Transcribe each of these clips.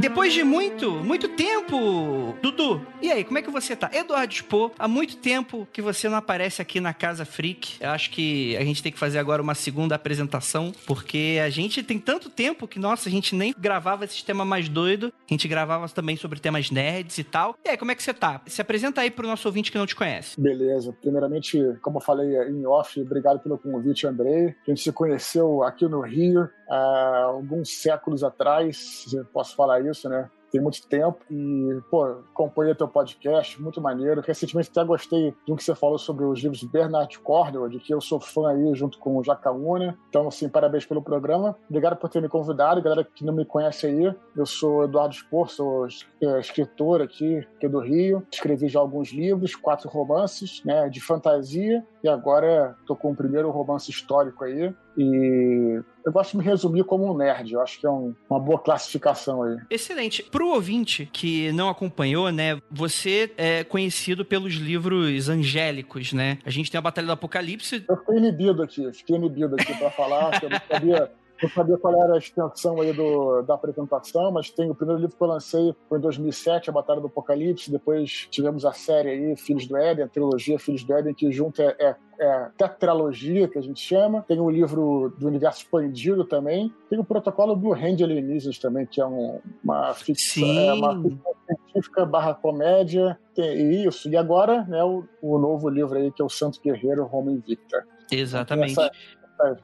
Depois de muito, muito tempo, Dudu, e aí, como é que você tá? Eduardo Expo, há muito tempo que você não aparece aqui na Casa Freak. Eu acho que a gente tem que fazer agora uma segunda apresentação, porque a gente tem tanto tempo que, nossa, a gente nem gravava esse tema mais doido. A gente gravava também sobre temas nerds e tal. E aí, como é que você tá? Se apresenta aí pro nosso ouvinte que não te conhece. Beleza. Primeiramente, como eu falei em off, obrigado pelo convite, Andrei. A gente se conheceu aqui no Rio há alguns séculos atrás, posso falar isso, né? tem muito tempo e, pô, acompanhei teu podcast, muito maneiro. Recentemente até gostei um que você falou sobre os livros de Bernard Cornwell, de que eu sou fã aí junto com o Jacaúna. Então, assim, parabéns pelo programa. Obrigado por ter me convidado. Galera que não me conhece aí, eu sou Eduardo Spor, sou é, escritor aqui, aqui do Rio. Escrevi já alguns livros, quatro romances, né, de fantasia e agora estou com o primeiro romance histórico aí. E eu gosto de me resumir como um nerd. Eu acho que é um, uma boa classificação aí. Excelente. Para o ouvinte que não acompanhou, né? Você é conhecido pelos livros angélicos, né? A gente tem a Batalha do Apocalipse. Eu fiquei inibido aqui, fiquei inibido aqui para falar, eu não sabia eu sabia qual era a extensão aí do, da apresentação, mas tem o primeiro livro que eu lancei foi em 2007, A Batalha do Apocalipse. Depois tivemos a série aí, Filhos do Éden, a trilogia Filhos do Éden, que junto é, é é, tetralogia, que a gente chama. Tem o livro do universo expandido também. Tem o protocolo do Hand Alienígenas também, que é um, uma ficção, é uma ficção científica barra comédia. Tem isso. E agora, né, o, o novo livro aí, que é o Santo Guerreiro Roma Invicta. Exatamente. Essa,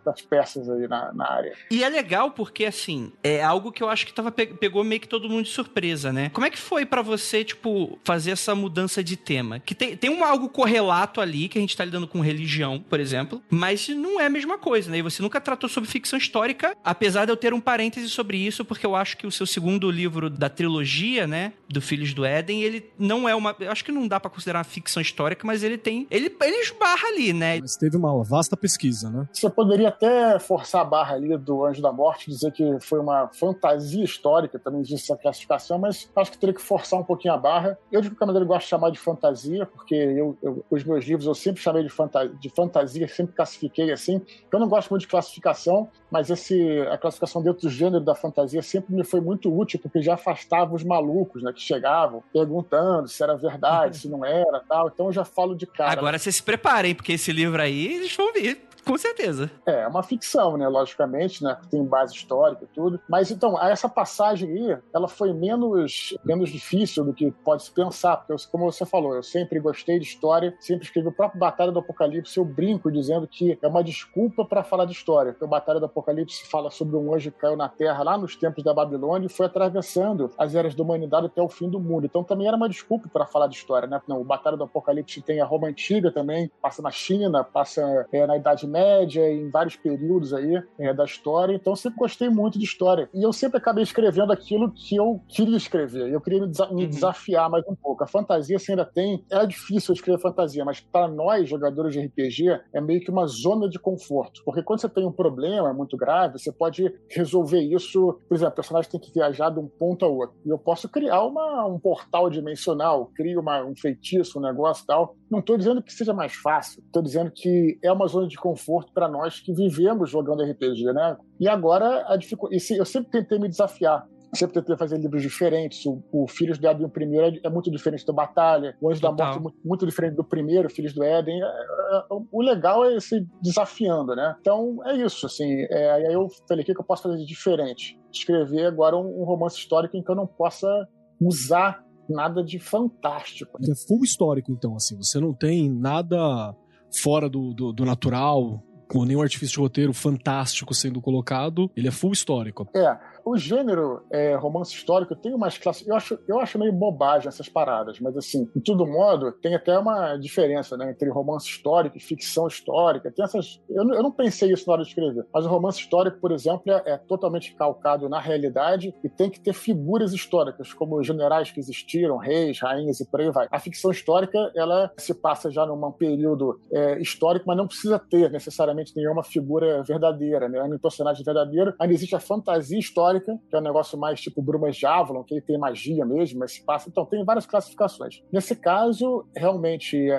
das peças aí na, na, área. E é legal porque, assim, é algo que eu acho que tava, pegou meio que todo mundo de surpresa, né? Como é que foi para você, tipo, fazer essa mudança de tema? Que tem, tem um algo correlato ali, que a gente tá lidando com religião, por exemplo, mas não é a mesma coisa, né? E você nunca tratou sobre ficção histórica, apesar de eu ter um parêntese sobre isso, porque eu acho que o seu segundo livro da trilogia, né, do Filhos do Éden, ele não é uma... Eu acho que não dá para considerar uma ficção histórica, mas ele tem... Ele, ele esbarra ali, né? Mas teve uma vasta pesquisa, né? Você pode poderia até forçar a barra ali do Anjo da Morte, dizer que foi uma fantasia histórica, também existe essa classificação, mas acho que teria que forçar um pouquinho a barra. Eu, de qualquer maneira, gosto de chamar de fantasia, porque eu, eu, os meus livros eu sempre chamei de, fanta de fantasia, sempre classifiquei assim. Eu não gosto muito de classificação, mas esse, a classificação dentro do gênero da fantasia sempre me foi muito útil, porque já afastava os malucos, né, que chegavam perguntando se era verdade, se não era tal. Então eu já falo de cara. Agora vocês se preparem, porque esse livro aí eles vão vir com certeza. É, é uma ficção, né? Logicamente, né? Tem base histórica e tudo. Mas então, essa passagem aí, ela foi menos, menos difícil do que pode se pensar, porque, como você falou, eu sempre gostei de história, sempre escrevi o próprio Batalha do Apocalipse. Eu brinco dizendo que é uma desculpa para falar de história, porque o Batalha do Apocalipse fala sobre um anjo que caiu na Terra lá nos tempos da Babilônia e foi atravessando as eras da humanidade até o fim do mundo. Então também era uma desculpa para falar de história, né? Não, o Batalha do Apocalipse tem a Roma Antiga também, passa na China, passa é, na Idade Média, em vários períodos aí é, da história, então eu sempre gostei muito de história. E eu sempre acabei escrevendo aquilo que eu queria escrever. Eu queria me, desa me uhum. desafiar mais um pouco. A fantasia você ainda tem. É difícil escrever fantasia, mas para nós, jogadores de RPG, é meio que uma zona de conforto. Porque quando você tem um problema muito grave, você pode resolver isso. Por exemplo, o personagem tem que viajar de um ponto a outro. E eu posso criar uma, um portal dimensional, crio uma, um feitiço, um negócio e tal. Não estou dizendo que seja mais fácil. Estou dizendo que é uma zona de conforto para nós que vivemos jogando RPG, né? E agora a dificuldade. Eu sempre tentei me desafiar. Sempre tentei fazer livros diferentes. O, o Filhos do Éden, o primeiro, é, é muito diferente do Batalha. O Anjo Total. da Morte é muito, muito, diferente do primeiro, Filhos do Éden. É, é, o legal é se desafiando, né? Então é isso, assim. É, aí eu falei, o que eu posso fazer de diferente? Escrever agora um, um romance histórico em que eu não possa usar nada de fantástico. É full histórico, então, assim. Você não tem nada fora do, do, do natural, com nenhum artifício de roteiro fantástico sendo colocado, ele é full histórico. É, o gênero é, romance histórico tem umas classes. Eu acho, eu acho meio bobagem essas paradas, mas assim, de todo modo, tem até uma diferença né, entre romance histórico e ficção histórica. Tem essas. Eu, eu não pensei isso na hora de escrever, mas o romance histórico, por exemplo, é, é totalmente calcado na realidade e tem que ter figuras históricas, como generais que existiram, reis, rainhas e por aí vai. A ficção histórica, ela se passa já num período é, histórico, mas não precisa ter necessariamente necessariamente nenhuma figura verdadeira, né? Um personagem verdadeiro. Ainda existe a fantasia histórica, que é um negócio mais tipo Brumas de Avalon, que ele tem magia mesmo, mas se passa. Então, tem várias classificações. Nesse caso, realmente é,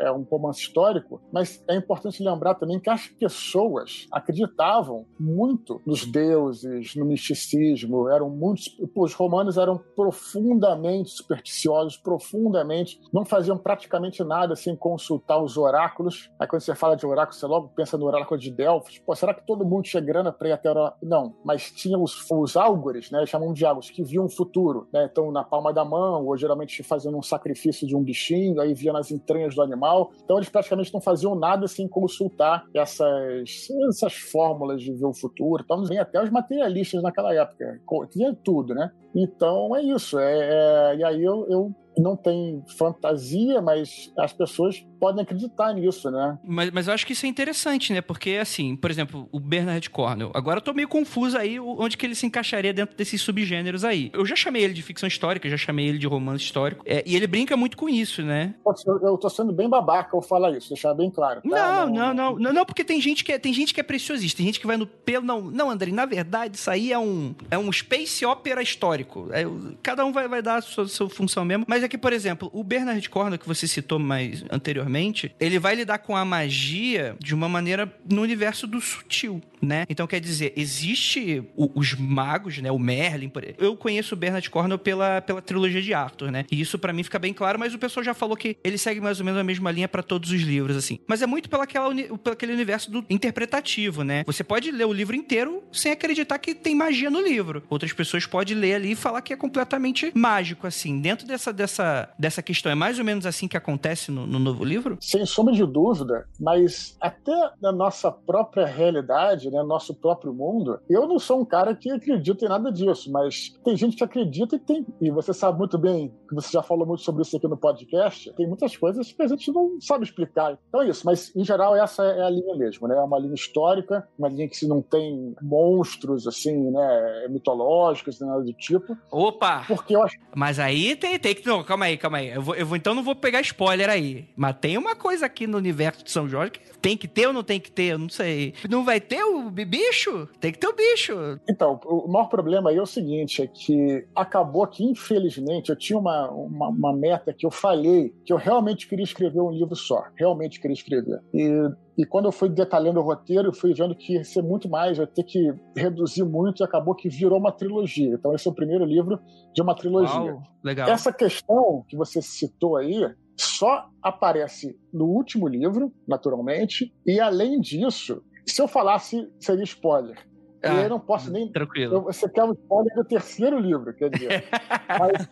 é, é um romance histórico, mas é importante lembrar também que as pessoas acreditavam muito nos deuses, no misticismo, eram muitos. Os romanos eram profundamente supersticiosos, profundamente, não faziam praticamente nada sem consultar os oráculos. Aí quando você fala de oráculo, você logo pensa no oráculo de Delfos. Pô, será que todo mundo tinha grana para ir até o Não, mas tinha os, os álgores, né? Chamam de álgores, que viam o futuro, né? Então, na palma da mão, ou geralmente fazendo um sacrifício de um bichinho, aí via nas entranhas do animal. Então, eles praticamente não faziam nada sem consultar essas, essas fórmulas de ver o futuro. Então, vem até os materialistas naquela época. Tinha tudo, né? Então, é isso. É, é, e aí eu, eu não tem fantasia, mas as pessoas podem acreditar nisso, né? Mas, mas eu acho que isso é interessante, né? Porque, assim, por exemplo, o Bernard Cornwell. Agora eu tô meio confuso aí onde que ele se encaixaria dentro desses subgêneros aí. Eu já chamei ele de ficção histórica, já chamei ele de romance histórico. É, e ele brinca muito com isso, né? Eu tô sendo bem babaca ao falar isso, deixar bem claro. Tá? Não, não, não, não, não, porque tem gente que é, tem gente que é preciosista, tem gente que vai no pelo. Não, não, André, na verdade, isso aí é um, é um space opera histórico. É, cada um vai, vai dar a sua, sua função mesmo, mas mas é que, por exemplo, o Bernard Cornwell, que você citou mais anteriormente, ele vai lidar com a magia de uma maneira no universo do sutil né? Então quer dizer, existe o, os magos, né? O Merlin, por... eu conheço o Bernard Cornwell pela, pela trilogia de Arthur, né? E isso para mim fica bem claro, mas o pessoal já falou que ele segue mais ou menos a mesma linha para todos os livros, assim. Mas é muito pela aquela, pelo universo do interpretativo, né? Você pode ler o livro inteiro sem acreditar que tem magia no livro. Outras pessoas podem ler ali e falar que é completamente mágico, assim. Dentro dessa, dessa, dessa questão, é mais ou menos assim que acontece no, no novo livro? Sem sombra de dúvida, mas até na nossa própria realidade, né, nosso próprio mundo, eu não sou um cara que acredita em nada disso, mas tem gente que acredita e tem. E você sabe muito bem, que você já falou muito sobre isso aqui no podcast, tem muitas coisas que a gente não sabe explicar. Então é isso, mas em geral essa é a linha mesmo, né? É uma linha histórica, uma linha que se não tem monstros, assim, né, mitológicos, nada do tipo. Opa! Porque eu acho. Mas aí tem, tem que. Não, calma aí, calma aí. Eu vou, eu vou, então não vou pegar spoiler aí. Mas tem uma coisa aqui no universo de São Jorge que tem que ter ou não tem que ter, eu não sei. Não vai ter o bicho? Tem que ter o bicho. Então, o maior problema aí é o seguinte: é que acabou que, infelizmente, eu tinha uma, uma, uma meta que eu falhei, que eu realmente queria escrever um livro só. Realmente queria escrever. E e quando eu fui detalhando o roteiro, eu fui vendo que ia ser muito mais, ia ter que reduzir muito e acabou que virou uma trilogia. Então, esse é o primeiro livro de uma trilogia. Uau, legal. Essa questão que você citou aí só aparece no último livro, naturalmente, e além disso, se eu falasse, seria spoiler. Ah, e eu não posso nem. Tranquilo. Eu, você quer um spoiler do terceiro livro, quer dizer. mas,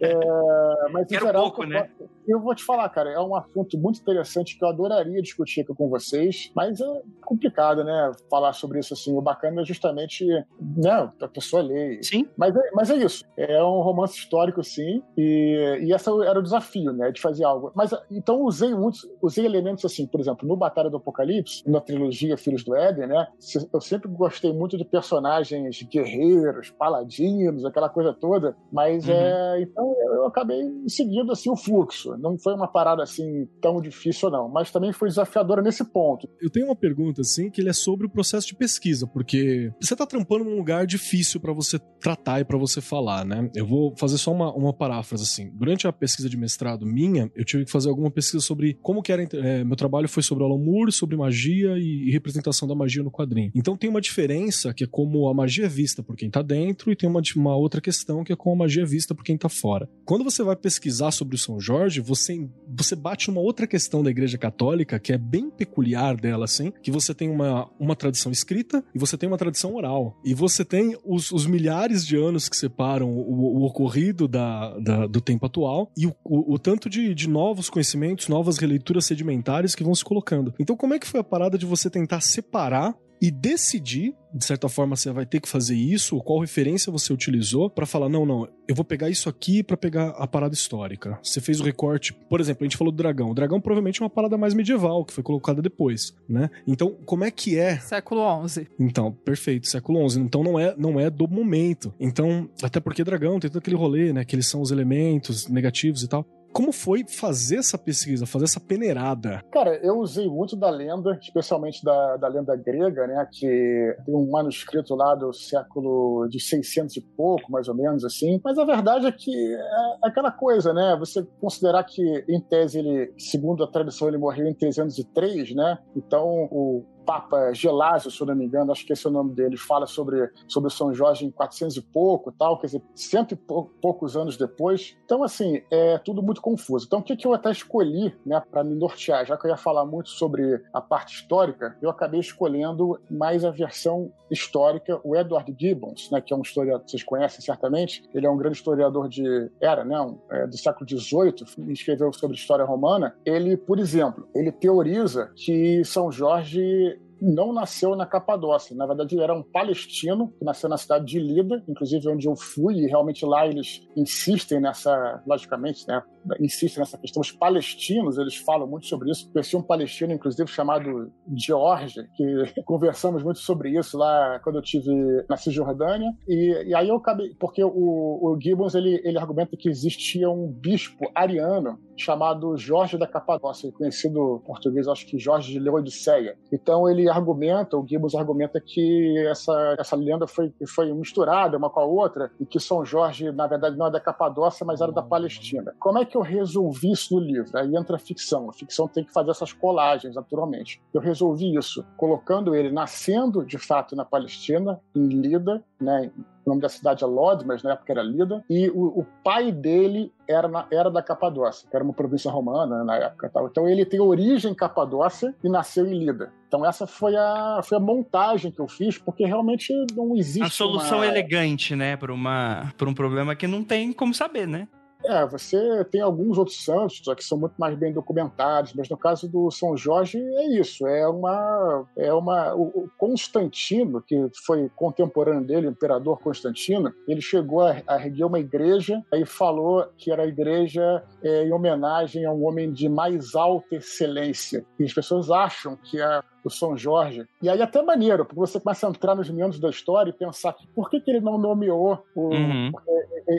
é, mas em geral, pouco, né? eu vou te falar, cara, é um assunto muito interessante que eu adoraria discutir aqui com vocês, mas é complicado, né? Falar sobre isso assim. O bacana é justamente né, a pessoa ler. Sim. Mas é, mas é isso. É um romance histórico, sim. E, e esse era o desafio, né? De fazer algo. Mas então usei muitos, usei elementos assim, por exemplo, no Batalha do Apocalipse, na trilogia Filhos do Éden, né? Eu sempre gostei muito de personagens guerreiros, paladinos, aquela coisa toda. Mas uhum. é. Então eu acabei seguindo assim o fluxo. Não foi uma parada assim tão difícil, não. Mas também foi desafiadora nesse ponto. Eu tenho uma pergunta, assim, que ele é sobre o processo de pesquisa, porque você tá trampando num lugar difícil para você tratar e para você falar, né? Eu vou fazer só uma, uma paráfrase, assim. Durante a pesquisa de mestrado minha, eu tive que fazer alguma pesquisa sobre como que era. É, meu trabalho foi sobre Alan Moore, sobre magia e, e representação da magia no quadrinho. Então tem uma diferença que é como a magia é vista por quem tá dentro e tem uma, uma outra questão que é como a magia é vista por quem tá fora. Quando você vai pesquisar sobre o São Jorge, você, você bate numa outra questão da Igreja Católica que é bem peculiar dela, assim, que você tem uma, uma tradição escrita e você tem uma tradição oral. E você tem os, os milhares de anos que separam o, o ocorrido da, da, do tempo atual e o, o, o tanto de, de novos conhecimentos, novas releituras sedimentares que vão se colocando. Então, como é que foi a parada de você tentar separar e decidir, de certa forma você vai ter que fazer isso, qual referência você utilizou para falar, não, não, eu vou pegar isso aqui para pegar a parada histórica. Você fez o recorte, por exemplo, a gente falou do dragão. O dragão provavelmente é uma parada mais medieval, que foi colocada depois, né? Então, como é que é? Século XI. Então, perfeito, século XI. Então não é, não é do momento. Então, até porque dragão tem todo aquele rolê, né, que eles são os elementos negativos e tal como foi fazer essa pesquisa, fazer essa peneirada? Cara, eu usei muito da lenda, especialmente da, da lenda grega, né? Que tem um manuscrito lá do século de 600 e pouco, mais ou menos assim. Mas a verdade é que é aquela coisa, né? Você considerar que, em tese, ele, segundo a tradição, ele morreu em 303, né? Então, o Papa Gelásio, se eu não me engano, acho que esse é o nome dele, fala sobre, sobre São Jorge em 400 e pouco, tal, quer dizer, cento e poucos anos depois. Então, assim, é tudo muito confuso. Então, o que, que eu até escolhi, né, para me nortear, já que eu ia falar muito sobre a parte histórica, eu acabei escolhendo mais a versão histórica, o Edward Gibbons, né, que é um historiador, vocês conhecem certamente, ele é um grande historiador de, era, né, um, é, do século XVIII, escreveu sobre história romana. Ele, por exemplo, ele teoriza que São Jorge não nasceu na Capadócia. Na verdade, ele era um palestino que nasceu na cidade de Lida, inclusive onde eu fui, e realmente lá eles insistem nessa, logicamente, né, insistem nessa questão. Os palestinos, eles falam muito sobre isso. Conheci um palestino, inclusive, chamado George, que conversamos muito sobre isso lá quando eu tive na Cisjordânia. E, e aí eu acabei, porque o, o Gibbons, ele, ele argumenta que existia um bispo ariano chamado Jorge da Capadócia, conhecido em português, acho que Jorge de Leodiceia. Então ele argumenta, o Gibbons argumenta que essa, essa lenda foi, foi misturada uma com a outra e que São Jorge, na verdade, não é da Capadócia, mas era da Palestina. Como é que eu resolvi isso no livro? Aí entra a ficção. A ficção tem que fazer essas colagens, naturalmente. Eu resolvi isso colocando ele nascendo, de fato, na Palestina, em Lida, né, o nome da cidade é Lod, mas na época era Lida, e o, o pai dele era, na, era da Capadócia, que era uma província romana né, na época. Tal. Então ele tem origem Capadócia e nasceu em Lida. Então essa foi a, foi a montagem que eu fiz, porque realmente não existe. A solução uma... elegante, né, para um problema que não tem como saber, né? É, você tem alguns outros santos que são muito mais bem documentados, mas no caso do São Jorge é isso, é uma é uma o Constantino, que foi contemporâneo dele, o imperador Constantino, ele chegou a, a erguer uma igreja e falou que era a igreja é, em homenagem a um homem de mais alta excelência. E as pessoas acham que a do São Jorge. E aí é até maneiro, porque você começa a entrar nos meandros da história e pensar por que, que ele não nomeou o. Uhum.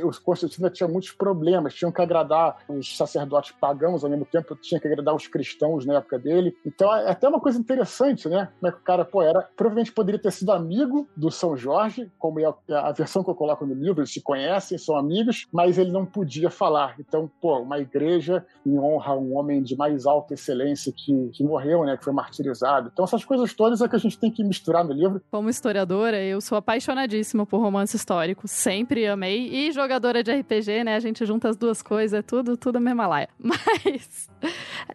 Os Constantino tinha muitos problemas, tinham que agradar os sacerdotes pagãos, ao mesmo tempo tinha que agradar os cristãos na época dele. Então é até uma coisa interessante, né? Como é que o cara, pô, era. Provavelmente poderia ter sido amigo do São Jorge, como é a versão que eu coloco no livro, eles se conhecem, são amigos, mas ele não podia falar. Então, pô, uma igreja em honra a um homem de mais alta excelência que, que morreu, né? Que foi martirizado então, essas coisas todas é que a gente tem que misturar no livro. Como historiadora, eu sou apaixonadíssima por romance histórico. Sempre amei. E jogadora de RPG, né? A gente junta as duas coisas, é tudo, tudo a mesma laia. Mas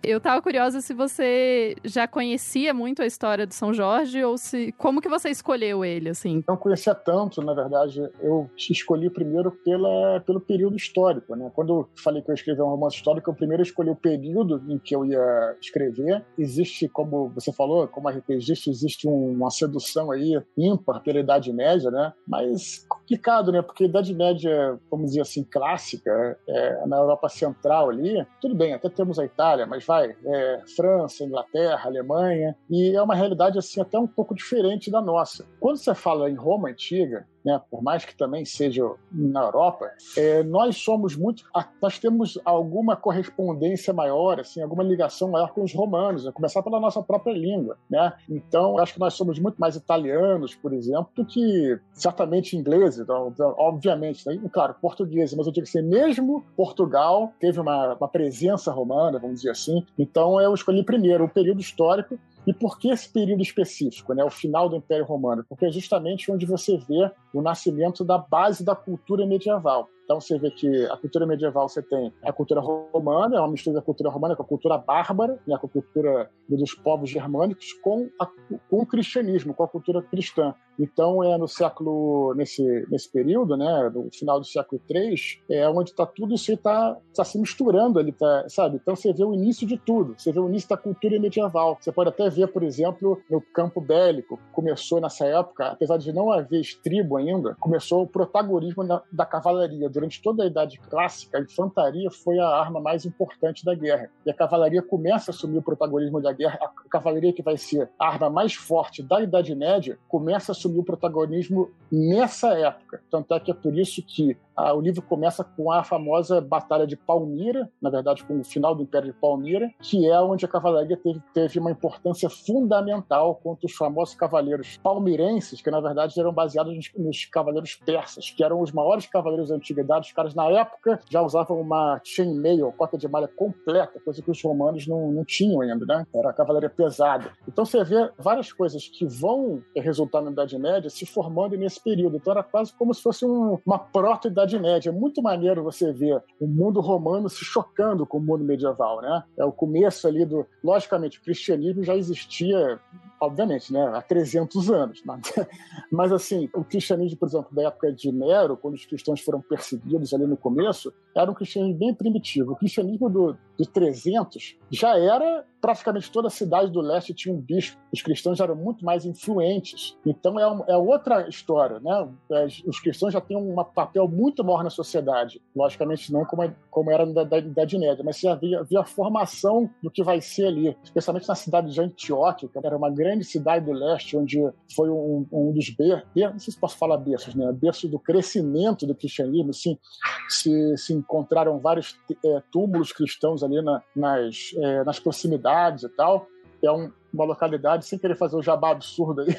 eu tava curiosa se você já conhecia muito a história do São Jorge ou se. Como que você escolheu ele, assim? Não conhecia tanto, na verdade. Eu escolhi primeiro pela, pelo período histórico, né? Quando eu falei que eu escrevi um romance histórico, eu primeiro escolhi o período em que eu ia escrever. Existe, como você falou, como RPGista, existe uma sedução aí ímpar pela Idade Média, né? Mas complicado, né? Porque a Idade Média, vamos dizer assim, clássica, é, na Europa Central ali, tudo bem, até temos a Itália, mas vai, é, França, Inglaterra, Alemanha, e é uma realidade assim até um pouco diferente da nossa. Quando você fala em Roma Antiga, né, por mais que também seja na Europa, é, nós somos muito, nós temos alguma correspondência maior, assim, alguma ligação maior com os romanos, a começar pela nossa própria língua, né? Então, acho que nós somos muito mais italianos, por exemplo, do que certamente ingleses, então, obviamente, né? claro, portugueses, mas eu digo assim, mesmo Portugal teve uma, uma presença romana, vamos dizer assim. Então, eu escolhi primeiro o período histórico e por que esse período específico, né, o final do Império Romano? Porque é justamente onde você vê o nascimento da base da cultura medieval. Então você vê que a cultura medieval você tem a cultura romana, é uma mistura da cultura romana com a cultura bárbara, né, com a cultura dos povos germânicos, com, a, com o cristianismo, com a cultura cristã. Então é no século nesse nesse período, né, no final do século III, é onde está tudo isso está tá se misturando ali, tá, sabe? Então você vê o início de tudo, você vê o início da cultura medieval. Você pode até ver, por exemplo, no campo bélico, começou nessa época, apesar de não haver estribo ainda, começou o protagonismo da, da cavalaria durante toda a Idade Clássica, a infantaria foi a arma mais importante da guerra. E a cavalaria começa a assumir o protagonismo da guerra. A cavalaria, que vai ser a arma mais forte da Idade Média, começa a assumir o protagonismo nessa época. Tanto é que é por isso que ah, o livro começa com a famosa Batalha de Palmira, na verdade, com o final do Império de Palmira, que é onde a cavalaria teve, teve uma importância fundamental contra os famosos cavaleiros palmirenses, que na verdade eram baseados nos, nos cavaleiros persas, que eram os maiores cavaleiros da Os caras, na época, já usavam uma chainmail, cota de malha completa, coisa que os romanos não, não tinham ainda, né? Era a cavalaria pesada. Então você vê várias coisas que vão resultar na Idade Média se formando nesse período. Então era quase como se fosse um, uma proto-Idade Média. É muito maneiro você ver o mundo romano se chocando com o mundo medieval, né? É o começo ali do... Logicamente, o cristianismo já existia obviamente, né, há 300 anos. Mas, mas, assim, o cristianismo, por exemplo, da época de Nero, quando os cristãos foram perseguidos ali no começo, era um cristianismo bem primitivo. O cristianismo do, de 300 já era praticamente toda a cidade do leste tinha um bispo. Os cristãos eram muito mais influentes. Então é, um, é outra história, né? É, os cristãos já têm um papel muito maior na sociedade. Logicamente não como, como era da Idade Média, mas você havia, havia a formação do que vai ser ali, especialmente na cidade de Antioquia, que era uma grande cidade do leste, onde foi um, um dos berços, não sei se posso falar berços, né? Berço do crescimento do cristianismo, assim, se, se encontraram vários é, túmulos cristãos ali na, nas, é, nas proximidades e tal. É um, uma localidade, sem querer fazer um jabá absurdo aí,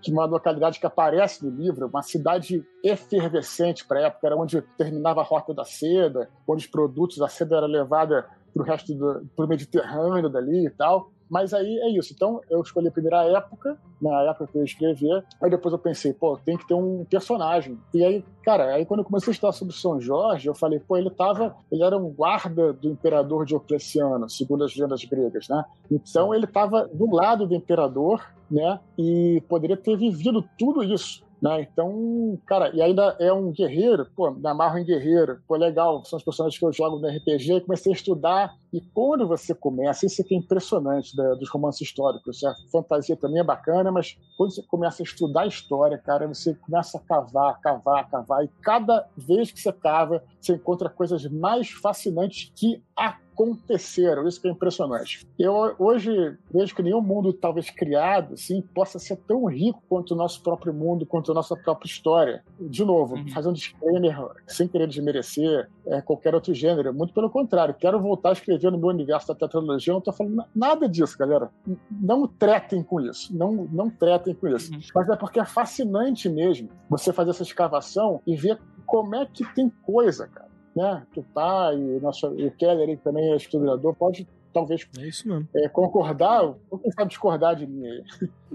que uma localidade que aparece no livro, uma cidade efervescente para a época, era onde terminava a Rota da Seda, onde os produtos da seda era levada para o resto do pro Mediterrâneo dali e tal. Mas aí é isso. Então eu escolhi a primeira época, na época que eu ia escrever. Aí depois eu pensei, pô, tem que ter um personagem. E aí, cara, aí quando eu comecei a estudar sobre São Jorge, eu falei, pô, ele tava. Ele era um guarda do imperador Diocleciano, segundo as lendas gregas, né? Então ele estava do lado do imperador, né? E poderia ter vivido tudo isso. Né? Então, cara, e ainda é um guerreiro, pô, me amarro em guerreiro, pô, legal, são os personagens que eu jogo no RPG, comecei a estudar, e quando você começa, isso é impressionante dos romances históricos, a fantasia também é bacana, mas quando você começa a estudar história, cara, você começa a cavar, cavar, cavar, e cada vez que você cava, você encontra coisas mais fascinantes que a aconteceram. Isso que é impressionante. Eu hoje vejo que nenhum mundo talvez criado assim possa ser tão rico quanto o nosso próprio mundo, quanto a nossa própria história. De novo, uhum. fazer um disclaimer sem querer desmerecer é, qualquer outro gênero. Muito pelo contrário, quero voltar a escrever no meu universo da tetralogia. Eu não estou falando nada disso, galera. Não tretem com isso. Não, não tretem com isso. Uhum. Mas é porque é fascinante mesmo você fazer essa escavação e ver como é que tem coisa, cara né? Tu tá e, nosso, e o Keller aí, que também é historiador, pode talvez é. É, concordar, ou quem sabe discordar de mim aí.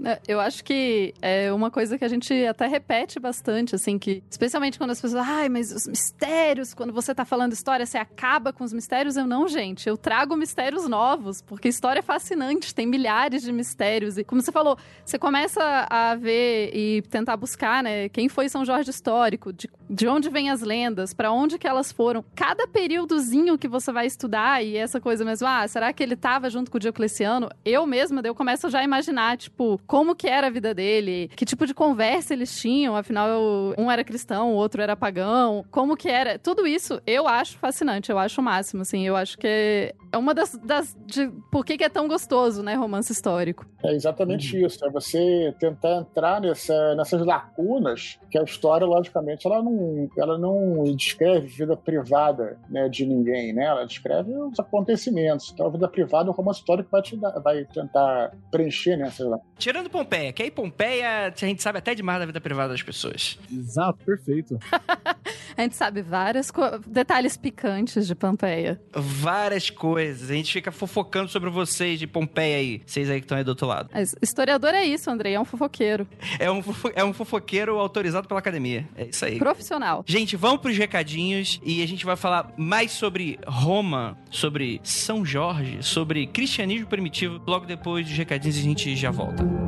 É, eu acho que é uma coisa que a gente até repete bastante, assim, que especialmente quando as pessoas, ai, mas os mistérios, quando você tá falando história, você acaba com os mistérios. Eu não, gente, eu trago mistérios novos, porque história é fascinante, tem milhares de mistérios. E como você falou, você começa a ver e tentar buscar, né, quem foi São Jorge histórico, de, de onde vêm as lendas, para onde que elas foram. Cada períodozinho que você vai estudar e essa coisa mesmo, ah, será que ele tava junto com o Diocleciano? Eu mesma, eu começo já a imaginar, tipo, como que era a vida dele, que tipo de conversa eles tinham, afinal, um era cristão, o outro era pagão, como que era. Tudo isso eu acho fascinante, eu acho o máximo, assim. Eu acho que é uma das. das de, por que, que é tão gostoso, né, romance histórico? É exatamente uhum. isso. É você tentar entrar nessa, nessas lacunas que a história, logicamente, ela não, ela não descreve vida privada né, de ninguém, né? Ela descreve os acontecimentos. Então, a vida privada, o romance histórico vai, te dar, vai tentar preencher nessas lacunas. Tirando Pompeia, que aí Pompeia a gente sabe até demais da vida privada das pessoas. Exato, perfeito. a gente sabe vários detalhes picantes de Pompeia. Várias coisas. A gente fica fofocando sobre vocês de Pompeia aí. Vocês aí que estão aí do outro lado. Mas historiador é isso, Andrei. É um fofoqueiro. É um, fofo é um fofoqueiro autorizado pela academia. É isso aí. Profissional. Gente, vamos pros recadinhos e a gente vai falar mais sobre Roma, sobre São Jorge, sobre cristianismo primitivo. Logo depois dos recadinhos a gente já volta.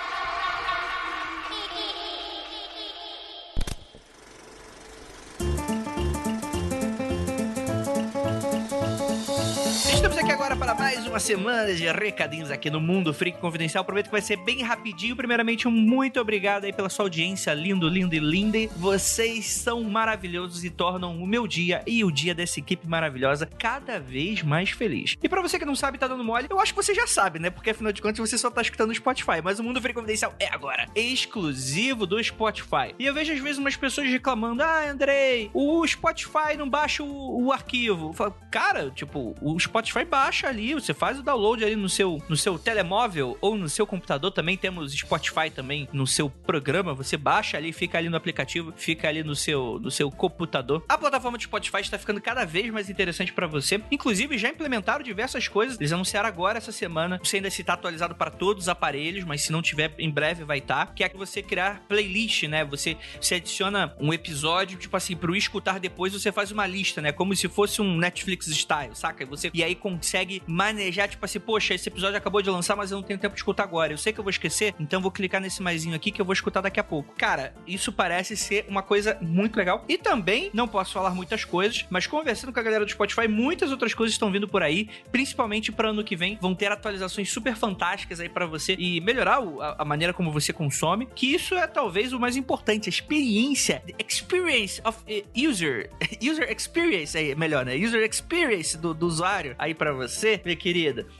Uma semana de recadinhos aqui no Mundo Freak Confidencial. Prometo que vai ser bem rapidinho. Primeiramente, um muito obrigado aí pela sua audiência, lindo, lindo e linda. Vocês são maravilhosos e tornam o meu dia e o dia dessa equipe maravilhosa cada vez mais feliz. E para você que não sabe, tá dando mole, eu acho que você já sabe, né? Porque afinal de contas você só tá escutando no Spotify. Mas o Mundo Freak Confidencial é agora exclusivo do Spotify. E eu vejo às vezes umas pessoas reclamando: Ah, Andrei, o Spotify não baixa o, o arquivo. Falo, Cara, tipo, o Spotify baixa ali, você faz o download ali no seu, no seu telemóvel ou no seu computador também. Temos Spotify também no seu programa. Você baixa ali, fica ali no aplicativo, fica ali no seu, no seu computador. A plataforma de Spotify está ficando cada vez mais interessante para você. Inclusive, já implementaram diversas coisas. Eles anunciaram agora essa semana. Sei ainda se tá atualizado para todos os aparelhos, mas se não tiver, em breve vai estar. Tá, que é que você criar playlist, né? Você, você adiciona um episódio, tipo assim, pro escutar depois, você faz uma lista, né? Como se fosse um Netflix style, saca? Você e aí consegue manejar, tipo assim, poxa, esse episódio acabou de lançar, mas eu não tenho tempo de escutar agora. Eu sei que eu vou esquecer, então vou clicar nesse maisinho aqui que eu vou escutar daqui a pouco. Cara, isso parece ser uma coisa muito legal. E também, não posso falar muitas coisas, mas conversando com a galera do Spotify, muitas outras coisas estão vindo por aí, principalmente para ano que vem. Vão ter atualizações super fantásticas aí para você e melhorar a, a, maneira como você consome. Que isso é talvez o mais importante, a experiência, experience of user, user experience aí, melhor, né? User experience do, do usuário aí para você, minha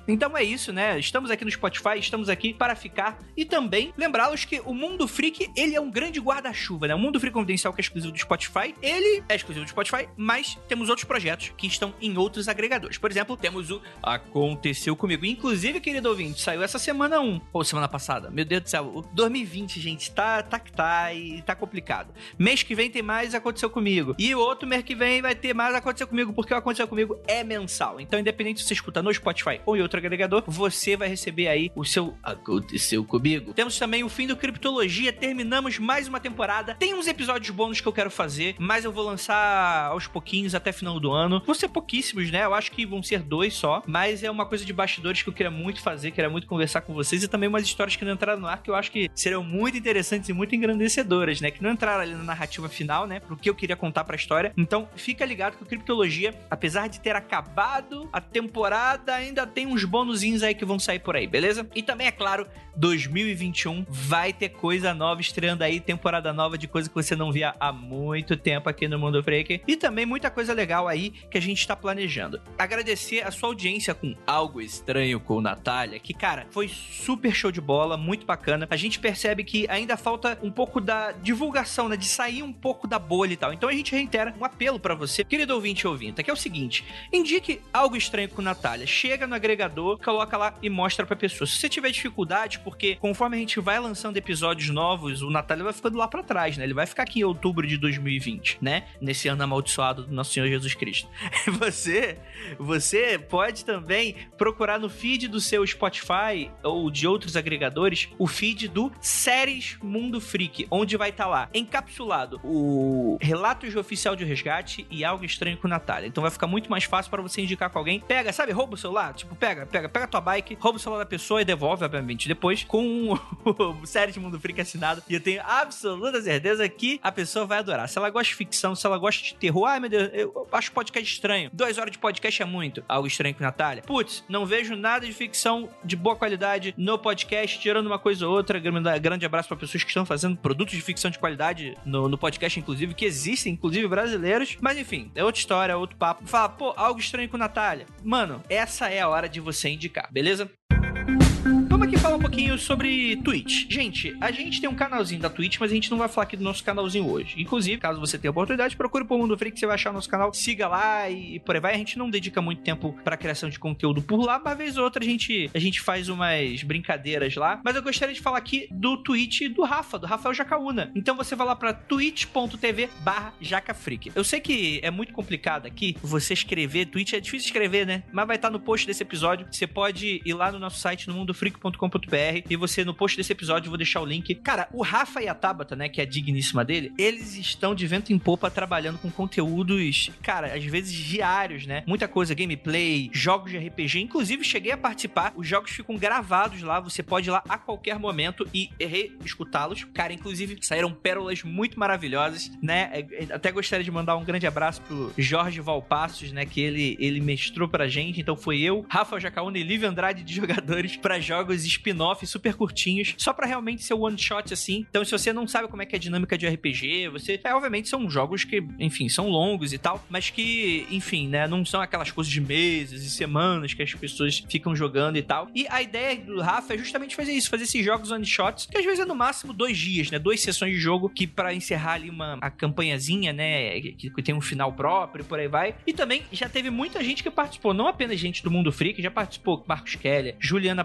Então é isso, né? Estamos aqui no Spotify, estamos aqui para ficar e também lembrá-los que o Mundo Freak, ele é um grande guarda-chuva, né? O Mundo Freak Confidencial que é exclusivo do Spotify, ele é exclusivo do Spotify, mas temos outros projetos que estão em outros agregadores. Por exemplo, temos o Aconteceu Comigo. Inclusive, querido ouvinte, saiu essa semana 1, ou semana passada. Meu Deus do céu, o 2020, gente, tá, tá tá e tá complicado. Mês que vem tem mais Aconteceu Comigo. E outro mês que vem vai ter mais Aconteceu Comigo, porque o Aconteceu Comigo é mensal. Então, independente se você escuta no Spotify ou em outro agregador, você vai receber aí o seu Aconteceu Comigo. Temos também o fim do Criptologia, terminamos mais uma temporada. Tem uns episódios bônus que eu quero fazer, mas eu vou lançar aos pouquinhos até final do ano. Vão ser pouquíssimos, né? Eu acho que vão ser dois só, mas é uma coisa de bastidores que eu queria muito fazer, queria muito conversar com vocês e também umas histórias que não entraram no ar que eu acho que serão muito interessantes e muito engrandecedoras, né? Que não entraram ali na narrativa final, né? Pro que eu queria contar pra história. Então, fica ligado que o Criptologia, apesar de ter acabado a temporada, ainda tem uns bônusinhos aí que vão sair por aí, beleza? E também, é claro, 2021 vai ter coisa nova estreando aí, temporada nova de coisa que você não via há muito tempo aqui no Mundo Freak. E também muita coisa legal aí que a gente tá planejando. Agradecer a sua audiência com Algo Estranho com Natália, que, cara, foi super show de bola, muito bacana. A gente percebe que ainda falta um pouco da divulgação, né? De sair um pouco da bolha e tal. Então a gente reitera um apelo para você, querido ouvinte e ouvinte, que é o seguinte: indique Algo Estranho com Natália. Chega no agregador, coloca lá e mostra pra pessoa. Se você tiver dificuldade, porque conforme a gente vai lançando episódios novos, o Natália vai ficando lá para trás, né? Ele vai ficar aqui em outubro de 2020, né? Nesse ano amaldiçoado do nosso Senhor Jesus Cristo. Você, você pode também procurar no feed do seu Spotify ou de outros agregadores o feed do Séries Mundo Freak, onde vai estar tá lá encapsulado o Relatos de Oficial de Resgate e Algo Estranho com Natália. Então vai ficar muito mais fácil para você indicar com alguém. Pega, sabe, rouba o celular, tipo, pega, pega, pega tua bike, rouba o celular da pessoa e devolve, obviamente, depois com o Séries Mundo Freak assinado. E eu tenho absoluta certeza que a pessoa vai adorar. Se ela gosta de ficção, se ela gosta de terror, ai meu Deus, eu acho podcast estranho. Duas horas de podcast é muito. Algo estranho com Natália. Putz, não vejo nada de ficção de boa qualidade no podcast, tirando uma coisa ou outra. Grande abraço para pessoas que estão fazendo produtos de ficção de qualidade no, no podcast, inclusive, que existem, inclusive brasileiros. Mas enfim, é outra história, é outro papo. Fala, pô, algo estranho com Natália. Mano, essa é a hora de você indicar, beleza? Aqui falar um pouquinho sobre Twitch. Gente, a gente tem um canalzinho da Twitch, mas a gente não vai falar aqui do nosso canalzinho hoje. Inclusive, caso você tenha oportunidade, procure por Mundo Freak, você vai achar o nosso canal, siga lá e, por aí vai. A gente não dedica muito tempo pra criação de conteúdo por lá, mas vez ou outra a gente, a gente faz umas brincadeiras lá. Mas eu gostaria de falar aqui do Twitch do Rafa, do Rafael Jacaúna. Então você vai lá pra twitch.tv barra jacafreak. Eu sei que é muito complicado aqui você escrever, Twitch é difícil escrever, né? Mas vai estar no post desse episódio. Você pode ir lá no nosso site, no mundofreak.com.br e você, no post desse episódio, eu vou deixar o link. Cara, o Rafa e a Tabata, né, que é digníssima dele, eles estão de vento em popa trabalhando com conteúdos, cara, às vezes diários, né? Muita coisa, gameplay, jogos de RPG. Inclusive, cheguei a participar. Os jogos ficam gravados lá. Você pode ir lá a qualquer momento e reescutá-los. Cara, inclusive, saíram pérolas muito maravilhosas, né? É, é, até gostaria de mandar um grande abraço pro Jorge Valpassos, né? Que ele, ele mestrou pra gente. Então foi eu, Rafa Jacaúna e Lívia Andrade de jogadores para jogos spin-off super curtinhos, só para realmente ser one shot assim. Então, se você não sabe como é que é a dinâmica de RPG, você. É, obviamente, são jogos que, enfim, são longos e tal, mas que, enfim, né? Não são aquelas coisas de meses e semanas que as pessoas ficam jogando e tal. E a ideia do Rafa é justamente fazer isso, fazer esses jogos one shots, que às vezes é no máximo dois dias, né? Duas sessões de jogo que para encerrar ali uma a campanhazinha, né? Que, que, tem um final próprio, por aí vai. E também já teve muita gente que participou, não apenas gente do Mundo Freak, já participou Marcos Keller, Juliana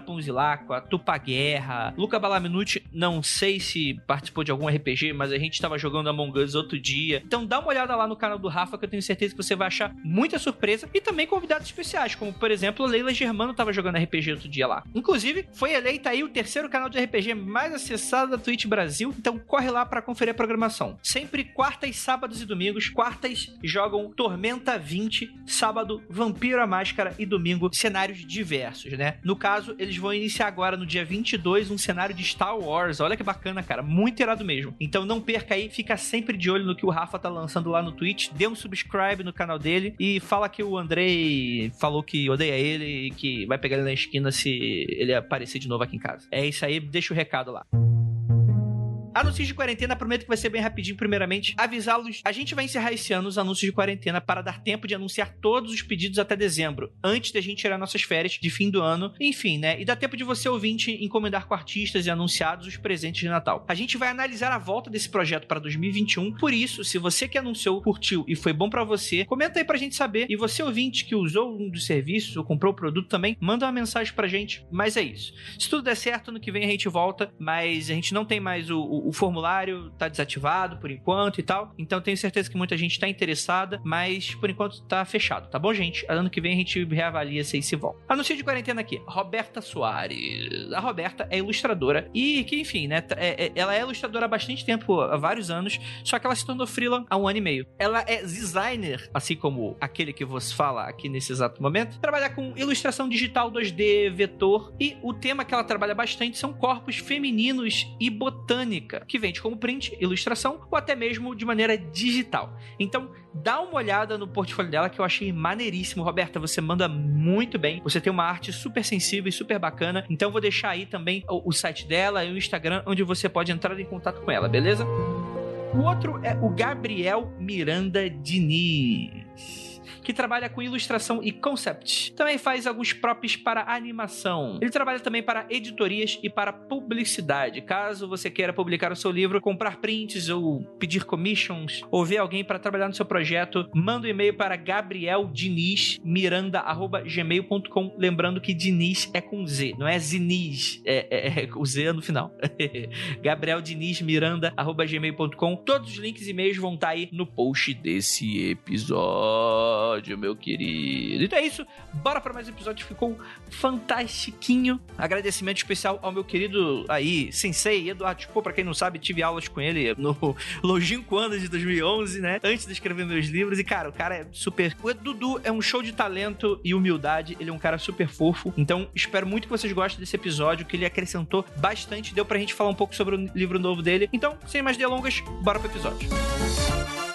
Tupa Guerra, Luca Balaminuti, não sei se participou de algum RPG, mas a gente tava jogando Among Us outro dia. Então dá uma olhada lá no canal do Rafa, que eu tenho certeza que você vai achar muita surpresa e também convidados especiais, como por exemplo Leila Germano tava jogando RPG outro dia lá. Inclusive, foi eleita aí o terceiro canal de RPG mais acessado da Twitch Brasil, então corre lá para conferir a programação. Sempre quartas, sábados e domingos. Quartas jogam Tormenta 20, sábado Vampiro a Máscara e domingo cenários diversos, né? No caso, eles vão iniciar agora no dia 22 um cenário de Star Wars. Olha que bacana, cara, muito irado mesmo. Então não perca aí, fica sempre de olho no que o Rafa tá lançando lá no Twitch, dê um subscribe no canal dele e fala que o Andrei falou que odeia ele e que vai pegar ele na esquina se ele aparecer de novo aqui em casa. É isso aí, deixa o recado lá. Anúncios de quarentena, prometo que vai ser bem rapidinho. Primeiramente, avisá-los. A gente vai encerrar esse ano os anúncios de quarentena para dar tempo de anunciar todos os pedidos até dezembro, antes da gente tirar nossas férias de fim do ano. Enfim, né? E dá tempo de você, ouvinte, encomendar com artistas e anunciados os presentes de Natal. A gente vai analisar a volta desse projeto para 2021. Por isso, se você que anunciou, curtiu e foi bom para você, comenta aí pra gente saber. E você, ouvinte, que usou um dos serviços ou comprou o produto também, manda uma mensagem pra gente. Mas é isso. Se tudo der certo, no que vem a gente volta, mas a gente não tem mais o, o o formulário tá desativado por enquanto e tal. Então tenho certeza que muita gente tá interessada, mas por enquanto tá fechado, tá bom, gente? Ano que vem a gente reavalia se se volta. Anúncio de quarentena aqui. Roberta Soares. A Roberta é ilustradora e que, enfim, né? É, é, ela é ilustradora há bastante tempo, há vários anos, só que ela se tornou freela há um ano e meio. Ela é designer, assim como aquele que vos fala aqui nesse exato momento. Trabalha com ilustração digital 2D, vetor e o tema que ela trabalha bastante são corpos femininos e botânica que vende como print, ilustração ou até mesmo de maneira digital. Então, dá uma olhada no portfólio dela que eu achei maneiríssimo. Roberta, você manda muito bem. Você tem uma arte super sensível e super bacana. Então, vou deixar aí também o, o site dela e o Instagram onde você pode entrar em contato com ela, beleza? O outro é o Gabriel Miranda Diniz que trabalha com ilustração e concept. Também faz alguns props para animação. Ele trabalha também para editorias e para publicidade. Caso você queira publicar o seu livro, comprar prints ou pedir commissions ou ver alguém para trabalhar no seu projeto, manda um e-mail para gabrieldinizmiranda@gmail.com, lembrando que Diniz é com Z, não é Ziniz, é, é, é Z no final. gabrieldinizmiranda@gmail.com. Todos os links e e-mails vão estar aí no post desse episódio episódio, meu querido. Então é isso, bora para mais um episódio, ficou fantastiquinho. Agradecimento especial ao meu querido aí, sensei Eduardo Tipo, para quem não sabe, tive aulas com ele no longínquo ano de 2011, né? Antes de escrever meus livros. E, cara, o cara é super. O Dudu é um show de talento e humildade. Ele é um cara super fofo. Então, espero muito que vocês gostem desse episódio, que ele acrescentou bastante. Deu pra gente falar um pouco sobre o livro novo dele. Então, sem mais delongas, bora pro episódio. Música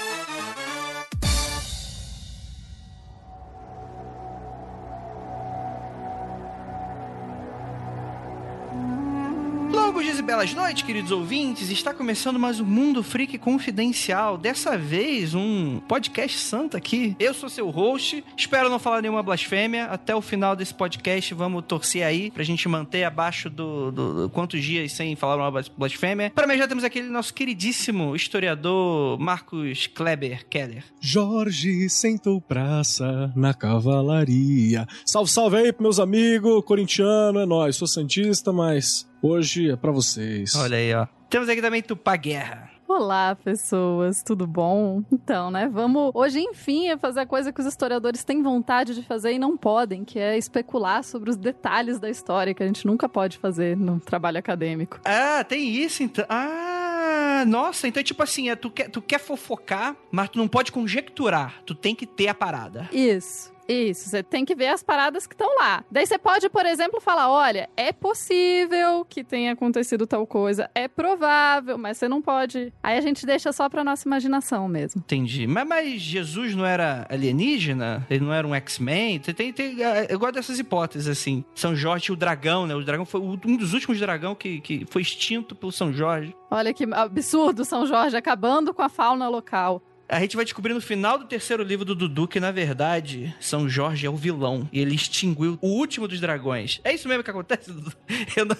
Bons dias e belas noites, queridos ouvintes. Está começando mais um Mundo Freak Confidencial. Dessa vez, um podcast santo aqui. Eu sou seu host. Espero não falar nenhuma blasfêmia. Até o final desse podcast, vamos torcer aí pra gente manter abaixo do, do, do quantos dias sem falar uma blas- blasfêmia. Para mim, já temos aquele nosso queridíssimo historiador Marcos Kleber Keller. Jorge sentou praça na cavalaria. Salve, salve aí, meus amigos, corintiano, é nóis. Sou santista, mas hoje é pra vocês. Olha aí, ó. Temos aqui também Tupá Guerra. Olá, pessoas, tudo bom? Então, né, vamos hoje, enfim, fazer a coisa que os historiadores têm vontade de fazer e não podem, que é especular sobre os detalhes da história, que a gente nunca pode fazer no trabalho acadêmico. Ah, tem isso então. Ah, nossa, então é tipo assim, é, tu, quer, tu quer fofocar, mas tu não pode conjecturar. Tu tem que ter a parada. Isso. Isso, você tem que ver as paradas que estão lá. Daí você pode, por exemplo, falar: olha, é possível que tenha acontecido tal coisa, é provável, mas você não pode. Aí a gente deixa só pra nossa imaginação mesmo. Entendi. Mas, mas Jesus não era alienígena? Ele não era um X-Men? Tem, tem, tem- ah, eu gosto dessas hipóteses, assim. São Jorge e o dragão, né? O dragão foi um dos últimos dragão que, que foi extinto pelo São Jorge. Olha que absurdo, São Jorge, acabando com a fauna local. A gente vai descobrir no final do terceiro livro do Dudu que, na verdade, São Jorge é o vilão. E ele extinguiu o último dos dragões. É isso mesmo que acontece, Dudu? Eu não...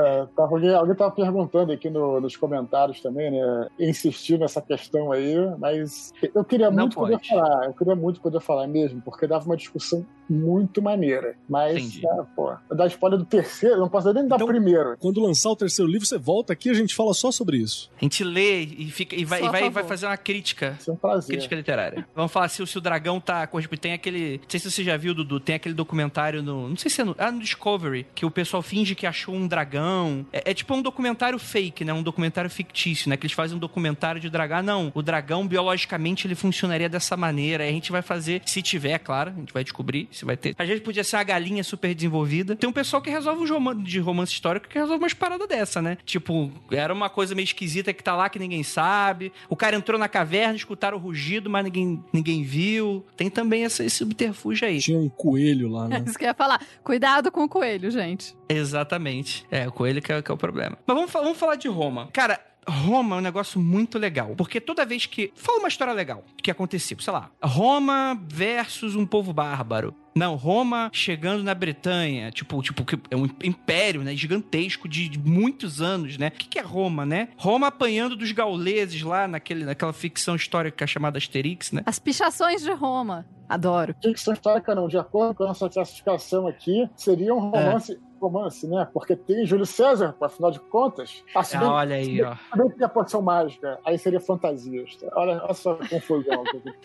É, alguém, alguém tava perguntando aqui no- nos comentários também, né? Insistir nessa questão aí, mas eu queria Não muito poder pode. falar, eu queria muito poder falar mesmo, porque dava uma discussão muito maneira. Mas, ah, pô, dar spoiler do terceiro, não posso nem dar Então- primeiro. Quando lançar o terceiro livro, você volta aqui e a gente fala só sobre isso. A gente lê e, fica, e, vai, e vai, vai fazer uma crítica. Isso é um prazer. Crítica literária. Vamos falar se, o- se o dragão tá. corresponde- Tem aquele. Não sei se você já viu, Dudu. Tem aquele documentário no. Não sei se é no. Ah, no Discovery. Que o pessoal finge que achou um dragão. É, é tipo um documentário fake, né? Um documentário fictício, né? Que eles fazem um documentário de dragão. Ah, não. O dragão, biologicamente, ele funcionaria dessa maneira. Aí a gente vai fazer. Se tiver, claro. A gente vai descobrir se vai ter. Às vezes podia ser uma galinha super desenvolvida. Tem um pessoal que resolve uns roman de romance histórico que resolve umas paradas dessa, né? Tipo, era uma coisa meio esquisita que tá lá que ninguém sabe. O cara entrou na caverna, escutaram o rugido, mas ninguém, ninguém viu. Tem também essa, esse subterfúgio aí. Tinha um coelho lá, né? Isso que eu ia falar. Cuidado com o coelho, gente. Exatamente. É, o coelho que é, que é o problema. Mas vamos, vamos falar de Roma. Cara, Roma é um negócio muito legal. Porque toda vez que. Fala uma história legal que aconteceu. Sei lá. Roma versus um povo bárbaro. Não, Roma chegando na Bretanha, tipo, tipo, que é um império, né, gigantesco de, de muitos anos, né? O que, que é Roma, né? Roma apanhando dos gauleses lá naquele, naquela ficção histórica chamada Asterix, né? As pichações de Roma. Adoro. Ficção histórica não, de acordo com a nossa classificação aqui, seria um romance, romance, né? Porque tem Júlio César, afinal de contas. Ah, Ah, bem- olha aí, ó. que tem a poção mágica, aí seria fantasias. Olha, olha só a confusão.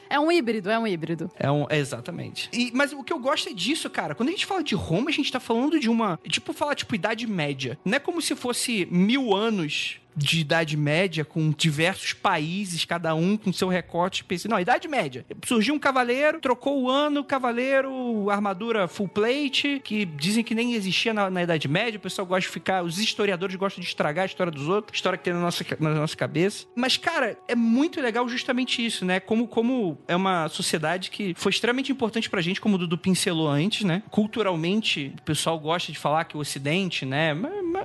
É um híbrido, é um híbrido. É um, exatamente. E, mas o que eu gosto é disso, cara. Quando a gente fala de Roma, a gente tá falando de uma. Tipo, falar, tipo, Idade Média. Não é como se fosse mil anos de Idade Média, com diversos países, cada um com seu recorte específico. Não, Idade Média. Surgiu um cavaleiro, trocou o ano, cavaleiro, armadura full plate, que dizem que nem existia na, na Idade Média. O pessoal gosta de ficar. Os historiadores gostam de estragar a história dos outros, história que tem na nossa, na nossa cabeça. Mas, cara, é muito legal justamente isso, né? Como, como é uma sociedade que foi extremamente importante pra gente, como o Dudu pincelou antes, né? Culturalmente, o pessoal gosta de falar que o Ocidente, né?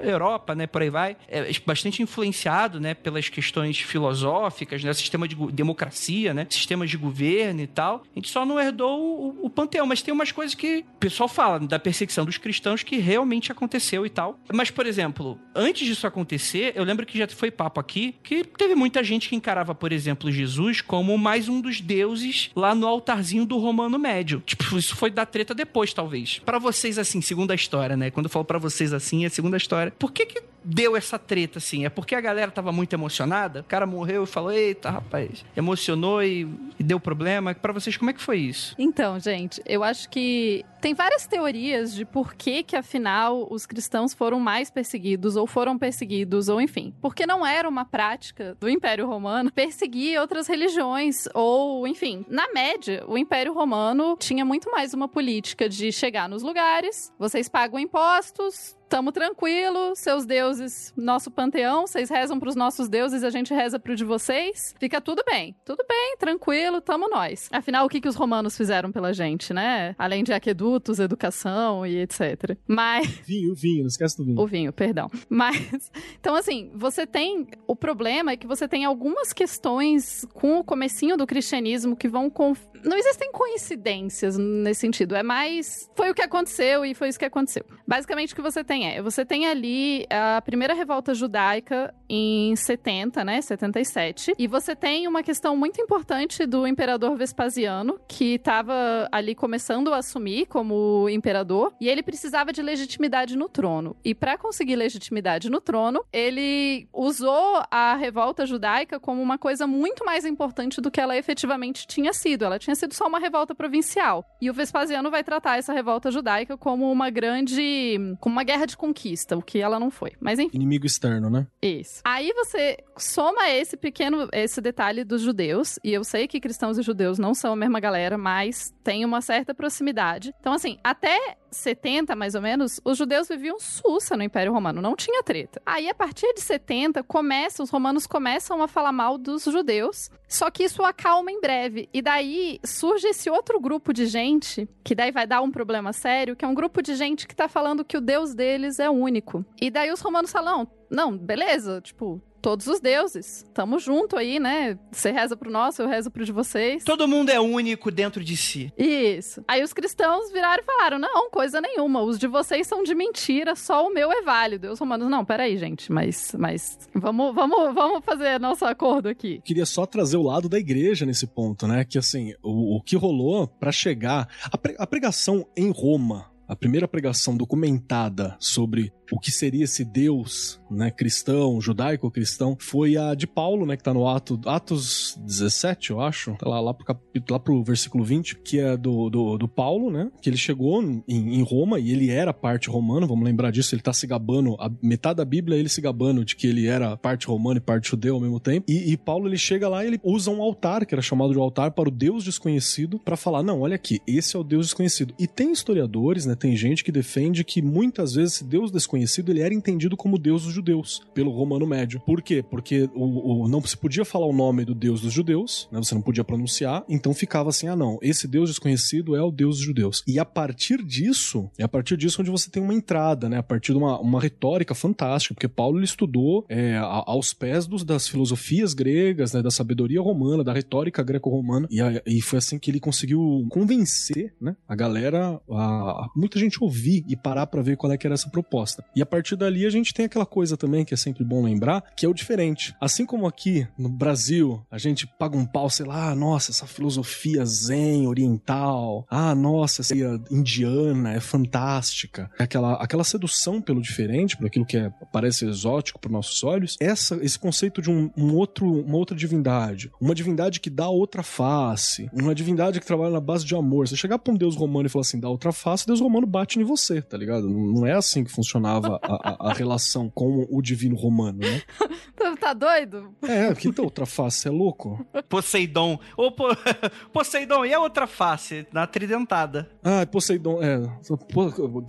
Europa, né? Por aí vai, é bastante influenciado, né? Pelas questões filosóficas, né? Sistema de democracia, né? Sistemas de governo e tal. A gente só não herdou o, o panteão, mas tem umas coisas que o pessoal fala da perseguição dos cristãos que realmente aconteceu e tal. Mas, por exemplo, antes disso acontecer, eu lembro que já foi papo aqui que teve muita gente que encarava, por exemplo, Jesus como mais um dos deuses lá no altarzinho do Romano Médio. Tipo, isso foi da treta depois, talvez. Pra vocês, assim, segundo a história, né? Quando eu falo pra vocês assim, é segunda história. Por que que deu essa treta, assim? É porque a galera tava muito emocionada? O cara morreu e falou, eita, rapaz, emocionou e, e deu problema. Pra vocês, como é que foi isso? Então, gente, eu acho que tem várias teorias de por que que afinal os cristãos foram mais perseguidos ou foram perseguidos ou enfim, porque não era uma prática do Império Romano perseguir outras religiões ou enfim, na média, o Império Romano tinha muito mais uma política de chegar nos lugares, vocês pagam impostos, tamo tranquilo, seus deuses, nosso panteão, vocês rezam pros nossos deuses, a gente reza pro de vocês. Fica tudo bem. Tudo bem, tranquilo, tamo nós. Afinal, o que, que os romanos fizeram pela gente, né? Além de aquedutos, educação e etc. Mas. Vinho, vinho, não esquece do vinho. O vinho, perdão. Mas. Então, assim, você tem. O problema é que você tem algumas questões com o comecinho do cristianismo que vão. Conf... Não existem coincidências nesse sentido. É mais. Foi o que aconteceu e foi isso que aconteceu. Basicamente, o que você tem é. Você tem ali a primeira revolta judaica em 70, né? 77. E você tem uma questão muito importante do imperador Vespasiano, que estava ali começando a assumir como imperador. E ele precisava de legitimidade no trono. E para conseguir legitimidade no trono, ele usou a revolta judaica como uma coisa muito mais importante do que ela efetivamente tinha sido. Ela tinha sido só uma revolta provincial. E o Vespasiano vai tratar essa revolta judaica como uma grande. como uma guerra de conquista, o que ela não foi. Mas enfim. Inimigo externo, né? Isso. Aí você soma esse pequeno, esse detalhe dos judeus, e eu sei que cristãos e judeus não são a mesma galera, mas tem uma certa proximidade. Então, assim, até 70, mais ou menos, os judeus viviam sussa no Império Romano, não tinha treta. Aí, a partir de 70, começa, os romanos começam a falar mal dos judeus, só que isso acalma em breve. E daí surge esse outro grupo de gente, que daí vai dar um problema sério, que é um grupo de gente que tá falando que o Deus deles é único. E daí os romanos falam, não, beleza, tipo, todos os deuses. Tamo junto aí, né? Você reza pro nosso, eu rezo pro de vocês. Todo mundo é único dentro de si. Isso. Aí os cristãos viraram e falaram: não, coisa nenhuma. Os de vocês são de mentira, só o meu é válido. E os romanos, não, peraí, gente, mas, mas vamos, vamos, vamos fazer nosso acordo aqui. Queria só trazer o lado da igreja nesse ponto, né? Que assim, o, o que rolou para chegar. A, pre, a pregação em Roma a primeira pregação documentada sobre o que seria esse Deus, né, cristão, judaico-cristão, foi a de Paulo, né, que tá no Ato, Atos 17, eu acho, tá lá, lá, pro capítulo, lá pro versículo 20, que é do, do, do Paulo, né, que ele chegou em, em, Roma e ele era parte romana, vamos lembrar disso, ele tá se gabando, a metade da Bíblia ele se gabando de que ele era parte romana e parte judeu ao mesmo tempo, e, e Paulo ele chega lá e ele usa um altar, que era chamado de altar para o Deus desconhecido, para falar, não, olha aqui, esse é o Deus desconhecido. E tem historiadores, né, tem gente que defende que muitas vezes esse Deus desconhecido ele era entendido como Deus dos judeus pelo Romano Médio. Por quê? Porque o, o, não se podia falar o nome do Deus dos judeus, né? Você não podia pronunciar, então ficava assim: ah, não, esse Deus desconhecido é o Deus dos judeus. E a partir disso, é a partir disso onde você tem uma entrada, né? A partir de uma, uma retórica fantástica, porque Paulo ele estudou é, aos pés dos, das filosofias gregas, né? Da sabedoria romana, da retórica greco-romana, e, e foi assim que ele conseguiu convencer, né? A galera, a, a, muita gente ouvir e parar para ver qual é que era essa proposta. E a partir dali a gente tem aquela coisa também que é sempre bom lembrar, que é o diferente. Assim como aqui no Brasil, a gente paga um pau, sei lá, nossa, essa filosofia zen oriental, ah, nossa, essa indiana é fantástica. Aquela, aquela sedução pelo diferente, por aquilo que é, parece exótico para nossos olhos, essa, esse conceito de um, um outro, uma outra divindade, uma divindade que dá outra face, uma divindade que trabalha na base de amor. Você chegar pra um deus romano e falar assim, dá outra face, deus romano bate em você, tá ligado? Não é assim que funcionava a, a, a relação com o divino romano, né? tá doido? É, que então, outra face, é louco? Poseidon. Ô, po... Poseidon, e a outra face? Na tridentada. Ah, Poseidon, é.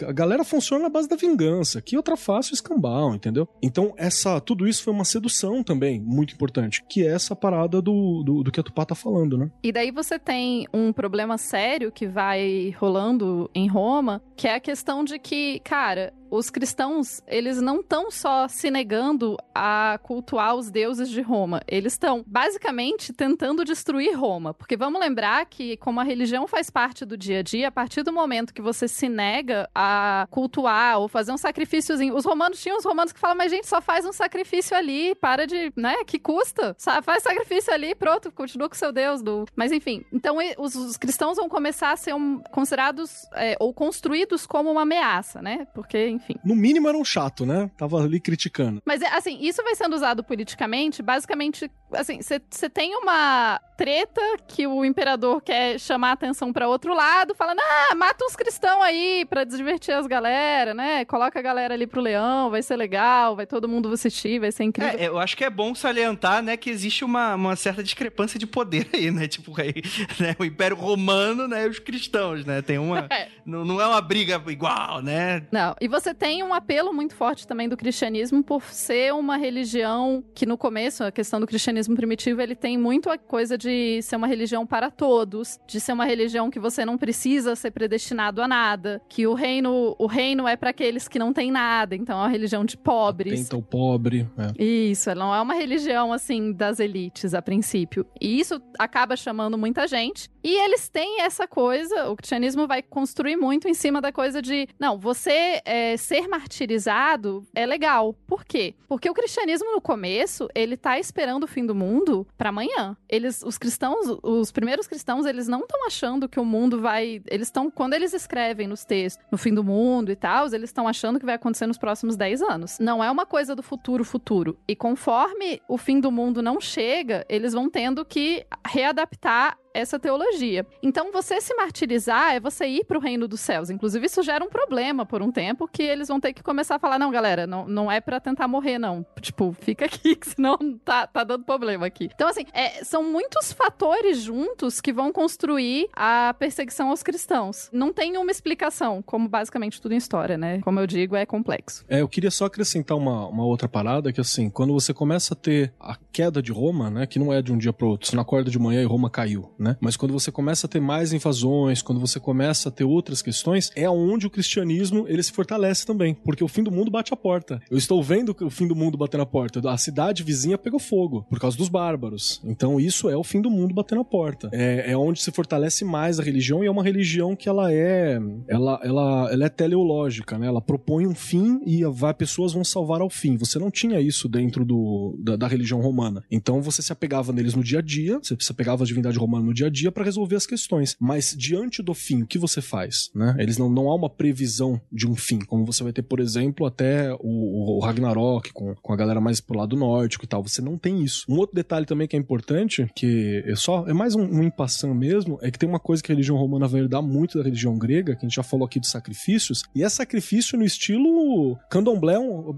A galera funciona na base da vingança. Que outra face, o escambau, entendeu? Então, essa, tudo isso foi uma sedução também, muito importante, que é essa parada do, do, do que a Tupá tá falando, né? E daí você tem um problema sério que vai rolando em Roma, que é a questão de que, cara, os cristãos, eles não estão só se negando a cultuar os deuses de Roma, eles estão basicamente tentando destruir Roma, porque vamos lembrar que como a religião faz parte do dia a dia, a partir do momento que você se nega a cultuar ou fazer um sacrifíciozinho, os romanos tinham os romanos que falam, mas gente, só faz um sacrifício ali, para de, né, que custa? Faz sacrifício ali, pronto, continua com seu deus, do... mas enfim, então os, os cristãos vão começar a ser um, considerados é, ou construídos como uma ameaça, né, porque enfim. No mínimo era um chato, né? Tava ali criticando. Mas, assim, isso vai sendo usado politicamente, basicamente, assim, você tem uma treta que o imperador quer chamar a atenção para outro lado, falando, ah, mata uns cristãos aí pra divertir as galera, né? Coloca a galera ali pro leão, vai ser legal, vai todo mundo assistir, vai ser incrível. É, eu acho que é bom salientar, né, que existe uma, uma certa discrepância de poder aí, né? Tipo, aí, né, o Império Romano, né, e os cristãos, né? Tem uma... É. Não, não é uma briga igual, né? Não, e você você tem um apelo muito forte também do cristianismo por ser uma religião que no começo, a questão do cristianismo primitivo, ele tem muito a coisa de ser uma religião para todos, de ser uma religião que você não precisa ser predestinado a nada, que o reino, o reino é para aqueles que não têm nada, então é uma religião de pobres. Tenta o pobre. É. Isso, ela não é uma religião assim das elites a princípio. E isso acaba chamando muita gente. E eles têm essa coisa, o cristianismo vai construir muito em cima da coisa de, não, você é, ser martirizado é legal. Por quê? Porque o cristianismo no começo, ele tá esperando o fim do mundo para amanhã. Eles, os cristãos, os primeiros cristãos, eles não estão achando que o mundo vai, eles estão, quando eles escrevem nos textos, no fim do mundo e tal, eles estão achando que vai acontecer nos próximos 10 anos. Não é uma coisa do futuro, futuro. E conforme o fim do mundo não chega, eles vão tendo que readaptar essa teologia. Então, você se martirizar é você ir para o reino dos céus. Inclusive, isso gera um problema por um tempo que eles vão ter que começar a falar: não, galera, não, não é para tentar morrer, não. Tipo, fica aqui, que senão tá, tá dando problema aqui. Então, assim, é, são muitos fatores juntos que vão construir a perseguição aos cristãos. Não tem uma explicação, como basicamente tudo em história, né? Como eu digo, é complexo. É, eu queria só acrescentar uma, uma outra parada, que assim, quando você começa a ter a queda de Roma, né, que não é de um dia para outro, você não acorda de manhã e Roma caiu, né? Mas quando você começa a ter mais invasões, quando você começa a ter outras questões, é onde o cristianismo ele se fortalece também, porque o fim do mundo bate a porta. Eu estou vendo o fim do mundo batendo a porta. A cidade vizinha pegou fogo por causa dos bárbaros. Então isso é o fim do mundo batendo a porta. É, é onde se fortalece mais a religião e é uma religião que ela é, ela, ela, ela é teleológica, né? Ela propõe um fim e vai pessoas vão salvar ao fim. Você não tinha isso dentro do, da, da religião romana. Então você se apegava neles no dia a dia, você se apegava à divindade romana no dia a dia para resolver as questões. Mas diante do fim, o que você faz? Né? Eles não, não há uma previsão de um fim, como você vai ter, por exemplo, até o, o Ragnarok, com, com a galera mais pro lado nórdico e tal. Você não tem isso. Um outro detalhe também que é importante, que é só é mais um, um impassão mesmo, é que tem uma coisa que a religião romana vai herdar muito da religião grega, que a gente já falou aqui dos sacrifícios, e é sacrifício no estilo candomblé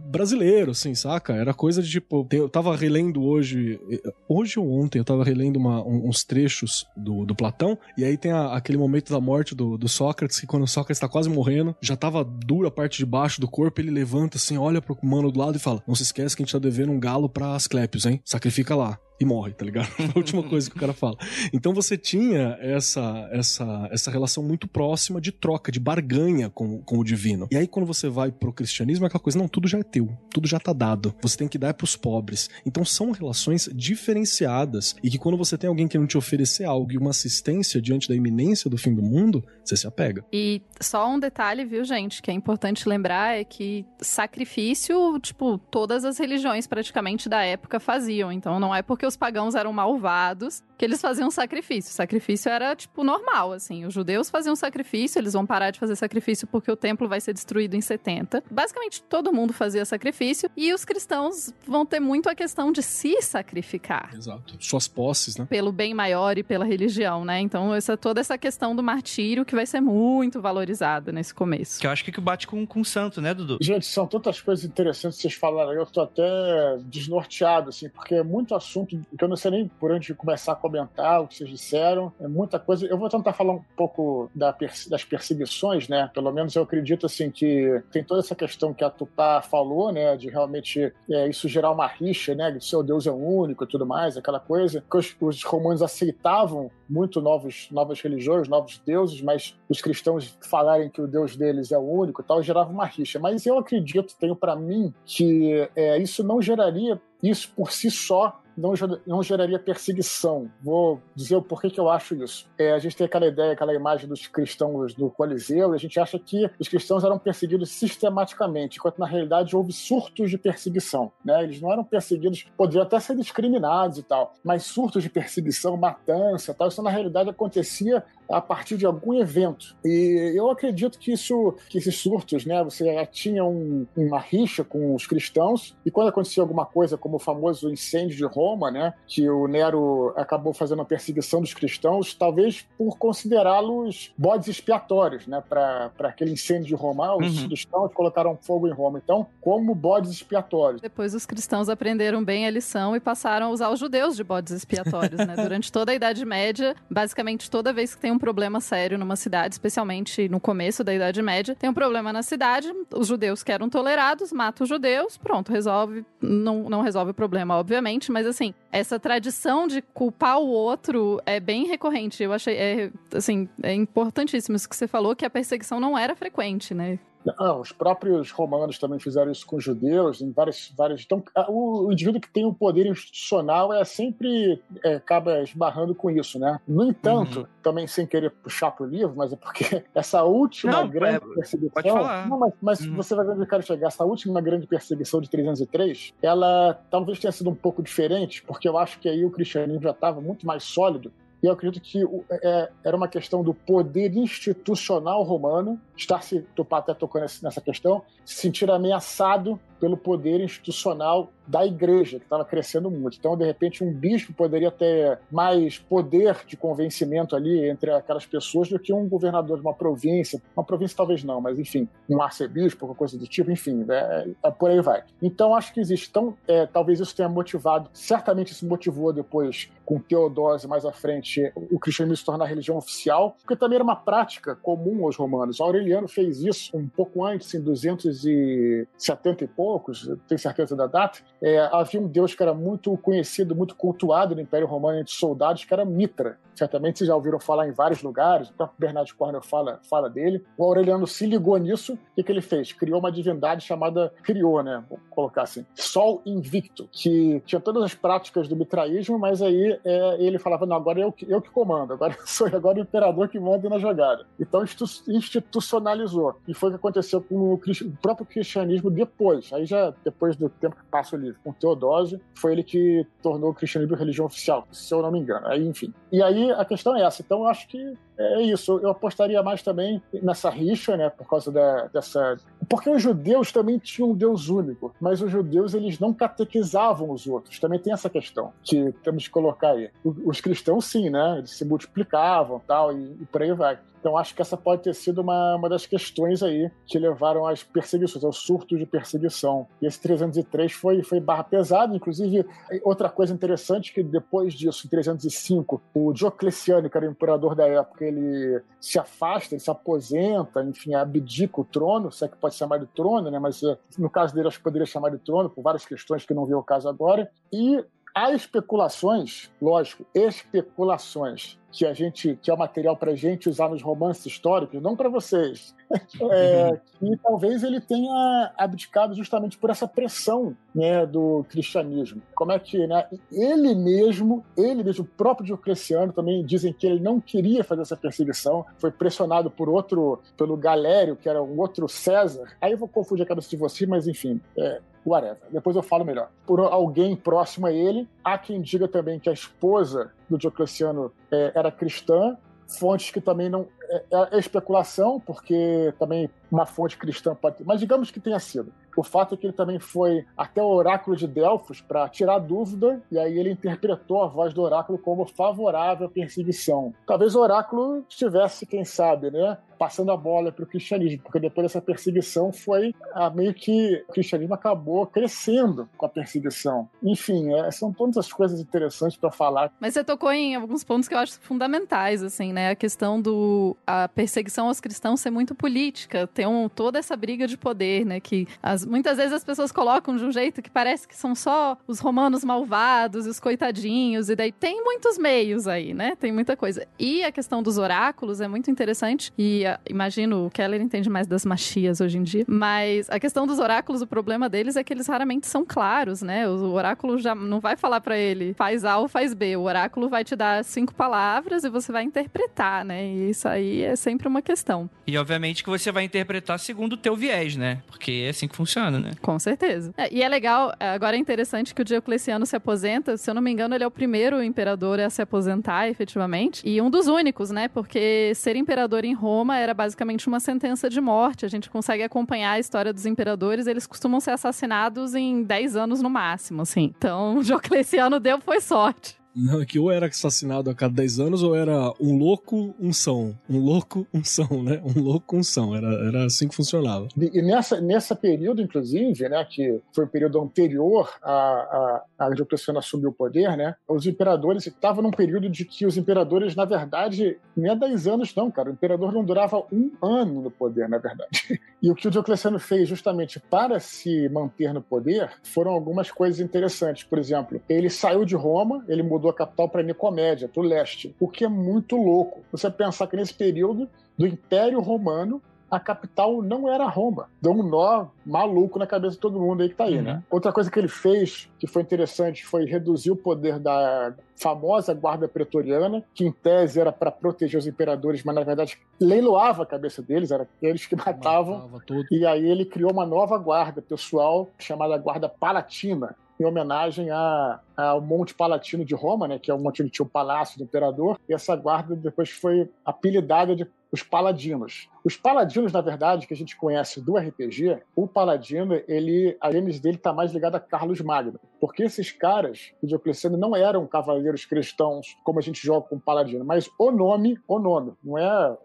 brasileiro, assim, saca? Era coisa de tipo. Eu tava relendo hoje, hoje ou ontem, eu tava relendo uma, uns trechos do do, Platão. E aí tem a, aquele momento da morte do, do Sócrates, que quando o Sócrates tá quase morrendo, já tava dura a parte de baixo do corpo, ele levanta assim, olha pro mano do lado e fala: Não se esquece que a gente tá devendo um galo pra Asclepios, hein? Sacrifica lá e morre, tá ligado? a última coisa que o cara fala. Então você tinha essa essa essa relação muito próxima de troca, de barganha com, com o divino. E aí quando você vai pro cristianismo, é aquela coisa, não, tudo já é teu, tudo já tá dado. Você tem que dar pros pobres. Então são relações diferenciadas e que quando você tem alguém querendo te oferecer algo e uma assistência diante da iminência do fim do mundo, você se apega. E só um detalhe, viu, gente, que é importante lembrar é que sacrifício, tipo, todas as religiões praticamente da época faziam. Então não é porque os pagãos eram malvados que eles faziam sacrifício. Sacrifício era, tipo, normal, assim. Os judeus faziam sacrifício, eles vão parar de fazer sacrifício porque o templo vai ser destruído em 70. Basicamente, todo mundo fazia sacrifício e os cristãos vão ter muito a questão de se sacrificar. Exato. Suas posses, né? Pelo bem maior e pela religião, né? Então, essa, toda essa questão do martírio que vai ser muito valorizada nesse começo. Que eu acho que bate com, com o santo, né, Dudu? Gente, são tantas coisas interessantes que vocês falaram. Eu tô até desnorteado, assim, porque é muito assunto que eu não sei nem por onde começar a comentar o que vocês disseram. É muita coisa. Eu vou tentar falar um pouco da, das perseguições, né? Pelo menos eu acredito assim que tem toda essa questão que a Tupá falou, né? De realmente é, isso gerar uma rixa, né? De seu Deus é único e tudo mais, aquela coisa. Que os, os romanos aceitavam muito novos, novas religiões, novos deuses, mas os cristãos falarem que o Deus deles é o único e tal, gerava uma rixa. Mas eu acredito, tenho para mim, que é, isso não geraria isso por si só não, não geraria perseguição. Vou dizer o porquê que eu acho isso. É, a gente tem aquela ideia, aquela imagem dos cristãos do Coliseu, e a gente acha que os cristãos eram perseguidos sistematicamente, enquanto na realidade houve surtos de perseguição. Né? Eles não eram perseguidos, poderiam até ser discriminados e tal, mas surtos de perseguição, matança, tal, isso na realidade acontecia a partir de algum evento. E eu acredito que isso, que esses surtos, né, você já tinha um, uma rixa com os cristãos, e quando acontecia alguma coisa, como o famoso incêndio de Roma, né, que o Nero acabou fazendo a perseguição dos cristãos, talvez por considerá-los bodes expiatórios, né, para aquele incêndio de Roma, os uhum. cristãos colocaram fogo em Roma. Então, como bodes expiatórios. Depois os cristãos aprenderam bem a lição e passaram a usar os judeus de bodes expiatórios, né? Durante toda a Idade Média, basicamente toda vez que tem um problema sério numa cidade, especialmente no começo da Idade Média. Tem um problema na cidade, os judeus que eram tolerados, mata os judeus, pronto, resolve. Não, não resolve o problema, obviamente, mas assim, essa tradição de culpar o outro é bem recorrente. Eu achei, é, assim, é importantíssimo isso que você falou, que a perseguição não era frequente, né? Não, os próprios romanos também fizeram isso com os judeus, em várias. várias então, o indivíduo que tem o poder institucional é sempre é, acaba esbarrando com isso, né? No entanto, uhum. também sem querer puxar para o livro, mas é porque essa última não, grande é, perseguição. Não, mas, mas uhum. você vai ver onde eu quero chegar. Essa última grande perseguição de 303, ela talvez tenha sido um pouco diferente, porque eu acho que aí o cristianismo já estava muito mais sólido e eu acredito que é, era uma questão do poder institucional romano, estar se, Tupá até tocando nessa questão, se sentir ameaçado pelo poder institucional da igreja, que estava crescendo muito. Então, de repente, um bispo poderia ter mais poder de convencimento ali entre aquelas pessoas do que um governador de uma província. Uma província talvez não, mas enfim, um arcebispo, alguma coisa do tipo, enfim, é, é, por aí vai. Então, acho que existe. Então, é, talvez isso tenha motivado, certamente isso motivou depois, com Teodósio mais à frente, o cristianismo se tornar religião oficial, porque também era uma prática comum aos romanos. Aureliano fez isso um pouco antes, em 270 e pouco, poucos, tenho certeza da data, é, havia um deus que era muito conhecido, muito cultuado no Império Romano entre soldados, que era Mitra. Certamente vocês já ouviram falar em vários lugares, o próprio Bernardo Cornel fala, fala dele. O Aureliano se ligou nisso, o que, ele fez? Criou uma divindade chamada, criou, né, vou colocar assim, Sol Invicto, que tinha todas as práticas do mitraísmo, mas aí é, ele falava, não, agora eu, eu que comando, agora sou agora o imperador que manda na jogada. Então institucionalizou. E foi o que aconteceu com o, o próprio cristianismo depois. Aí aí já depois do tempo que passa o livro com Teodósio, foi ele que tornou o cristianismo religião oficial, se eu não me engano. Aí, enfim. E aí a questão é essa. Então eu acho que é isso. Eu apostaria mais também nessa rixa, né, por causa da, dessa porque os judeus também tinham um Deus único, mas os judeus eles não catequizavam os outros. Também tem essa questão que temos que colocar aí. Os cristãos sim, né? Eles se multiplicavam tal e, e por aí vai. Então acho que essa pode ter sido uma, uma das questões aí que levaram às perseguições, ao surto de perseguição. E esse 303 foi, foi barra pesada, inclusive outra coisa interessante que depois disso, em 305, o Diocleciano, que era o imperador da época, ele se afasta, ele se aposenta, enfim, abdica o trono, se é que pode chamar de trono, né? mas eh, no caso dele acho que poderia chamar de trono por várias questões que não viu o caso agora. E há especulações, lógico, especulações que a gente que é o material para gente usar nos romances históricos, não para vocês, é, que talvez ele tenha abdicado justamente por essa pressão né, do cristianismo. Como é que né, ele mesmo, ele mesmo, o próprio Diocleciano também dizem que ele não queria fazer essa perseguição, foi pressionado por outro, pelo Galério, que era um outro César. Aí eu vou confundir a cabeça de vocês, mas enfim, é, whatever. Depois eu falo melhor. Por alguém próximo a ele, há quem diga também que a esposa do Diocleciano é, era cristã, fontes que também não. É, é, especulação, porque também uma fonte cristã pode ter, mas digamos que tenha sido. O fato é que ele também foi até o oráculo de Delfos para tirar dúvida, e aí ele interpretou a voz do oráculo como favorável à perseguição. Talvez o oráculo estivesse, quem sabe, né, passando a bola para o cristianismo, porque depois dessa perseguição foi ah, meio que o cristianismo acabou crescendo com a perseguição. Enfim, é, são todas as coisas interessantes para falar. Mas você tocou em alguns pontos que eu acho fundamentais, assim, né? A questão do a perseguição aos cristãos ser muito política, ter um, toda essa briga de poder, né? Que as, muitas vezes as pessoas colocam de um jeito que parece que são só os romanos malvados, os coitadinhos, e daí tem muitos meios aí, né? Tem muita coisa. E a questão dos oráculos é muito interessante, e imagino, o Keller entende mais das machias hoje em dia, mas a questão dos oráculos, o problema deles é que eles raramente são claros, né? O oráculo já não vai falar para ele faz A ou faz B. O oráculo vai te dar cinco palavras e você vai interpretar, né? E isso aí é sempre uma questão. E obviamente que você vai interpretar segundo o teu viés, né? Porque é assim que funciona, né? Com certeza. É, e é legal, agora é interessante que o Diocleciano se aposenta, se eu não me engano, ele é o primeiro imperador a se aposentar efetivamente, e um dos únicos, né? Porque ser imperador em Roma era basicamente uma sentença de morte. A gente consegue acompanhar a história dos imperadores, eles costumam ser assassinados em 10 anos no máximo, assim. Então, Diocleciano deu foi sorte. Não, é que ou era assassinado a cada 10 anos ou era um louco, um são. Um louco, um são, né? Um louco, um são. Era, era assim que funcionava. E, nessa, nessa período, inclusive, né, que foi o período anterior a, a, a Diocleciano assumir o poder, né, os imperadores estavam num período de que os imperadores, na verdade, nem é 10 anos não, cara. O imperador não durava um ano no poder, na verdade. E o que o Diocleciano fez justamente para se manter no poder foram algumas coisas interessantes. Por exemplo, ele saiu de Roma, ele mudou a capital para Nicomédia, para o leste, o que é muito louco. Você pensar que nesse período do Império Romano, a capital não era Roma. Deu um nó maluco na cabeça de todo mundo aí que tá aí, né? uhum. né? Outra coisa que ele fez, que foi interessante, foi reduzir o poder da famosa guarda pretoriana, que em tese era para proteger os imperadores, mas na verdade leiloava a cabeça deles, era eles que matavam. E aí ele criou uma nova guarda pessoal chamada Guarda Palatina, em homenagem a, ao Monte Palatino de Roma, né, que é o monte onde tinha o palácio do imperador, e essa guarda depois foi apelidada de os paladinos. Os paladinos, na verdade, que a gente conhece do RPG, o paladino, ele, a gênese dele está mais ligada a Carlos Magno, porque esses caras, o Diocleciano, não eram cavaleiros cristãos como a gente joga com o paladino, mas o nome, o nome, não é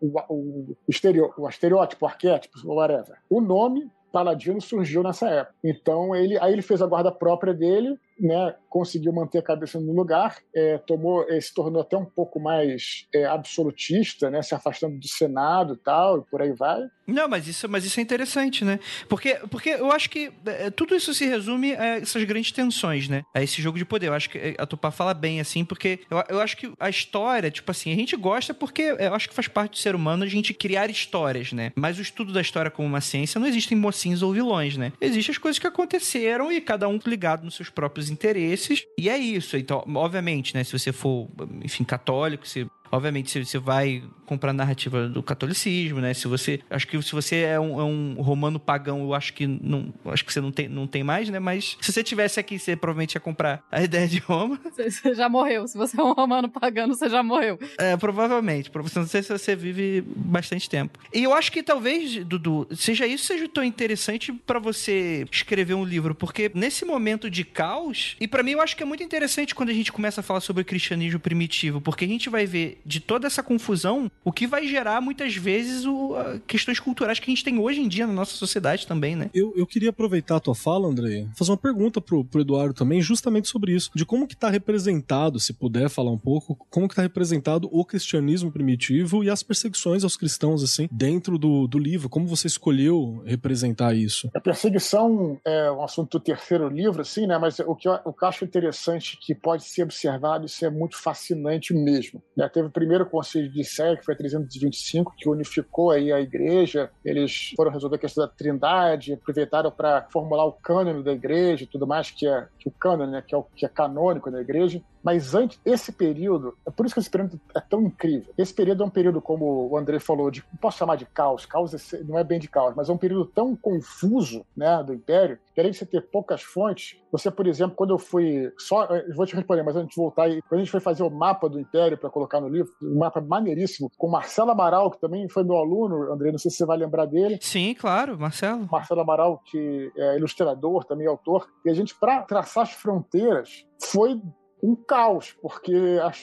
o, o, o, estereo, o estereótipo, o arquétipo, whatever. O nome Paladino surgiu nessa época. Então ele, aí ele fez a guarda própria dele né, conseguiu manter a cabeça no lugar, é, tomou, é, se tornou até um pouco mais é, absolutista, né, se afastando do Senado e tal, e por aí vai. Não, mas isso, mas isso é interessante, né? Porque, porque eu acho que é, tudo isso se resume a essas grandes tensões, né? A esse jogo de poder. Eu acho que a Tupá fala bem, assim, porque eu, eu acho que a história, tipo assim, a gente gosta porque eu acho que faz parte do ser humano a gente criar histórias, né? Mas o estudo da história como uma ciência não existem mocinhos ou vilões, né? Existem as coisas que aconteceram e cada um ligado nos seus próprios interesses. E é isso. Então, obviamente, né? Se você for, enfim, católico, se obviamente você vai comprar a narrativa do catolicismo, né? Se você, acho que se você é um, é um, romano pagão, eu acho que não, acho que você não tem, não tem mais, né? Mas se você tivesse aqui, você provavelmente ia comprar a ideia de Roma. Você já morreu. Se você é um romano pagano, você já morreu. É, provavelmente. Não sei se você vive bastante tempo. E eu acho que talvez, Dudu, seja isso seja tão interessante para você escrever um livro, porque nesse momento de caos, e para mim eu acho que é muito interessante quando a gente começa a falar sobre o cristianismo primitivo, porque a gente vai ver de toda essa confusão, o que vai gerar muitas vezes o, questões culturais que a gente tem hoje em dia na nossa sociedade também, né? Eu, eu queria aproveitar a tua fala, André, fazer uma pergunta pro, pro Eduardo também, justamente sobre isso, de como que tá representado, se puder falar um pouco, como que tá representado o cristianismo primitivo e as perseguições aos cristãos, assim, dentro do, do livro, como você escolheu representar isso? A perseguição é um assunto do terceiro livro, assim, né, mas o que eu, o que eu acho interessante que pode ser observado, isso é muito fascinante mesmo. Né? Teve primeiro concílio de Sé, que foi 325, que unificou aí a igreja. Eles foram resolver a questão da trindade, aproveitaram para formular o cânone da igreja e tudo mais, que é que o cânone, né, que é o que é canônico da igreja. Mas antes, esse período, é por isso que esse período é tão incrível. Esse período é um período, como o André falou, de, não posso chamar de caos, caos é não é bem de caos, mas é um período tão confuso né, do Império, que além de você ter poucas fontes, você, por exemplo, quando eu fui, só, eu vou te responder, mas antes de voltar aí, quando a gente foi fazer o mapa do Império para colocar no livro, um mapa maneiríssimo, com Marcelo Amaral, que também foi meu aluno, André, não sei se você vai lembrar dele. Sim, claro, Marcelo. Marcelo Amaral, que é ilustrador, também autor, e a gente, para traçar as fronteiras, foi um caos, porque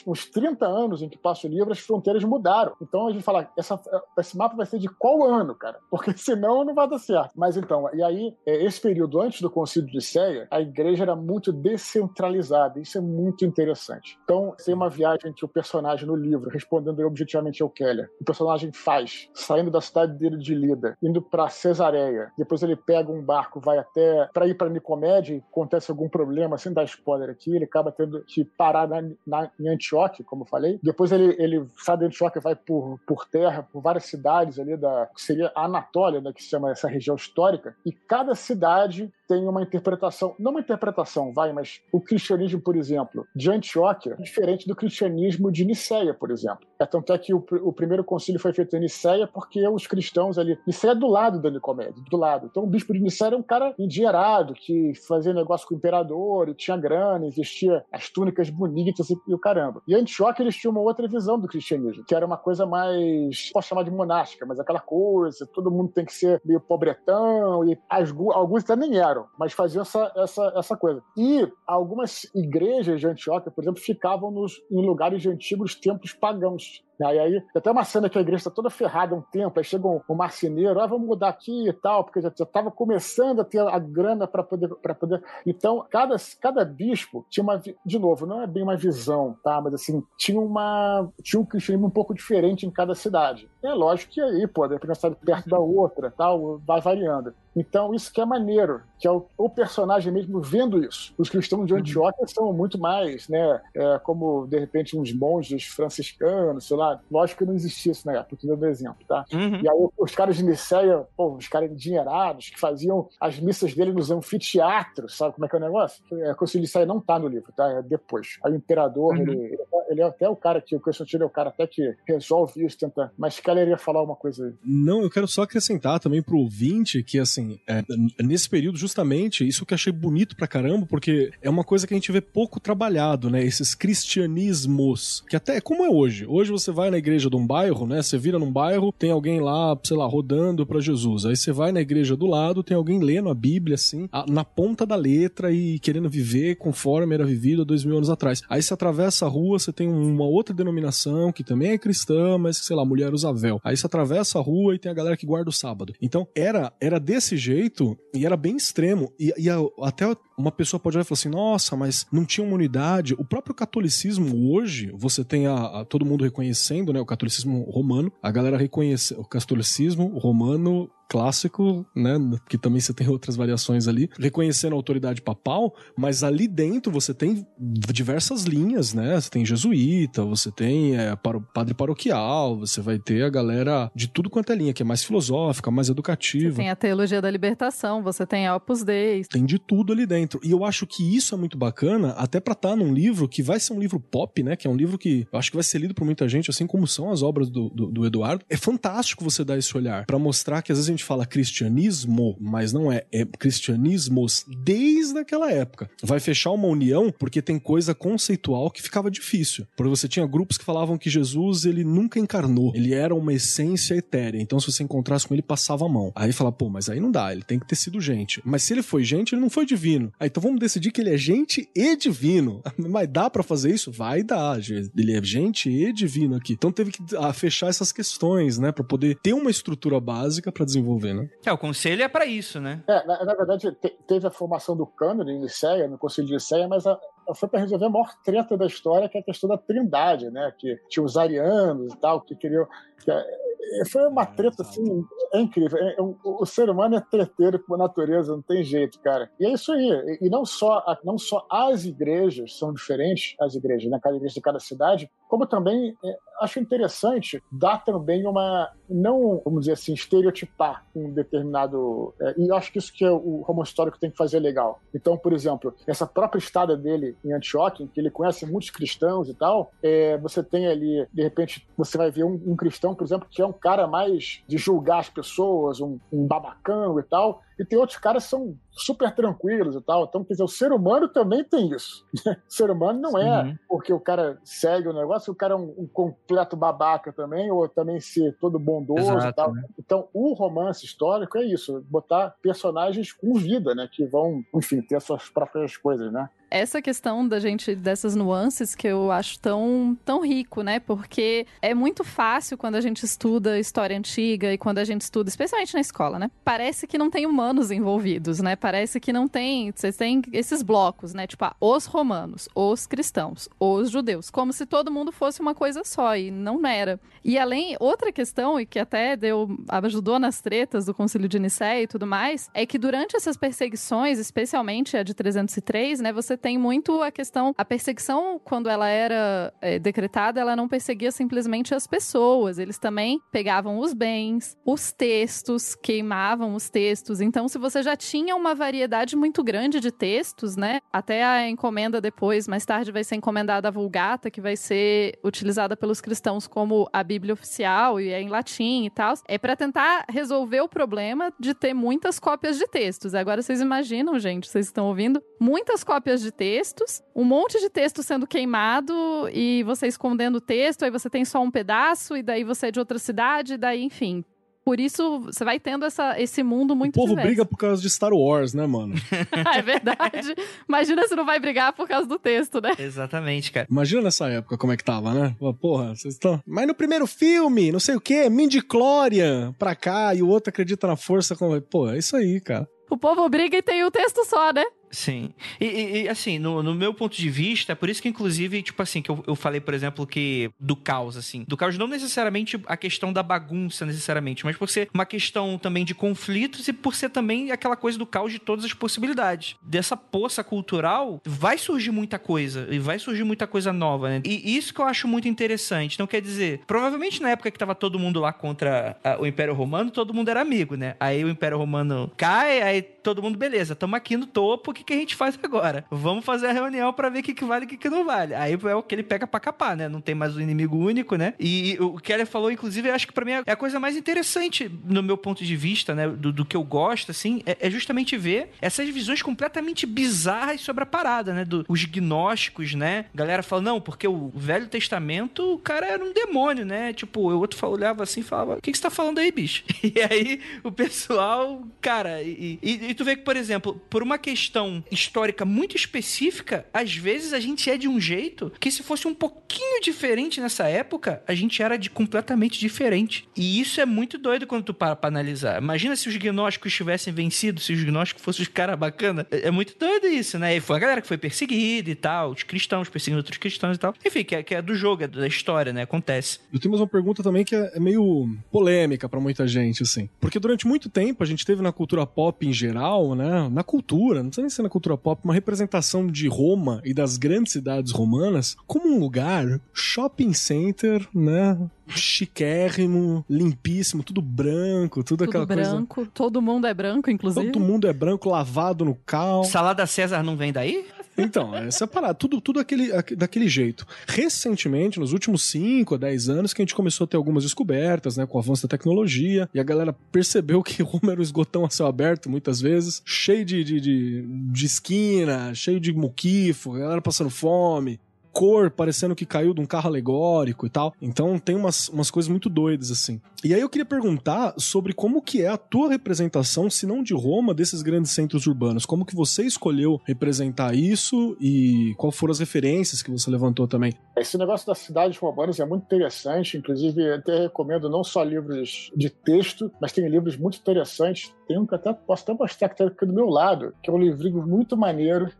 os 30 anos em que passa o livro, as fronteiras mudaram. Então a gente fala, essa, esse mapa vai ser de qual ano, cara? Porque senão não vai dar certo. Mas então, e aí, é, esse período antes do Concílio de Ceia, a igreja era muito descentralizada. Isso é muito interessante. Então, tem uma viagem que o personagem no livro, respondendo objetivamente ao Keller, o personagem faz, saindo da cidade dele de Lida, indo para Cesareia. Depois ele pega um barco, vai até para ir para Nicomédia, acontece algum problema, sem dar spoiler aqui, ele acaba tendo que parar na, na, em Antioquia, como eu falei. Depois ele, ele sai de Antioquia vai por, por terra, por várias cidades ali da que seria a Anatólia, né, que se chama essa região histórica. E cada cidade tem uma interpretação, não uma interpretação, vai, mas o cristianismo, por exemplo, de Antioquia, é diferente do cristianismo de Niceia, por exemplo. É tanto é que o, o primeiro concílio foi feito em Niceia porque os cristãos ali. Niceia é do lado da Nicomédia, do lado. Então o bispo de Niceia era um cara endinheirado, que fazia negócio com o imperador e tinha grana, investia as túnicas bonitas e o caramba. E Antioquia eles tinham uma outra visão do cristianismo, que era uma coisa mais, posso chamar de monástica, mas aquela coisa, todo mundo tem que ser meio pobretão, e as, alguns até nem eram eram, mas faziam essa, essa, essa coisa. E algumas igrejas de Antioquia, por exemplo, ficavam nos, em lugares de antigos templos pagãos. E aí, até uma cena que a igreja está toda ferrada há um tempo, aí chega um, um marceneiro, ah, vamos mudar aqui e tal, porque já estava começando a ter a grana para poder, poder. Então, cada, cada bispo tinha uma. De novo, não é bem uma visão, tá? Mas assim, tinha uma. Tinha um cristianismo um pouco diferente em cada cidade. É lógico que aí, pô, depende de perto da outra, tal, vai variando. Então, isso que é maneiro, que é o, o, personagem mesmo vendo isso. Os cristãos de uhum. Antioquia são muito mais, né, é, como, de repente, uns monges franciscanos, sei lá. Lógico que não existia isso na época, tô dando exemplo, tá? Uhum. E aí, os caras de Niceia, pô, os caras endinheirados, que faziam as missas dele nos anfiteatros, sabe como é que é o negócio? É, Concílio de Niceia não tá no livro, tá? É depois. Aí o imperador, uhum. ele, ele, é até o cara que, o Constantino é o cara até que resolve isso, tenta... Mas, cara, ele ia falar uma coisa aí. Não, eu quero só acrescentar também pro ouvinte que, assim, é, nesse período, justamente, isso que eu achei bonito pra caramba, porque é uma coisa que a gente vê pouco trabalhado, né? Esses cristianismos, que até é como é hoje. Hoje você vai na igreja de um bairro, né? Você vira num bairro, tem alguém lá, sei lá, rodando para Jesus. Aí você vai na igreja do lado, tem alguém lendo a Bíblia, assim, na ponta da letra e querendo viver conforme era vivido há dois mil anos atrás. Aí você atravessa a rua, você tem uma outra denominação que também é cristã, mas, sei lá, mulher usa véu. Aí você atravessa a rua e tem a galera que guarda o sábado. Então, era, era desse jeito e era bem extremo. E, e a, até uma pessoa pode olhar e falar assim: nossa, mas não tinha uma unidade. O próprio catolicismo hoje, você tem a, a, todo mundo reconhecendo, né? O catolicismo romano, a galera reconhece o catolicismo romano clássico, né? Que também você tem outras variações ali, reconhecendo a autoridade papal, mas ali dentro você tem diversas linhas, né? Você tem jesuíta, você tem é, padre paroquial, você vai ter a galera de tudo quanto é linha, que é mais filosófica, mais educativa. Você tem a teologia da libertação, você tem a Opus Dei. Tem de tudo ali dentro. E eu acho que isso é muito bacana, até para estar tá num livro que vai ser um livro pop, né? Que é um livro que eu acho que vai ser lido por muita gente, assim como são as obras do, do, do Eduardo. É fantástico você dar esse olhar para mostrar que às vezes a gente gente fala cristianismo, mas não é, é cristianismos desde aquela época. Vai fechar uma união porque tem coisa conceitual que ficava difícil. Porque você tinha grupos que falavam que Jesus ele nunca encarnou, ele era uma essência etérea. Então se você encontrasse com ele passava a mão. Aí fala, pô, mas aí não dá, ele tem que ter sido gente. Mas se ele foi gente, ele não foi divino. Aí então vamos decidir que ele é gente e divino. Mas dá para fazer isso? Vai dar. Ele é gente e divino aqui. Então teve que ah, fechar essas questões, né, para poder ter uma estrutura básica para desenvolver desenvolver, né? É, o conselho é para isso, né? É, na, na verdade, te, teve a formação do cânone em Niceia, no conselho de Niceia, mas a, foi para resolver a maior treta da história, que é a questão da trindade, né? Que tinha os arianos e tal, que queriam. Que, é, foi uma treta assim, é incrível. É, é, o, ser humano é treteiro por natureza, não tem jeito, cara. E é isso aí. E, e não só, não só as igrejas são diferentes, as igrejas, né? Cada igreja de cada cidade, como também é, acho interessante dar também uma. Não, vamos dizer assim, estereotipar um determinado. É, e acho que isso que é o romance histórico tem que fazer legal. Então, por exemplo, essa própria estada dele em Antioquia, que ele conhece muitos cristãos e tal, é, você tem ali, de repente, você vai ver um, um, cristão, por exemplo, que é um cara mais de julgar as pessoas, um, um babacão e tal, e tem outros caras que são super tranquilos e tal. Então, quer dizer, o ser humano também tem isso. o ser humano não é uhum. porque o cara segue o negócio, o cara é um, um, completo babaca também, ou também ser todo bondoso Exato, e tal. Né? Então, o romance histórico é isso, botar personagens com vida, né? Que vão, enfim, ter suas próprias coisas, né? Essa questão da gente, dessas nuances que eu acho tão, tão rico, né? Porque é muito fácil quando a gente estuda história antiga e quando a gente estuda, especialmente na escola, né? Parece que não tem humanos envolvidos, né? Parece que não tem. Vocês têm esses blocos, né? Tipo, ah, os romanos, os cristãos, os judeus, como se todo mundo fosse uma coisa só, e não era. E além, outra questão, e que até deu, ajudou nas tretas do Concílio de Nicéia e tudo mais, é que durante essas perseguições, especialmente a de 303, né? Você tem muito a questão. A perseguição, quando ela era é, decretada, ela não perseguia simplesmente as pessoas. Eles também pegavam os bens, os textos, queimavam os textos. Então, se você já tinha uma variedade muito grande de textos, né? Até a encomenda depois, mais tarde, vai ser encomendada a Vulgata, que vai ser utilizada pelos cristãos como a Bíblia oficial e é em latim e tal. É para tentar resolver o problema de ter muitas cópias de textos. Agora vocês imaginam, gente, vocês estão ouvindo, muitas cópias de de textos, um monte de texto sendo queimado e você escondendo o texto, aí você tem só um pedaço, e daí você é de outra cidade, e daí, enfim. por isso você vai tendo essa, esse mundo muito O povo diverso. briga por causa de Star Wars, né, mano? é verdade. Imagina se não vai brigar por causa do texto, né? Exatamente, cara. Imagina nessa época como é que tava, né? Pô, Porra, vocês estão. Mas no primeiro filme, não sei o quê, Mindy-Chlorian pra cá e o outro acredita na força. Como... Pô, é isso aí, cara. O povo briga e tem o texto só, né? Sim. E, e- e, assim, no, no meu ponto de vista, é por isso que, inclusive, tipo assim, que eu, eu falei, por exemplo, que do caos, assim. Do caos não necessariamente a questão da bagunça, necessariamente, mas por ser uma questão também de conflitos e por ser também aquela coisa do caos de todas as possibilidades. Dessa poça cultural, vai surgir muita coisa. E vai surgir muita coisa nova, né? E isso que eu acho muito interessante. Então, quer dizer, provavelmente na época que tava todo mundo lá contra ah, o Império Romano, todo mundo era amigo, né? Aí o Império Romano cai, aí todo mundo, beleza, tamo aqui no topo, o que, que a gente faz agora? Vamos fazer a reunião pra ver o que, que vale e o que, que não vale. Aí é o que ele pega pra capar, né? Não tem mais um inimigo único, né? E o Keller falou, inclusive, eu acho que pra mim é a coisa mais interessante, no meu ponto de vista, né? Do, do que eu gosto, assim, é, é justamente ver essas visões completamente bizarras sobre a parada, né? Do, os gnósticos, né? A galera fala, não, porque o Velho Testamento, o cara era um demônio, né? Tipo, o outro olhava assim e falava, o que, que você tá falando aí, bicho? E aí o pessoal, cara, e, e- e tu vê que, por exemplo, por uma questão histórica muito específica, às vezes a gente é de um jeito que se fosse um pouquinho diferente nessa época, a gente era de completamente diferente. E isso é muito doido quando tu para pra analisar. Imagina se os gnósticos tivessem vencido, se os gnósticos fossem os caras bacanas. É, é muito doido isso, né? E foi a galera que foi perseguida e tal, os cristãos perseguindo outros cristãos e tal. Enfim, que é, que é do jogo, é da história, né? Acontece. Eu tenho mais uma pergunta também que é é meio polêmica pra muita gente, assim. Porque durante muito tempo a gente teve na cultura pop em geral, né? Na cultura, não precisa nem ser na cultura pop, uma representação de Roma e das grandes cidades romanas como um lugar shopping center, né? Chiquérrimo, limpíssimo, tudo branco, tudo, Tudo aquela coisa. branco. Todo mundo é branco, inclusive. Todo mundo é branco, lavado no cal. Salada César não vem daí? Então, é a parada. Tudo, tudo aquele, aque- daquele jeito. Recentemente, nos últimos 5 a 10 anos, que a gente começou a ter algumas descobertas, né? Com o avanço da tecnologia. E a galera percebeu que Roma era um esgotão a céu aberto, muitas vezes. Cheio de, de, de, de esquina, cheio de muquifo, a galera passando fome. Cor parecendo que caiu de um carro alegórico e tal. Então tem umas, umas coisas muito doidas, assim. E aí eu queria perguntar sobre como que é a tua representação, se não de Roma, desses grandes centros urbanos. Como que você escolheu representar isso e qual foram as referências que você levantou também? Esse negócio das cidades romanas é muito interessante, inclusive eu até recomendo não só livros de texto, mas tem livros muito interessantes. Tem um que até posso até mostrar que está aqui do meu lado, que é um livrinho muito maneiro.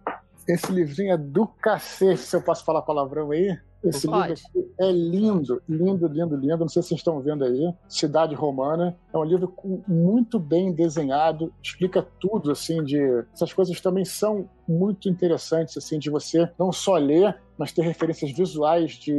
Esse livrinho é do cacete, se eu posso falar palavrão aí. Esse Pode. livro é lindo, lindo, lindo, lindo. Não sei se vocês estão vendo aí. Cidade Romana. É um livro muito bem desenhado, explica tudo, assim, de... Essas coisas também são muito interessantes, assim, de você não só ler, mas ter referências visuais de,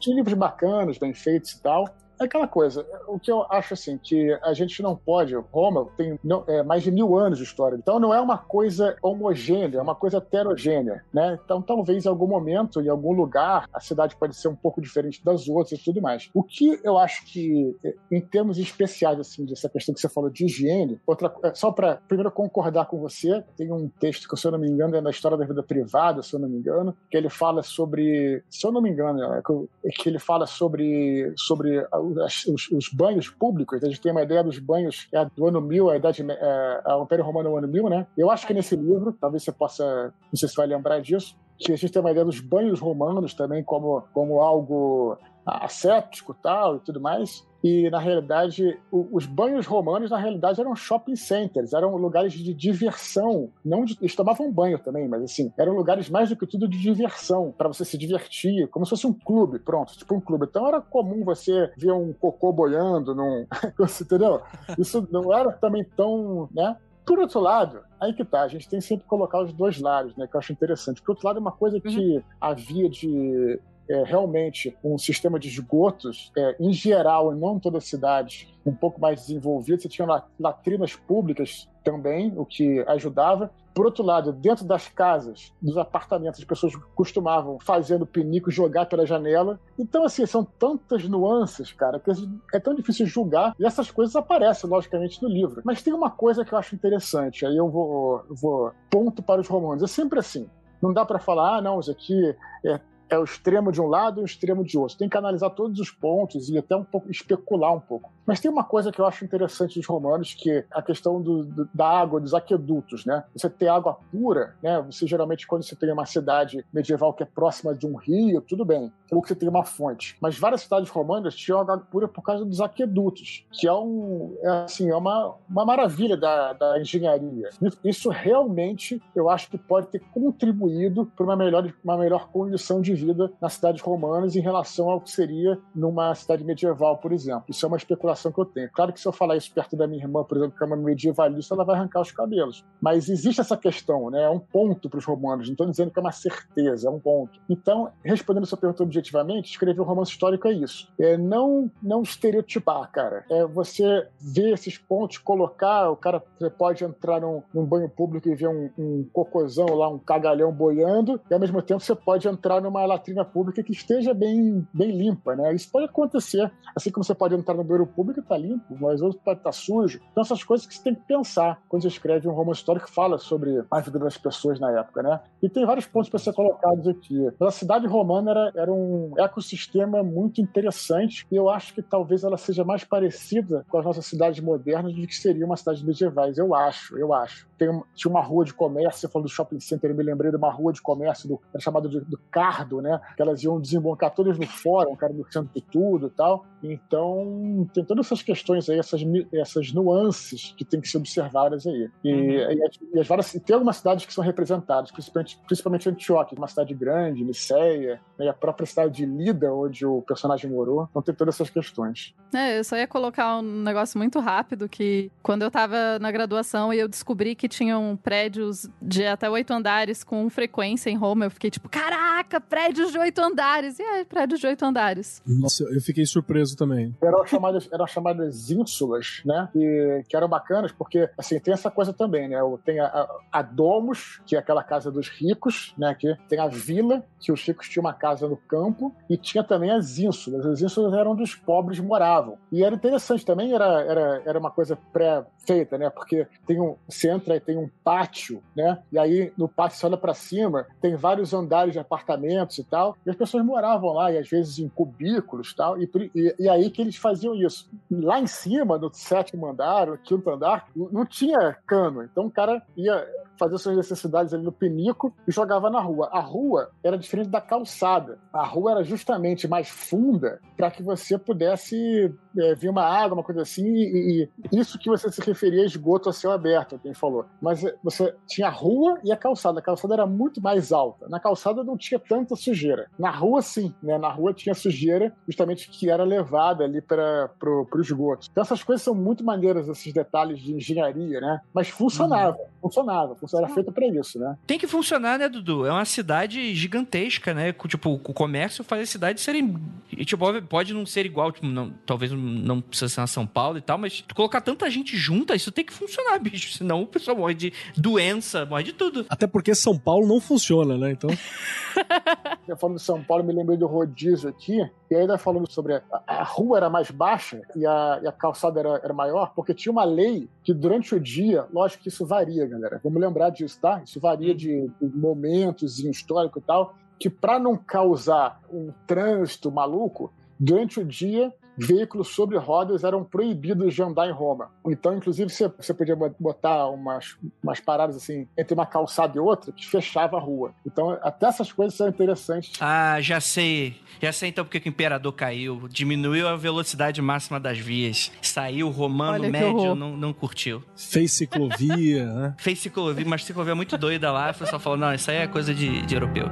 de livros bacanas, bem feitos e tal. Aquela coisa, o que eu acho assim, que a gente não pode. Roma tem não- é, mais de mil anos de história, então não é uma coisa homogênea, é uma coisa heterogênea, né? Então talvez em algum momento, em algum lugar, a cidade pode ser um pouco diferente das outras e tudo mais. O que eu acho que, é, em termos especiais, assim, dessa questão que você falou de higiene, outra, é, só para primeiro concordar com você, tem um texto que, se eu não me engano, é na história da vida privada, se eu não me engano, que ele fala sobre, se eu não me engano, é que- é ele fala sobre, sobre a- as- os, os banhos públicos. A gente tem uma ideia dos banhos é, do ano 1000, a idade, é, a- Império Romano é o ano 1000, né? Eu acho que nesse livro, talvez você possa, não sei se vai lembrar disso, que a gente tem uma ideia dos banhos romanos também como, como algo ascético tal e tudo mais. E, na realidade, os banhos romanos, na realidade, eram shopping centers, eram lugares de diversão. Não de, eles tomavam banho também, mas, assim, eram lugares mais do que tudo de diversão, para você se divertir, como se fosse um clube, pronto, tipo um clube. Então, era comum você ver um cocô boiando, num... Entendeu? Isso não era também tão, né? Por outro lado, aí que tá, a gente tem sempre que colocar os dois lados, né? Que eu acho interessante. Por outro lado, uma coisa que havia de é, realmente um sistema de esgotos, é, em geral, e não em toda a cidade, um pouco mais desenvolvido. Você tinha la- latrinas públicas também, o que ajudava. Por outro lado, dentro das casas, dos apartamentos, as pessoas costumavam, fazendo pinico, jogar pela janela. Então, assim, são tantas nuances, cara, que é tão difícil julgar. E essas coisas aparecem, logicamente, no livro. Mas tem uma coisa que eu acho interessante, aí eu vou, vou ponto para os romanos. É sempre assim. Não dá para falar, ah, não, isso aqui é, é o extremo de um lado e o extremo de outro. Tem que analisar todos os pontos e até um pouco especular um pouco. Mas tem uma coisa que eu acho interessante dos romanos, que é a questão do, do, da água, dos aquedutos, né? Você ter água pura, né? Você geralmente, quando você tem uma cidade medieval que é próxima de um rio, tudo bem, ou que você tem uma fonte. Mas várias cidades romanas tinham água pura por causa dos aquedutos, que é, um, é, assim, é uma, uma maravilha da, da engenharia. Isso realmente, eu acho que pode ter contribuído para uma melhor, uma melhor condição de vida nas cidades romanas em relação ao que seria numa cidade medieval, por exemplo. Isso é uma especulação que eu tenho. Claro que se eu falar isso perto da minha irmã, por exemplo, que é uma medievalista, ela vai arrancar os cabelos. Mas existe essa questão, né? É um ponto para os romanos. Não estou dizendo que é uma certeza, é um ponto. Então, respondendo a sua pergunta objetivamente, escrever um romance histórico é isso. É não, não estereotipar, cara. É você ver esses pontos, colocar. O cara pode entrar num, num banho público e ver um, um cocôzão lá, um cagalhão boiando, e ao mesmo tempo você pode entrar numa latrina pública que esteja bem, bem limpa, né? Isso pode acontecer. Assim como você pode entrar no banheiro público público está limpo, mas outro pode estar sujo. Então, essas coisas que você tem que pensar quando você escreve um romance histórico que fala sobre a vida das pessoas na época, né? E tem vários pontos para ser colocados aqui. Mas a cidade romana era, era um ecossistema muito interessante e eu acho que talvez ela seja mais parecida com as nossas cidades modernas do que seria uma cidade medievais. Eu acho, eu acho. Tem, tinha uma rua de comércio, você falou do shopping center, eu me lembrei de uma rua de comércio do, era chamado de, do Cardo, né? Que elas iam desembocar todas no fórum, cara no centro de tudo e tal. Então, tem todas essas questões aí, essas, essas nuances que tem que ser observadas aí. E, uhum. e, e, as várias, e tem algumas cidades que são representadas, principalmente, principalmente Antioquia, uma cidade grande, Niceia, né, e a própria cidade de Lida, onde o personagem morou. Então tem todas essas questões. É, eu só ia colocar um negócio muito rápido, que quando eu tava na graduação e eu descobri que tinham prédios de até oito andares com frequência em Roma, eu fiquei tipo, caraca, prédios de oito andares! E é, prédios de oito andares. Nossa, eu fiquei surpreso também. Eram chamadas, eram chamadas ínsulas, né? Que, que eram bacanas, porque, assim, tem essa coisa também, né? Tem a, a, Domus, que é aquela casa dos ricos, né? Que tem a vila, que os ricos tinham uma casa no campo, e tinha também as ínsulas. As ínsulas eram onde os pobres moravam. E era interessante também, era, era, era uma coisa pré-feita, né? Porque tem um, você entra e tem um pátio, né? E aí no pátio você olha para cima, tem vários andares de apartamentos e tal, e as pessoas moravam lá, e às vezes em cubículos e tal, e, e, e aí que eles faziam isso. Lá em cima, no sétimo andar, quinto andar, não tinha cano. Então o cara ia fazer suas necessidades ali no pinico e jogava na rua. A rua era diferente da calçada. A rua era justamente mais funda para que você pudesse é, ver uma água, uma coisa assim, e, e, isso que você se referia a esgoto a céu aberto, quem falou. Mas é, você tinha a rua e a calçada. A calçada era muito mais alta. Na calçada não tinha tanta sujeira. Na rua, sim. Né? Na rua tinha sujeira justamente que era levada ali para o esgoto. Então essas coisas são muito maneiras, esses detalhes de engenharia, né? Mas funcionava, uhum. funcionava, era feito para isso, né? Tem que funcionar, né, Dudu? É uma cidade gigantesca, né? Tipo, o comércio faz as cidades serem. Tipo, pode não ser igual, tipo, não, talvez não precisa ser na São Paulo e tal, mas tu colocar tanta gente junta, isso tem que funcionar, bicho. Senão o pessoal morre de doença, morre de tudo. Até porque São Paulo não funciona, né? Então. Eu falando de São Paulo, me lembrei do rodízio aqui. E ainda falando sobre a, a rua era mais baixa e a, e a calçada era, era, maior, porque tinha uma lei que durante o dia, lógico que isso varia, galera. Vamos lembrar disso, tá? Isso varia de, de momentos histórico e tal, que para não causar um trânsito maluco, durante o dia veículos sobre rodas eram proibidos de andar em Roma. Então, inclusive, você, você podia botar umas, umas paradas assim entre uma calçada e outra que fechava a rua. Então, até essas coisas são interessantes. Ah, já sei. Já sei então porque o imperador caiu. Diminuiu a velocidade máxima das vias. Saiu, o romano Olha médio não, não curtiu. Fez ciclovia, né? Fez ciclovia, mas ciclovia muito doida lá. O pessoal falou: não, isso aí é coisa de, de europeu.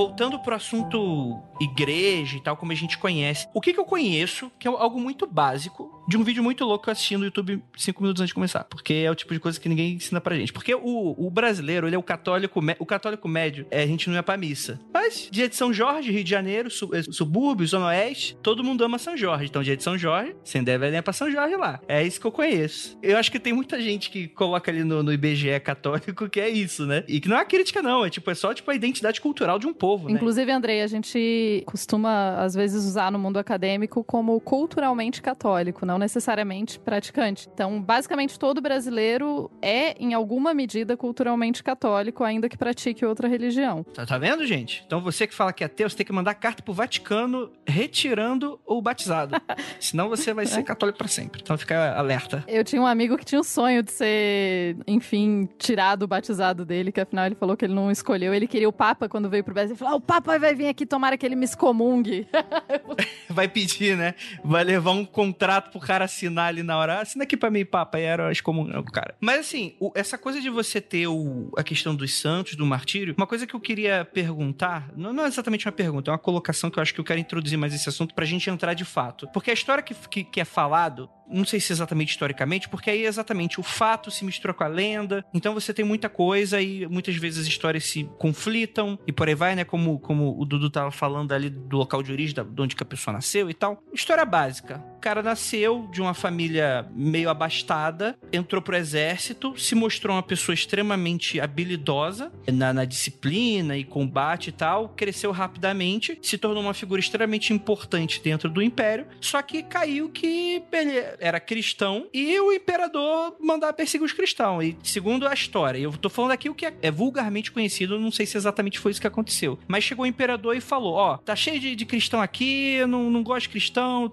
Voltando pro assunto igreja e tal, como a gente conhece, o que, que eu conheço, que é algo muito básico de um vídeo muito louco que eu assisti no YouTube cinco minutos antes de começar. Porque é o tipo de coisa que ninguém ensina pra gente. Porque o, o brasileiro, ele é o católico, o católico médio, é, a gente não ia pra missa. Mas dia de São Jorge, Rio de Janeiro, su, é, subúrbio, Zona Oeste, todo mundo ama São Jorge. Então, dia de São Jorge, você deve ir pra São Jorge lá. É isso que eu conheço. Eu acho que tem muita gente que coloca ali no, no IBGE católico que é isso, né? E que não é crítica, não. É tipo, é só tipo a identidade cultural de um povo, né? Inclusive, Andrei, a gente costuma, às vezes, usar no mundo acadêmico como culturalmente católico, não necessariamente praticante. Então, basicamente, todo brasileiro é, em alguma medida, culturalmente católico, ainda que pratique outra religião. Tá, tá vendo, gente? Então, você que fala que é ateu, você tem que mandar carta pro Vaticano retirando o batizado. Senão você vai ser católico para sempre. Então, fica alerta. Eu tinha um amigo que tinha um sonho de ser, enfim, tirado o batizado dele, que afinal ele falou que ele não escolheu. Ele queria o Papa quando veio pro Brasil. Ele falou: ah, o Papa vai vir aqui, tomara que ele me excomungue. vai pedir, né? Vai levar um contrato pro cara assinar ali na hora. Assina aqui pra mim, Papa. E era excomungar o cara. Mas assim, o, essa coisa de você ter o, a questão dos santos, do martírio, uma coisa que eu queria perguntar, não, não é exatamente uma pergunta, é uma colocação que eu acho que eu quero introduzir mais esse assunto pra gente entrar de fato. Porque a história que, que, que é falado não sei se exatamente historicamente, porque aí exatamente o fato se mistura com a lenda, então você tem muita coisa e muitas vezes as histórias se conflitam e por aí vai, né? Como, como o Dudu tava falando ali do local de origem, de onde que a pessoa nasceu e tal. História básica. Cara nasceu de uma família meio abastada, entrou pro exército, se mostrou uma pessoa extremamente habilidosa na, na disciplina e combate e tal, cresceu rapidamente, se tornou uma figura extremamente importante dentro do império, só que caiu que ele era cristão e o imperador mandava perseguir os cristãos. E segundo a história, eu tô falando aqui o que é, é vulgarmente conhecido, não sei se exatamente foi isso que aconteceu. Mas chegou o imperador e falou: Ó, oh, tá cheio de, de, cristão aqui, não, não gosto de cristão,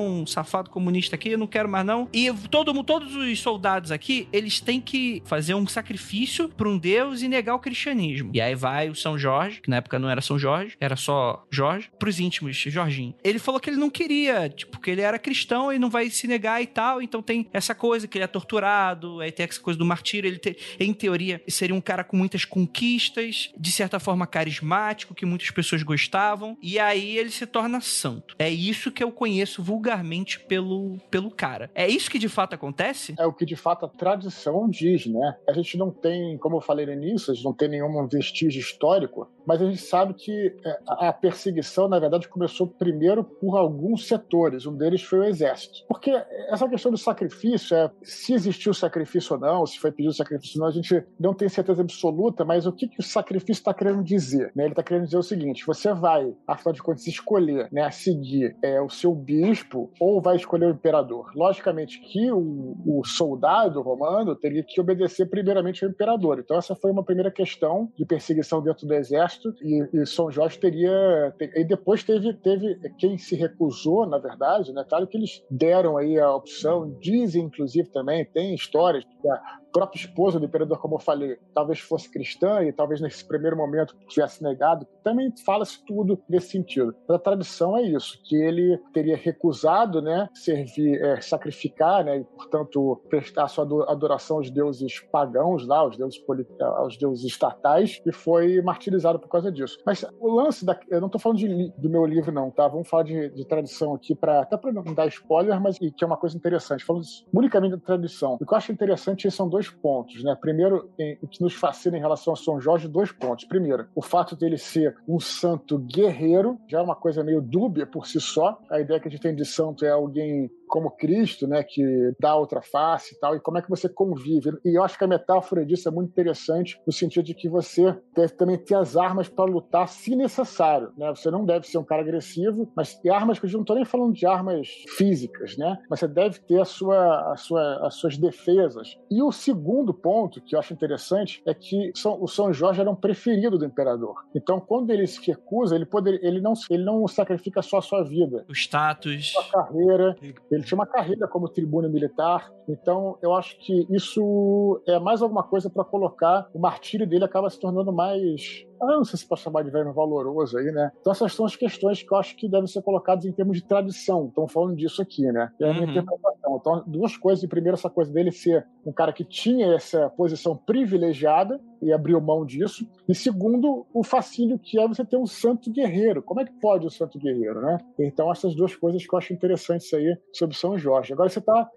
cristão safado comunista aqui, eu não quero mais não. E todo, todos os soldados aqui, eles têm que fazer um sacrifício para um deus e negar o cristianismo. E aí vai o São Jorge, que na época não era São Jorge, era só Jorge, pros íntimos, Jorginho. Ele falou que ele não queria, tipo, que ele era cristão e não vai se negar e tal. Então tem essa coisa que ele é torturado, aí tem essa coisa do martírio. Ele, te, em teoria, seria um cara com muitas conquistas, de certa forma carismático, que muitas pessoas gostavam. E aí ele se torna santo. É isso que eu conheço vulgarmente pelo, pelo cara. É isso que de fato acontece? É o que de fato a tradição diz, né? A gente não tem, como eu falei no início, a gente não tem nenhum vestígio histórico, mas a gente sabe que é, a perseguição, na verdade, começou primeiro por alguns setores. Um deles foi o exército. Porque essa questão do sacrifício, é, se existiu sacrifício ou não, se foi pedido sacrifício ou não, a gente não tem certeza absoluta, mas o que, que o sacrifício está querendo dizer? Né? Ele está querendo dizer o seguinte: você vai, afinal de contas, escolher né, seguir é, o seu bispo ou vai escolher o imperador. Logicamente que o, o soldado romano teria que obedecer primeiramente ao imperador. Então, essa foi uma primeira questão de perseguição dentro do exército, e, e São Jorge teria. e depois teve, teve quem se recusou, na verdade, né? Claro que eles deram aí a opção, dizem inclusive também, tem histórias que a própria esposa do imperador, como eu falei, talvez fosse cristã e talvez nesse primeiro momento tivesse negado, também fala-se tudo nesse sentido. A tradição é isso, que ele teria recusado, né, servir, é, sacrificar, né, e portanto prestar sua adoração aos deuses pagãos lá, aos deuses, aos deuses estatais, e foi martirizado por causa disso. Mas o lance da, eu não estou falando de, do meu livro não, tá? Vamos falar de, de tradição aqui para até para não dar spoiler, mas que é uma coisa interessante. Falando unicamente da tradição. O que eu acho interessante são dois dois pontos, né? Primeiro, o que nos fascina em relação a São Jorge, dois pontos. Primeiro, o fato dele ser um santo guerreiro, já é uma coisa meio dúbia por si só. A ideia que a gente tem de santo é alguém como Cristo, né, que dá outra face e tal, e como é que você convive. E eu acho que a metáfora disso é muito interessante, no sentido de que você deve também ter as armas para lutar se necessário, né? Você não deve ser um cara agressivo, mas armas que eu não estou nem falando de armas físicas, né? Mas você deve ter a sua, a sua, as suas defesas. E o segundo ponto que eu acho interessante é que São, o São Jorge era um preferido do imperador. Então, quando ele se recusa, ele, poder, ele, não, ele não sacrifica só a sua vida. O status. A sua carreira. Ele ele tinha uma carreira como tribuno militar, então eu acho que isso é mais alguma coisa para colocar o martírio dele acaba se tornando mais ah, não sei se pode chamar de verme valoroso aí, né? Então essas são as questões que eu acho que devem ser colocadas em termos de tradição. Estão falando disso aqui, né? É a minha uhum. interpretação. Então, duas coisas. Primeiro, essa coisa dele ser um cara que tinha essa posição privilegiada e abriu mão disso. E segundo, o fascínio que é você ter um santo guerreiro. Como é que pode o santo guerreiro, né? Então, essas duas coisas que eu acho interessantes aí sobre São Jorge. Agora, você está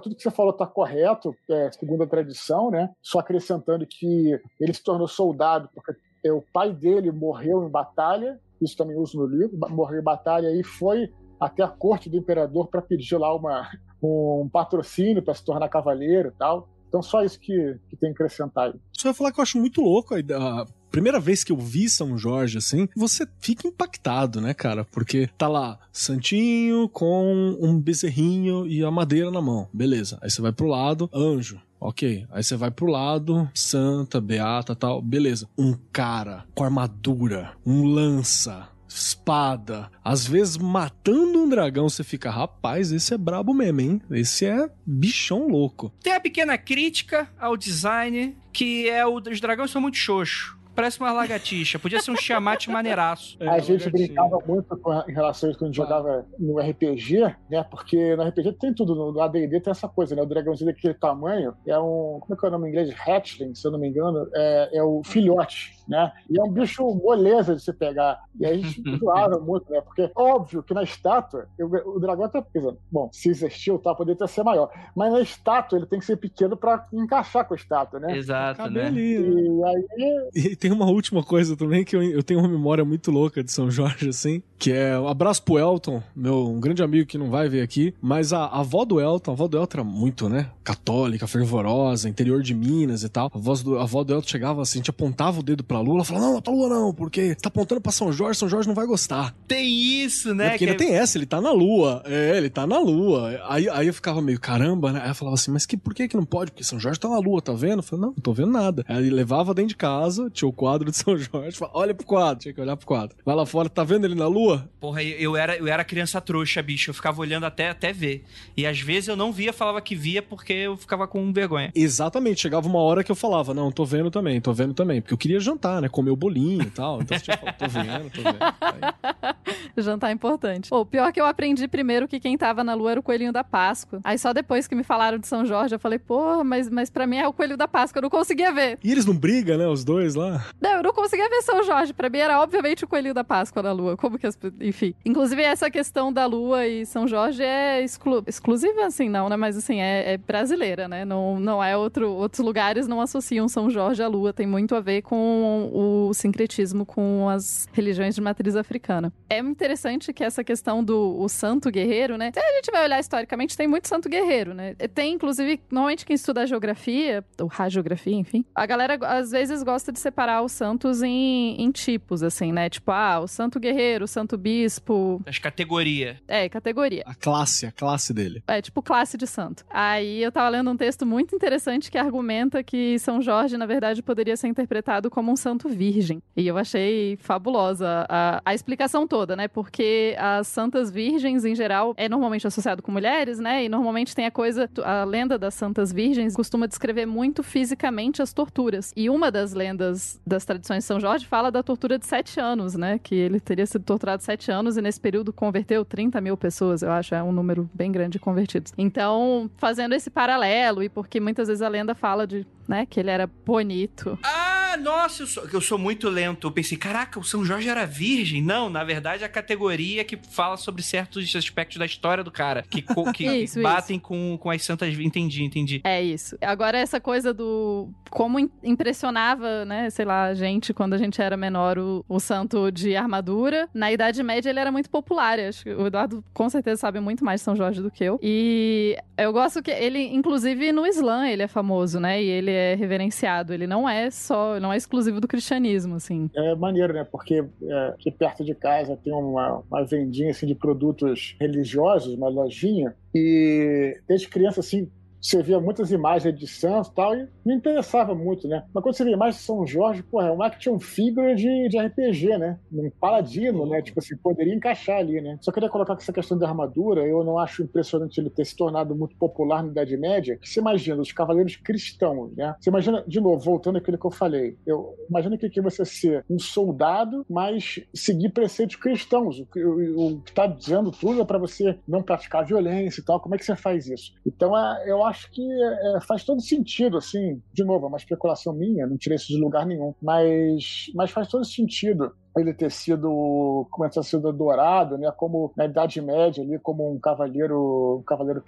tudo que você falou está correto, é, segundo a tradição, né? Só acrescentando que ele se tornou soldado porque o pai dele morreu em batalha, isso também uso no livro, morreu em batalha e foi até a corte do imperador para pedir lá uma, um patrocínio para se tornar cavaleiro e tal. Então, só isso que, que tem que acrescentar aí. Só falar que eu acho muito louco a, primeira vez que eu vi São Jorge, assim, você fica impactado, né, cara? Porque tá lá, santinho com um bezerrinho e a madeira na mão. Beleza. Aí você vai pro lado, anjo. Ok. Aí você vai pro lado, santa, beata tal. Beleza. Um cara com armadura, um lança, espada, às vezes matando um dragão, você fica, rapaz, esse é brabo mesmo, hein? Esse é bichão louco. Tem a pequena crítica ao design, que é o os dragões são muito xoxo. Parece uma lagartixa. Podia ser um Tiamat maneiraço. É, a gente brincava muito com, em relação a isso quando a gente jogava no RPG, né? Porque no RPG tem tudo. No AD&D tem essa coisa, né? O dragãozinho daquele tamanho é um... Como é que é o nome em inglês? Hatchling, se eu não me engano. É, é o filhote né? E é um bicho moleza de se pegar. E a gente zoava muito, né? Porque óbvio que na estátua, eu, o dragão tá pensando, bom, se existiu, tá, poderia ser maior. Mas na estátua ele tem que ser pequeno para encaixar com a estátua, né? Exato, né? Ali, né? E aí. E tem uma última coisa também que eu, eu tenho uma memória muito louca de São Jorge, assim, que é um abraço pro Elton, meu um grande amigo que não vai ver aqui, mas a, a avó do Elton, a avó do Elton era muito, né? Católica, fervorosa, interior de Minas e tal. A, voz do, a avó do Elton chegava assim, a gente apontava o dedo pra lua, ela falou, não, não pra lua não, porque tá apontando pra São Jorge, São Jorge não vai gostar. Tem isso, né? É porque ainda tem essa, ele tá na lua. É, ele tá na lua. Aí, aí eu ficava meio, caramba, né? Aí eu falava assim, mas que, por que que não pode? Porque São Jorge tá na lua, tá vendo? Eu falei, não, não tô vendo nada. Aí ele levava dentro de casa, tinha o quadro de São Jorge, falava, olha pro quadro, tinha que olhar pro quadro. Vai lá fora, tá vendo ele na lua? Porra, eu era, eu era criança trouxa, bicho. Eu ficava olhando até, até ver. E às vezes eu não via, falava que via porque eu ficava com vergonha. Exatamente. Chegava uma hora que eu falava, não, tô vendo também, tô vendo também. Porque eu queria jantar, né? Comer o bolinho e tal. Então você tinha falado, tô vendo, tô vendo. Jantar é importante. Pô, pior que eu aprendi primeiro que quem tava na lua era o coelhinho da Páscoa. Aí só depois que me falaram de São Jorge, eu falei, pô, mas, mas pra mim é o coelho da Páscoa. Eu não conseguia ver. E eles não brigam, né? Os dois lá? Não, eu não conseguia ver São Jorge. Pra mim era obviamente o coelhinho da Páscoa na lua. Como que as. Enfim. Inclusive, essa questão da lua e São Jorge é exclu... exclusiva, assim, não, né? Mas assim, é, é brasileira, né? Não, não é outro. Outros lugares não associam São Jorge à lua. Tem muito a ver com o sincretismo com as religiões de matriz africana. É interessante que essa questão do o santo guerreiro, né? Se a gente vai olhar historicamente, tem muito santo guerreiro, né? Tem, inclusive, normalmente quem estuda a geografia, ou radiografia, enfim, a galera às vezes gosta de separar os santos em, em tipos, assim, né? Tipo, ah, o santo guerreiro, o santo bispo. As categorias. É, categoria. A classe, a classe dele. É, tipo classe de santo. Aí eu tava lendo um texto muito interessante que argumenta que São Jorge, na verdade, poderia ser interpretado como um santo virgem. E eu achei fabulosa a, a explicação toda, né? Porque as santas virgens, em geral, é normalmente associado com mulheres, né? E normalmente tem a coisa, a lenda das santas virgens costuma descrever muito fisicamente as torturas. E uma das lendas das tradições de São Jorge fala da tortura de sete anos, né? Que ele teria sido torturado sete anos e nesse período converteu 30 mil pessoas, eu acho, é um número bem grande de convertidos. Então, fazendo esse paralelo, e porque muitas vezes a lenda fala de, né, que ele era bonito. Ah, nossa, eu sou, eu sou muito lento. Eu pensei, caraca, o São Jorge era virgem? Não, na verdade, a categoria que fala sobre certos aspectos da história do cara, que, que isso, batem isso. Com, com as santas. Entendi, entendi. É isso. Agora, essa coisa do. Como impressionava, né, sei lá, a gente, quando a gente era menor, o, o santo de armadura. Na Idade Média, ele era muito popular. Acho que o Eduardo com certeza sabe muito mais de São Jorge do que eu. E eu gosto que ele, inclusive no Islã, ele é famoso, né? E ele é reverenciado. Ele não é só, não é exclusivo do cristianismo, assim. É maneiro, né? Porque é, aqui perto de casa tem uma, uma vendinha assim, de produtos religiosos, uma lojinha. E desde criança, assim, você via muitas imagens de Santos e tal, e não interessava muito, né? Mas quando você vê imagens de São Jorge, porra, é um action figure de, de RPG, né? Um paladino, né? Tipo assim, poderia encaixar ali, né? Só queria colocar essa questão da armadura, eu não acho impressionante ele ter se tornado muito popular na Idade Média. Você imagina, os cavaleiros cristãos, né? Você imagina, de novo, voltando àquilo que eu falei, eu imagino que, que você ser um soldado, mas seguir preceitos cristãos. O, o, o que está dizendo tudo é para você não praticar violência e tal. Como é que você faz isso? Então, é, eu acho que é, faz todo sentido, assim, de novo, é uma especulação minha, não tirei isso de lugar nenhum, mas, mas faz todo sentido ele ter sido como ter sido adorado, né, como na Idade Média ali como um cavaleiro, um cavaleiro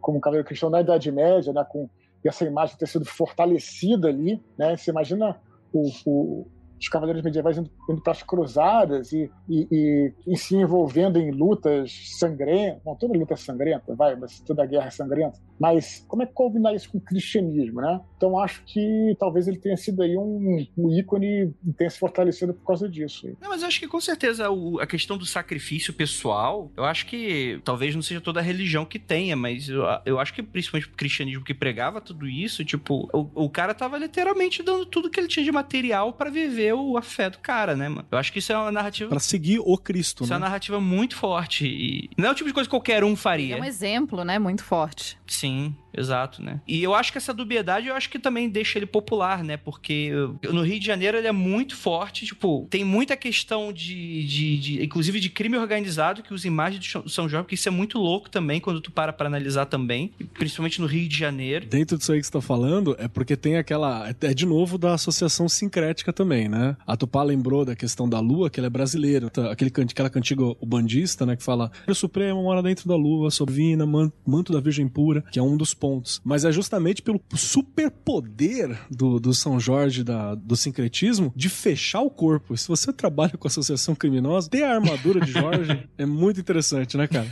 como um cavaleiro cristão na Idade Média, né, com essa imagem ter sido fortalecida ali, né? Você imagina o, o os cavaleiros medievais indo, indo para as cruzadas e, e, e, e, se envolvendo em lutas sangrentas. Bom, toda luta é sangrenta, vai, mas toda guerra é sangrenta. Mas como é que combinar isso com o cristianismo, né? Então acho que talvez ele tenha sido aí um, um ícone e tenha se fortalecido por causa disso. Não, mas eu acho que com certeza o, a questão do sacrifício pessoal, eu acho que talvez não seja toda a religião que tenha, mas eu, eu acho que principalmente o cristianismo que pregava tudo isso, tipo, o, o cara tava literalmente dando tudo que ele tinha de material para viver o a fé do cara, né, mano? Eu acho que isso é uma narrativa. Pra seguir o Cristo, isso né? é uma narrativa muito forte. E não é o tipo de coisa que qualquer um faria. É um exemplo, né? Muito forte. Sim. Exato, né? E eu acho que essa dubiedade, eu acho que também deixa ele popular, né? Porque no Rio de Janeiro ele é muito forte, tipo, tem muita questão de, de, de inclusive de crime organizado que usa imagens de São João, porque isso é muito louco também quando tu para pra analisar também, principalmente no Rio de Janeiro. Dentro disso aí que você tá falando, é porque tem aquela, é de novo da associação sincrética também, né? A Tupá lembrou da questão da lua, que ela é brasileira, tá? aquele, aquela cantiga o bandista, né, que fala, o Supremo mora dentro da lua, sovina, manto da Virgem Pura, que é um dos pontos. Mas é justamente pelo superpoder do, do São Jorge, da, do sincretismo, de fechar o corpo. Se você trabalha com associação criminosa, ter a armadura de Jorge é muito interessante, né, cara?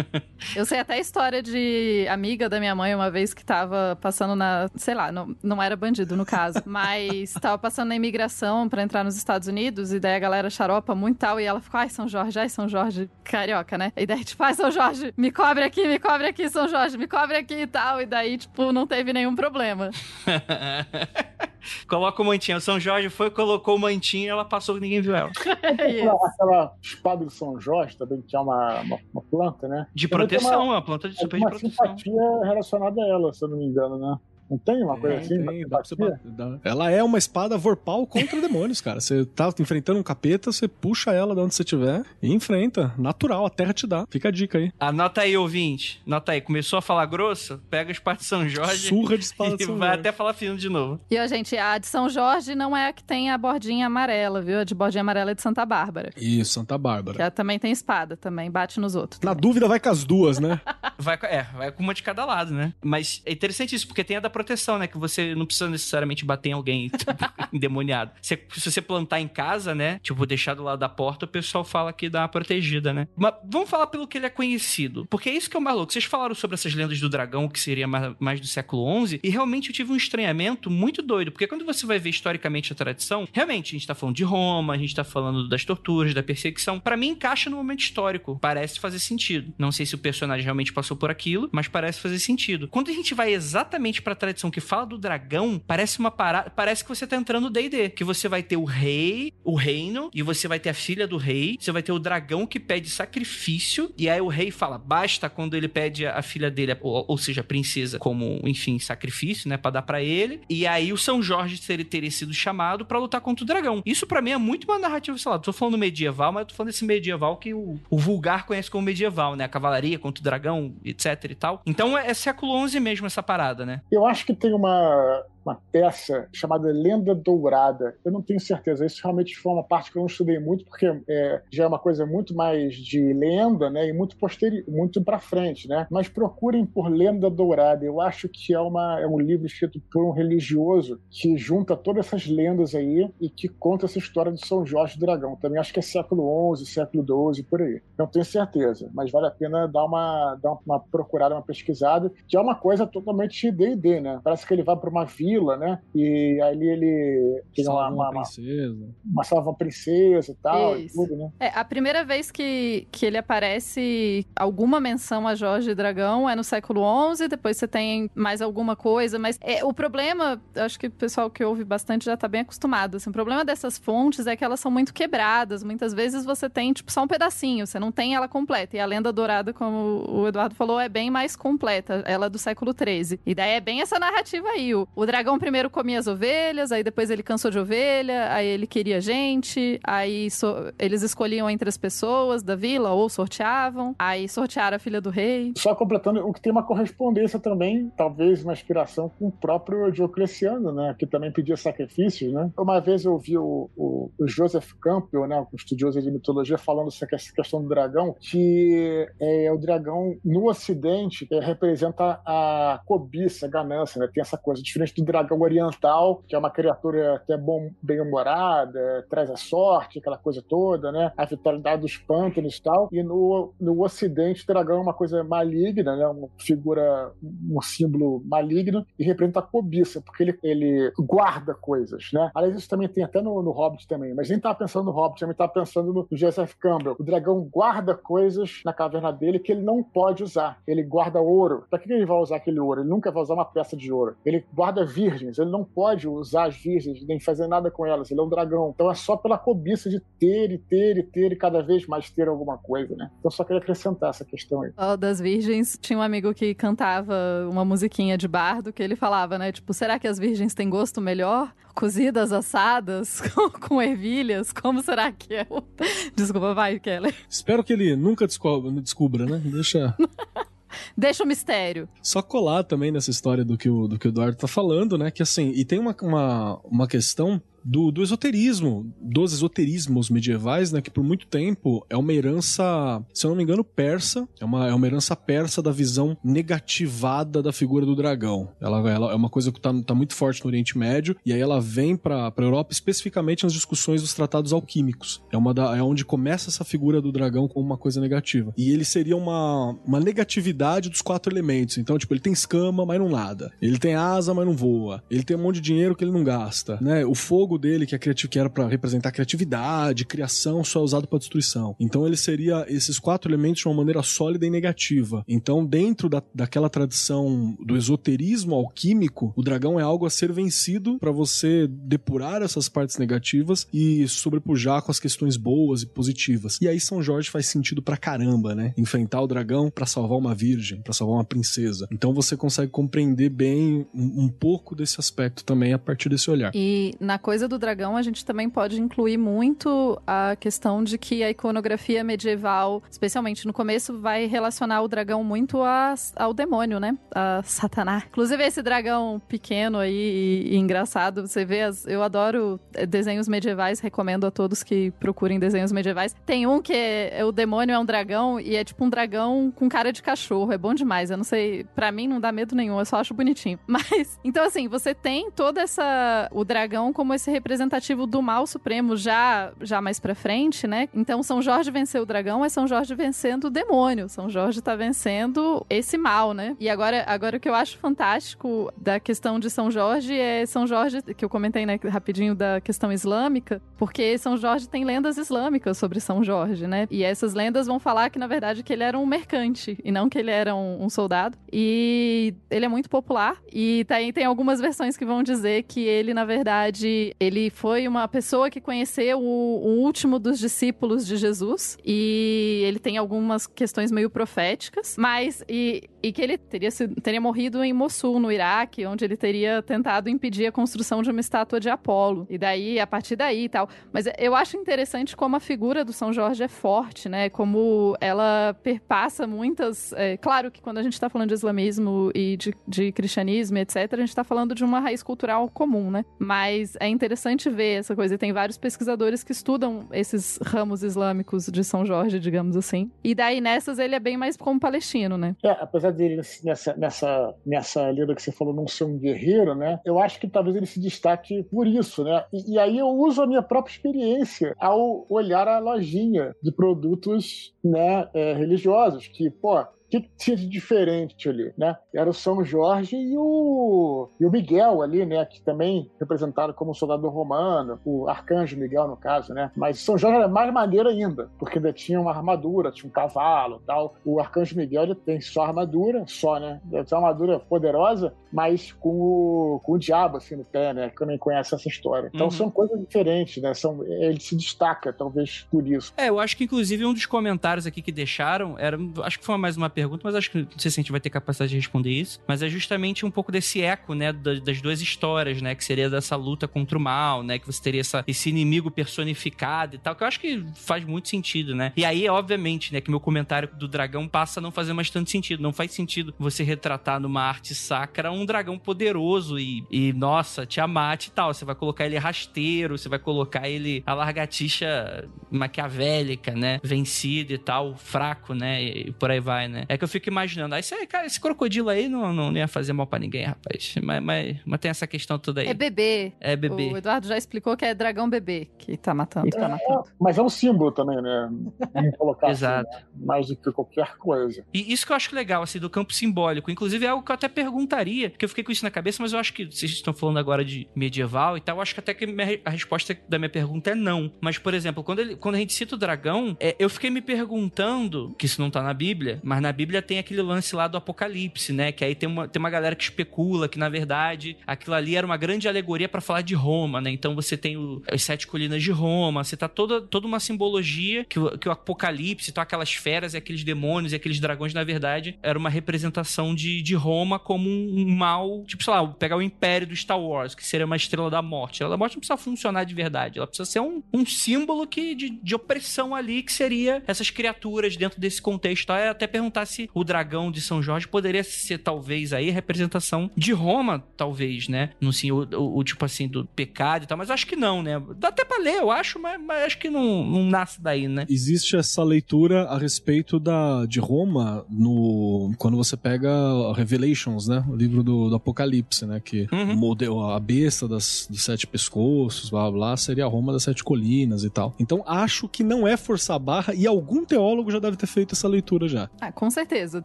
Eu sei até a história de amiga da minha mãe uma vez que tava passando na. Sei lá, não, não era bandido no caso, mas tava passando na imigração para entrar nos Estados Unidos e daí a galera xaropa muito tal e ela ficou, ai, São Jorge, ai, São Jorge, carioca, né? E daí, tipo, ai, São Jorge, me cobre aqui, me cobre aqui, São Jorge, me cobre aqui e tal. E daí, tipo, não teve nenhum problema. Coloca o mantinho. O São Jorge foi, colocou o mantinho e ela passou que ninguém viu ela. é aquela, espada do São Jorge também, que é uma, uma, uma planta, né? De proteção, uma, uma planta de super de proteção. Uma simpatia relacionada a ela, se eu não me engano, né? Não tem uma coisa assim? Tem, dá você dá. Ela é uma espada vorpal contra demônios, cara. Você tá enfrentando um capeta, você puxa ela de onde você tiver e enfrenta. Natural, a terra te dá. Fica a dica aí. Anota aí, ouvinte. Anota aí. Começou a falar grosso? Pega a espada de São Jorge. Surra de espada de São vai Jorge. até falar fino de novo. E, ó, gente, a de São Jorge não é a que tem a bordinha amarela, viu? A de bordinha amarela é de Santa Bárbara. Isso, Santa Bárbara. Que ela também tem espada, também. Bate nos outros. Na dúvida, vai com as duas, né? vai, é, vai com uma de cada lado, né? Mas é interessante isso, porque tem a da proteção, né? Que você não precisa necessariamente bater em alguém tipo, endemoniado. Se, se você plantar em casa, né? Tipo, deixar do lado da porta, o pessoal fala que dá uma protegida, né? Mas vamos falar pelo que ele é conhecido. Porque é isso que é o maluco. Vocês falaram sobre essas lendas do dragão, que seria mais, mais do século XI, e realmente eu tive um estranhamento muito doido. Porque quando você vai ver historicamente a tradição, realmente a gente tá falando de Roma, a gente tá falando das torturas, da perseguição. para mim, encaixa no momento histórico. Parece fazer sentido. Não sei se o personagem realmente passou por aquilo, mas parece fazer sentido. Quando a gente vai exatamente pra tradição que fala do dragão, parece uma parada. Parece que você tá entrando no DD. Que você vai ter o rei, o reino, e você vai ter a filha do rei. Você vai ter o dragão que pede sacrifício. E aí o rei fala: basta quando ele pede a filha dele, ou, ou seja, a princesa, como, enfim, sacrifício, né? Pra dar para ele. E aí o São Jorge teria, teria sido chamado para lutar contra o dragão. Isso para mim é muito uma narrativa, sei lá, tô falando medieval, mas tô falando desse medieval que o, o vulgar conhece como medieval, né? A cavalaria contra o dragão, etc e tal. Então é, é século XI mesmo essa parada, né? Eu acho que tem uma uma peça chamada Lenda Dourada. Eu não tenho certeza, isso realmente foi uma parte que eu não estudei muito, porque é, já é uma coisa muito mais de lenda, né, e muito posterior, muito para frente, né? Mas procurem por Lenda Dourada. Eu acho que é, uma, é um livro escrito por um religioso que junta todas essas lendas aí e que conta essa história de São Jorge do Dragão. Também acho que é século XI, século XII, por aí. Não tenho certeza, mas vale a pena dar uma, dar uma procurada, uma pesquisada, que é uma coisa totalmente D&D, né? Parece que ele vai para uma vila vila, né? E ali ele uma, uma, uma, princesa. Uma salva princesa e tal, e tudo, né? É, a primeira vez que, que ele aparece alguma menção a Jorge Dragão é no século XI, depois você tem mais alguma coisa, mas é, o problema, acho que o pessoal que ouve bastante já tá bem acostumado, assim, o problema dessas fontes é que elas são muito quebradas, muitas vezes você tem, tipo, só um pedacinho, você não tem ela completa, e a Lenda Dourada, como o Eduardo falou, é bem mais completa, ela é do século XIII, e daí é bem essa narrativa aí, o, o dragão primeiro comia as ovelhas, aí depois ele cansou de ovelha, aí ele queria gente, aí so, eles escolhiam entre as pessoas da vila, ou sorteavam, aí sortearam a filha do rei. Só completando, o que tem uma correspondência também, talvez uma inspiração com o próprio Diocleciano, né, que também pedia sacrifícios, né. Uma vez eu vi o, o, o Joseph Campbell, né, um estudioso de mitologia, falando sobre essa questão do dragão, que é, o dragão no Ocidente é, representa a cobiça, a ganância, né, tem essa coisa, diferente do dragão oriental, que é uma criatura até bom, bem-humorada, traz a sorte, aquela coisa toda, né, a vitalidade dos pântanos e tal, e no, no Ocidente o dragão é uma coisa maligna, né, uma figura, um símbolo maligno, e representa a cobiça, porque ele, ele guarda coisas, né. Aliás, isso também tem até no, no Hobbit também, mas nem estava pensando no Hobbit, também estava pensando no Joseph Campbell. O dragão guarda coisas na caverna dele que ele não pode usar. Ele guarda ouro. Para que ele vai usar aquele ouro? Ele nunca vai usar uma peça de ouro. Ele guarda virgens. Ele não pode usar as virgens nem fazer nada com elas. Ele é um dragão. Então é só pela cobiça de ter e ter e ter e cada vez mais ter alguma coisa, né? Então só queria acrescentar essa questão aí. Oh, das virgens, tinha um amigo que cantava uma musiquinha de bardo que ele falava, né? Tipo, será que as virgens têm gosto melhor? Cozidas, assadas, com, com ervilhas? Como será que é? Desculpa, vai, Keller. Espero que ele nunca descubra, né? Deixa. Deixa o mistério. Só colar também nessa história do que o, do que o Eduardo tá falando, né? Que assim, e tem uma, uma, uma questão do, do esoterismo, dos esoterismos medievais, né? Que por muito tempo é uma herança, se eu não me engano, persa. É uma, é uma herança persa da visão negativada da figura do dragão. Ela, ela é uma coisa que tá, tá muito forte no Oriente Médio, e aí ela vem pra, pra Europa especificamente nas discussões dos tratados alquímicos. É, uma da, é onde começa essa figura do dragão como uma coisa negativa. E ele seria uma, uma negatividade dos quatro elementos. Então, tipo, ele tem escama, mas não nada. Ele tem asa, mas não voa. Ele tem um monte de dinheiro que ele não gasta, né? O fogo dele, que é criativo, que era para representar criatividade, criação, só é usado para destruição. Então ele seria esses quatro elementos de uma maneira sólida e negativa. Então, dentro da, daquela tradição do esoterismo alquímico, o dragão é algo a ser vencido para você depurar essas partes negativas e sobrepujar com as questões boas e positivas. E aí São Jorge faz sentido pra caramba, né? Enfrentar o dragão para salvar uma virgem, para salvar uma princesa. Então você consegue compreender bem um, um pouco desse aspecto também a partir desse olhar. E na coisa coisa do dragão, a gente também pode incluir muito a questão de que a iconografia medieval, especialmente no começo, vai relacionar o dragão muito a, ao demônio, né? A Satanás. Inclusive, esse dragão pequeno aí e, e engraçado, você vê, as, eu adoro desenhos medievais, recomendo a todos que procurem desenhos medievais. Tem um que é, é, o demônio é um dragão e é tipo um dragão com cara de cachorro, é bom demais. Eu não sei, para mim não dá medo nenhum, eu só acho bonitinho. Mas, então assim, você tem toda essa. o dragão como esse representativo do mal supremo já, já mais pra frente, né? Então São Jorge venceu o dragão, é São Jorge vencendo o demônio. São Jorge tá vencendo esse mal, né? E agora, agora o que eu acho fantástico da questão de São Jorge é São Jorge, que eu comentei, né, rapidinho da questão islâmica, porque São Jorge tem lendas islâmicas sobre São Jorge, né? E essas lendas vão falar que, na verdade, que ele era um mercante e não que ele era um, um soldado. E ele é muito popular. E tem, tem algumas versões que vão dizer que ele, na verdade, ele foi uma pessoa que conheceu o, o, último dos discípulos de Jesus e ele tem algumas questões meio proféticas, mas e, e que ele teria, sido, teria morrido em Mossul, no Iraque, onde ele teria tentado impedir a construção de uma estátua de Apolo. E daí, a partir daí e tal. Mas eu acho interessante como a figura do São Jorge é forte, né? Como ela perpassa muitas. É, claro que quando a gente está falando de islamismo e de, de cristianismo, etc., a gente está falando de uma raiz cultural comum, né? Mas é interessante ver essa coisa. E tem vários pesquisadores que estudam esses ramos islâmicos de São Jorge, digamos assim. E daí nessas ele é bem mais como palestino, né? É, apesar dele nessa, nessa, nessa lenda que você falou não ser um guerreiro, né? Eu acho que talvez ele se destaque por isso, né? E, e aí eu uso a minha própria experiência ao olhar a lojinha de produtos né, é, religiosos, que, pô, que, que tinha de diferente ali, né? Era o São Jorge e o, e o Miguel ali, né? Que também representado como soldado romano, o arcanjo Miguel, no caso, né? Mas São Jorge era mais maneiro ainda, porque ainda tinha uma armadura, tinha um cavalo tal. O arcanjo Miguel ele tem só armadura, só, né? Deve uma armadura poderosa, mas com o, com o diabo assim no pé, né? Quem nem conhece essa história. Então uhum. são coisas diferentes, né? São, ele se destaca, talvez por isso. É, eu acho que inclusive um dos comentários aqui que deixaram era, acho que foi mais uma pergunta, mas acho que não sei se a gente vai ter capacidade de responder isso, mas é justamente um pouco desse eco, né, das duas histórias, né, que seria dessa luta contra o mal, né, que você teria essa, esse inimigo personificado e tal, que eu acho que faz muito sentido, né? E aí, obviamente, né, que meu comentário do dragão passa a não fazer mais tanto sentido. Não faz sentido você retratar numa arte sacra um dragão poderoso e, e nossa, Tiamat e tal. Você vai colocar ele rasteiro, você vai colocar ele a largatixa maquiavélica, né? Vencido e tal, fraco, né? E por aí vai, né? É que eu fico imaginando. Aí, você, cara, esse crocodilo aí não, não, não ia fazer mal para ninguém, rapaz. Mas, mas, mas, tem essa questão toda aí. É bebê. É bebê. O Eduardo já explicou que é dragão bebê que tá matando. Tá matando. mas é um símbolo também, né? Vamos colocar Exato. Assim, né? Mais do que qualquer coisa. E isso que eu acho legal, assim, do campo simbólico. Inclusive, é algo que eu até perguntaria, que eu fiquei com isso na cabeça, mas eu acho que vocês estão falando agora de medieval e tal, eu acho que até que a resposta da minha pergunta é não. Mas, por exemplo, quando, ele, quando a gente cita o dragão, é, eu fiquei me perguntando, que isso não tá na Bíblia, mas na Bíblia tem aquele lance lá do Apocalipse, né? Que aí tem uma, tem uma galera que especula que, na verdade, aquilo ali era uma grande alegoria para falar de Roma, né? Então você tem o, as sete colinas de Roma, você tá toda, toda uma simbologia que, que o Apocalipse, então aquelas feras e aqueles demônios e aqueles dragões, na verdade, era uma representação de, de Roma como um, mal, tipo, sei lá, pegar o Império do Star Wars, que seria uma estrela da morte. A estrela da morte não precisa funcionar de verdade, ela precisa ser um, um símbolo que, de, de opressão ali, que seria essas criaturas dentro desse contexto. É até perguntar se o dragão de São Jorge poderia ser, talvez, aí, representação de Roma, talvez, né? No sim, o, o, o, tipo assim, do pecado e tal, mas acho que não, né? Dá até pra ler, eu acho, mas, mas acho que não, não nasce daí, né? Existe essa leitura a respeito da, de Roma no quando você pega Revelations, né? O livro do, do Apocalipse, né? Que uhum. model, a besta das, dos sete pescoços, blá blá, seria a Roma das sete colinas e tal. Então acho que não é forçar a barra e algum teólogo já deve ter feito essa leitura já. Ah, com certeza.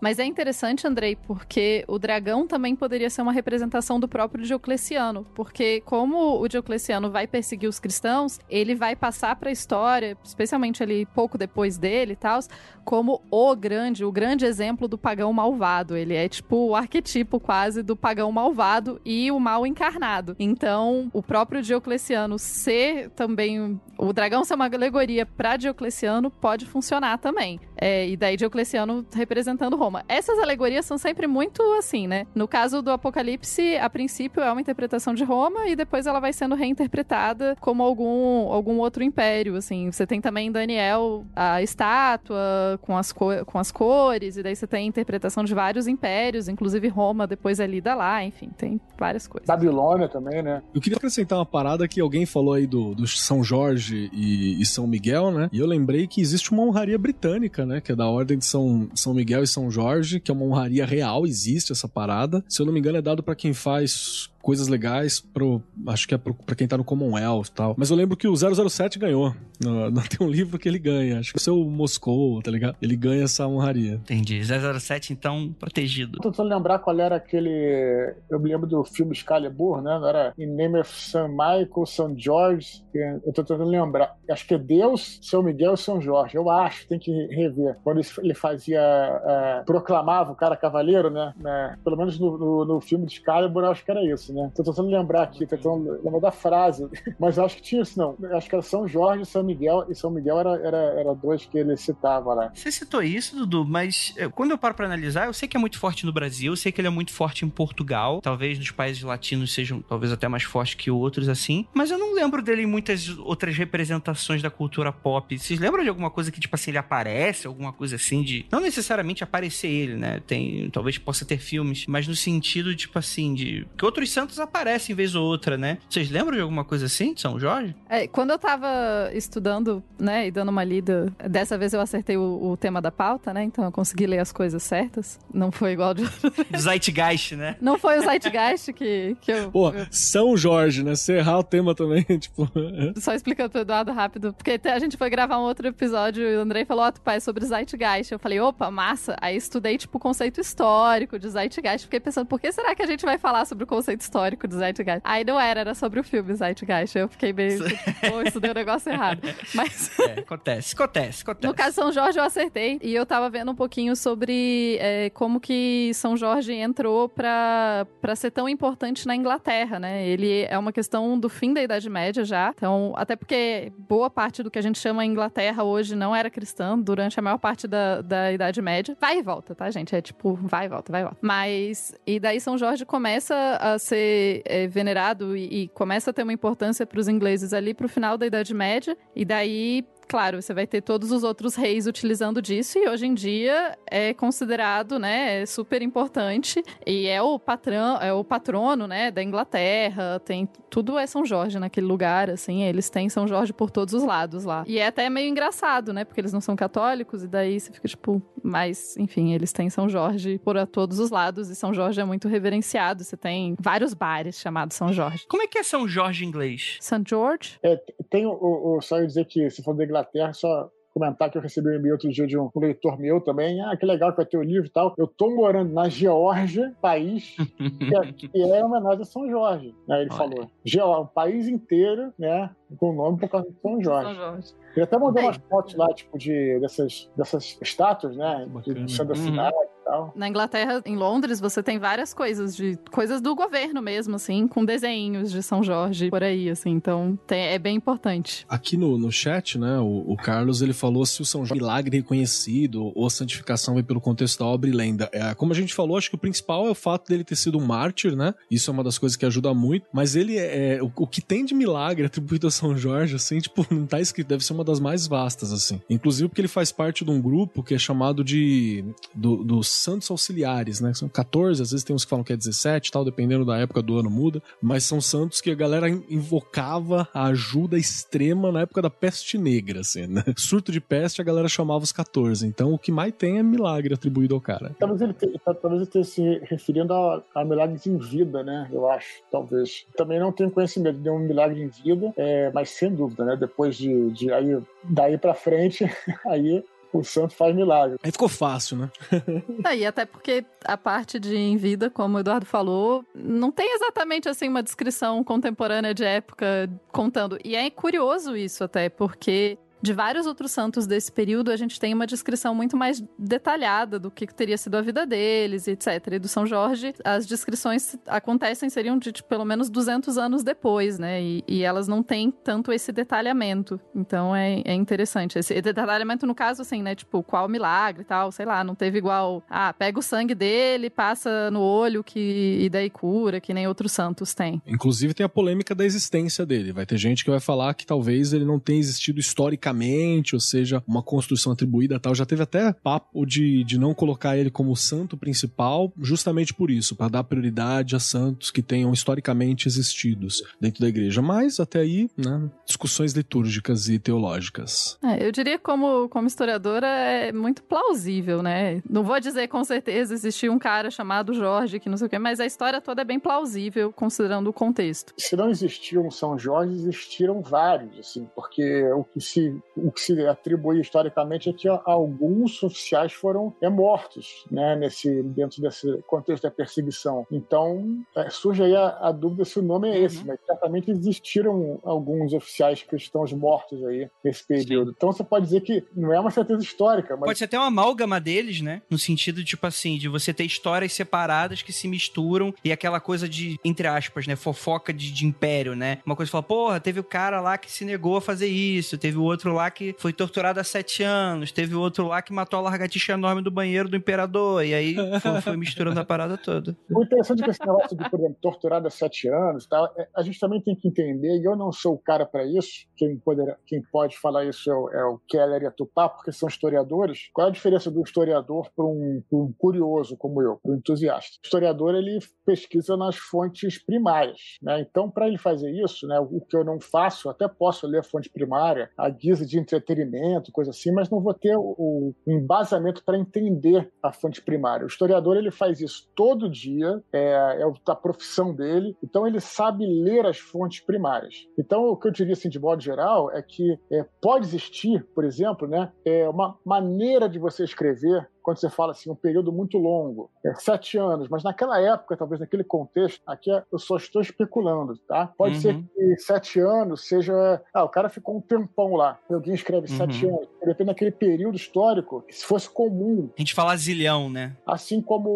Mas é interessante, Andrei, porque o dragão também poderia ser uma representação do próprio Diocleciano, porque como o Diocleciano vai perseguir os cristãos, ele vai passar para a história, especialmente ali pouco depois dele e tal, como o grande, o grande exemplo do pagão malvado. Ele é tipo o arquetipo quase do pagão malvado e o mal encarnado. Então, o próprio Diocleciano ser também o dragão ser uma alegoria para Diocleciano pode funcionar também. É, e daí Diocleciano representando Roma. Essas alegorias são sempre muito assim, né? No caso do Apocalipse, a princípio é uma interpretação de Roma e depois ela vai sendo reinterpretada como algum, algum outro império, assim. Você tem também Daniel a estátua com as, com as cores, e daí você tem a interpretação de vários impérios, inclusive Roma depois é lida lá, enfim, tem várias coisas. Babilônia também, né? Eu queria acrescentar uma parada que alguém falou aí do, do São Jorge e, e São Miguel, né? E eu lembrei que existe uma honraria britânica, né? Que é da ordem de São, São Miguel e São Jorge, que é uma honraria real, existe essa parada. Se eu não me engano, é dado para quem faz coisas legais pro. Acho que é pro, pra quem tá no Commonwealth e tal. Mas eu lembro que o 007 ganhou. No, no, tem um livro que ele ganha. Acho que é o seu Moscou, tá ligado? Ele ganha essa honraria. Entendi. 007, então, protegido. Tô tentando lembrar qual era aquele. Eu me lembro do filme Excalibur, né? Não era In Name of St. Michael, St. George. Eu tô tentando lembrar. Acho que é Deus, São Miguel e São Jorge. Eu acho, tem que rever. Quando ele fazia. É, proclamava o cara cavaleiro, né? né? Pelo menos no, no, no filme de Excalibur, eu acho que era isso, né? Né? Tô tentando lembrar aqui, tentando lembrar da frase, mas acho que tinha isso, não. Acho que era São Jorge São Miguel, e São Miguel era, era, era dois que ele citava lá. Você citou isso, Dudu, mas eh, quando eu paro pra analisar, eu sei que é muito forte no Brasil, eu sei que ele é muito forte em Portugal, talvez nos países latinos sejam talvez até mais forte que outros, assim, mas eu não lembro dele em muitas outras representações da cultura pop. Vocês lembram de alguma coisa que, tipo assim, ele aparece, alguma coisa assim de... Não necessariamente aparecer ele, né? Tem, talvez possa ter filmes, mas no sentido, tipo assim, de... Que outros santos aparecem vez ou outra, né? Vocês lembram de alguma coisa assim de São Jorge? É, quando eu tava estudando, né, e dando uma lida, dessa vez eu acertei o, o tema da pauta, né? Então eu consegui ler as coisas certas. Não foi igual de. Zeitgeist, né? Não foi o Zeitgeist que, que eu. Pô, eu... São Jorge, né? Você errar o tema também, tipo. Só explicando pro Eduardo rápido, porque a gente foi gravar um outro episódio e o Andrei falou, ó, oh, pai, sobre Zeitgeist. Eu falei, opa, massa. Aí estudei, tipo, o conceito histórico de Zeitgeist. Fiquei pensando, por que será que a gente vai falar sobre o conceito histórico de Zeitgeist? Aí não era, era sobre o filme Zeitgeist. Eu fiquei meio, pô, estudei o negócio errado. Mas. É, acontece, acontece, acontece. No caso São Jorge eu acertei. E eu tava vendo um pouquinho sobre é, como que São Jorge entrou pra, pra ser tão importante na Inglaterra, né? Ele é uma questão do fim da Idade Média já. Então, até porque boa parte do que a gente chama Inglaterra hoje não era cristã durante a maior parte da, da Idade Média. Vai e volta, tá, gente? É tipo, vai e volta, vai e volta. Mas, e daí São Jorge começa a ser é, venerado e, e começa a ter uma importância para os ingleses ali pro final da Idade Média. E daí claro, você vai ter todos os outros reis utilizando disso e hoje em dia é considerado, né, é super importante e é o patrão, é o patrono, né, da Inglaterra, tem tudo é São Jorge naquele lugar, assim, eles têm São Jorge por todos os lados lá. E é até meio engraçado, né, porque eles não são católicos e daí você fica tipo, mas enfim, eles têm São Jorge por a todos os lados e São Jorge é muito reverenciado, você tem vários bares chamados São Jorge. Como é que é São Jorge em inglês? St. George? É, tem o, o, só eu dizer que se for da Inglaterra, só comentar que eu recebi um e-mail outro dia de um leitor meu também. Ah, que legal que vai ter o livro e tal. Eu tô morando na Geórgia, país que é, que é homenagem a São Jorge, né? Ele Olha. falou. Geórgia, um país inteiro, né? Com o nome por causa de São Jorge. São Jorge. Ele até mandou umas fotos lá, tipo, de, dessas, dessas estátuas, né? De, de da cidade e tal. Na Inglaterra, em Londres, você tem várias coisas, de coisas do governo mesmo, assim, com desenhos de São Jorge por aí, assim. Então, tem, é bem importante. Aqui no, no chat, né, o, o Carlos, ele falou se o São Jorge é milagre reconhecido ou a santificação vem pelo contexto da obra e lenda. É, como a gente falou, acho que o principal é o fato dele ter sido um mártir, né? Isso é uma das coisas que ajuda muito. Mas ele é, é o, o que tem de milagre atribuído a São Jorge, assim, tipo, não tá escrito, deve ser uma das mais vastas, assim. Inclusive porque ele faz parte de um grupo que é chamado de dos do Santos Auxiliares, né? São 14, às vezes tem uns que falam que é 17 tal, dependendo da época do ano muda. Mas são santos que a galera invocava a ajuda extrema na época da peste negra, assim, né? Surto de peste, a galera chamava os 14. Então o que mais tem é milagre atribuído ao cara. Talvez ele, talvez ele esteja se referindo a, a, milagres em vida, né? Eu acho, talvez. Também não tenho conhecimento de um milagre em vida, é, mas sem dúvida, né? Depois de, de aí daí para frente, aí o santo faz milagre. Aí ficou fácil, né? é, e até porque a parte de em vida, como o Eduardo falou, não tem exatamente assim uma descrição contemporânea de época contando. E é curioso isso até, porque de vários outros santos desse período, a gente tem uma descrição muito mais detalhada do que teria sido a vida deles, etc. E do São Jorge, as descrições acontecem, seriam de tipo, pelo menos 200 anos depois, né? E, e, elas não têm tanto esse detalhamento. Então é, é interessante. Esse detalhamento, no caso, assim, né? Tipo, qual milagre e tal, sei lá, não teve igual, ah, pega o sangue dele, passa no olho que, e daí cura, que nem outros santos têm. Inclusive tem a polêmica da existência dele. Vai ter gente que vai falar que talvez ele não tenha existido historicamente historicamente, ou seja, uma construção atribuída tal. Já teve até papo de, de não colocar ele como santo principal, justamente por isso, para dar prioridade a santos que tenham historicamente existidos dentro da igreja. Mas até aí, né, discussões litúrgicas e teológicas. É, eu diria como, como historiadora é muito plausível, né? Não vou dizer com certeza existia um cara chamado Jorge que não sei o quê, mas a história toda é bem plausível considerando o contexto. Se não existiam São Jorge, existiram vários, assim, porque o que se o que se atribui historicamente é que alguns oficiais foram é, mortos, né, nesse, dentro desse contexto da perseguição. Então, é, surge aí a, a, dúvida se o nome é esse, uhum. mas certamente existiram alguns oficiais cristãos mortos aí nesse período. Sim. Então, você pode dizer que não é uma certeza histórica, mas... Pode ser até uma amálgama deles, né? No sentido, tipo assim, de você ter histórias separadas que se misturam e aquela coisa de, entre aspas, né, fofoca de, de império, né? Uma coisa que fala, porra, teve o cara lá que se negou a fazer isso, teve o outro outro lá que foi torturado há sete anos, teve outro lá que matou a largatixa enorme do banheiro do imperador, e aí foi, foi misturando a parada toda. O interessante é que esse negócio de, por exemplo, torturado há sete anos, tá, a gente também tem que entender, e eu não sou o cara para isso, quem, poderá, quem pode falar isso é o, é o Keller e a Tupá, porque são historiadores. Qual é a diferença do historiador para um, um, curioso como eu, para um entusiasta? O historiador, ele pesquisa nas fontes primárias, né? Então, para ele fazer isso, né, o que eu não faço, até posso ler a fonte primária, a guisa de entretenimento, coisa assim, mas não vou ter o, o embasamento para entender a fonte primária. O historiador ele faz isso todo dia, é, é a profissão dele, então ele sabe ler as fontes primárias. Então, o que eu diria assim, de modo geral é que é, pode existir, por exemplo, né, é uma maneira de você escrever quando você fala assim, um período muito longo, é, sete anos, mas naquela época, talvez naquele contexto, aqui é, eu só estou especulando, tá? Pode uhum. ser que sete anos seja. Ah, o cara ficou um tempão lá. Alguém escreve uhum. sete anos. Depende daquele período histórico, se fosse comum. A gente fala zilhão, né? Assim como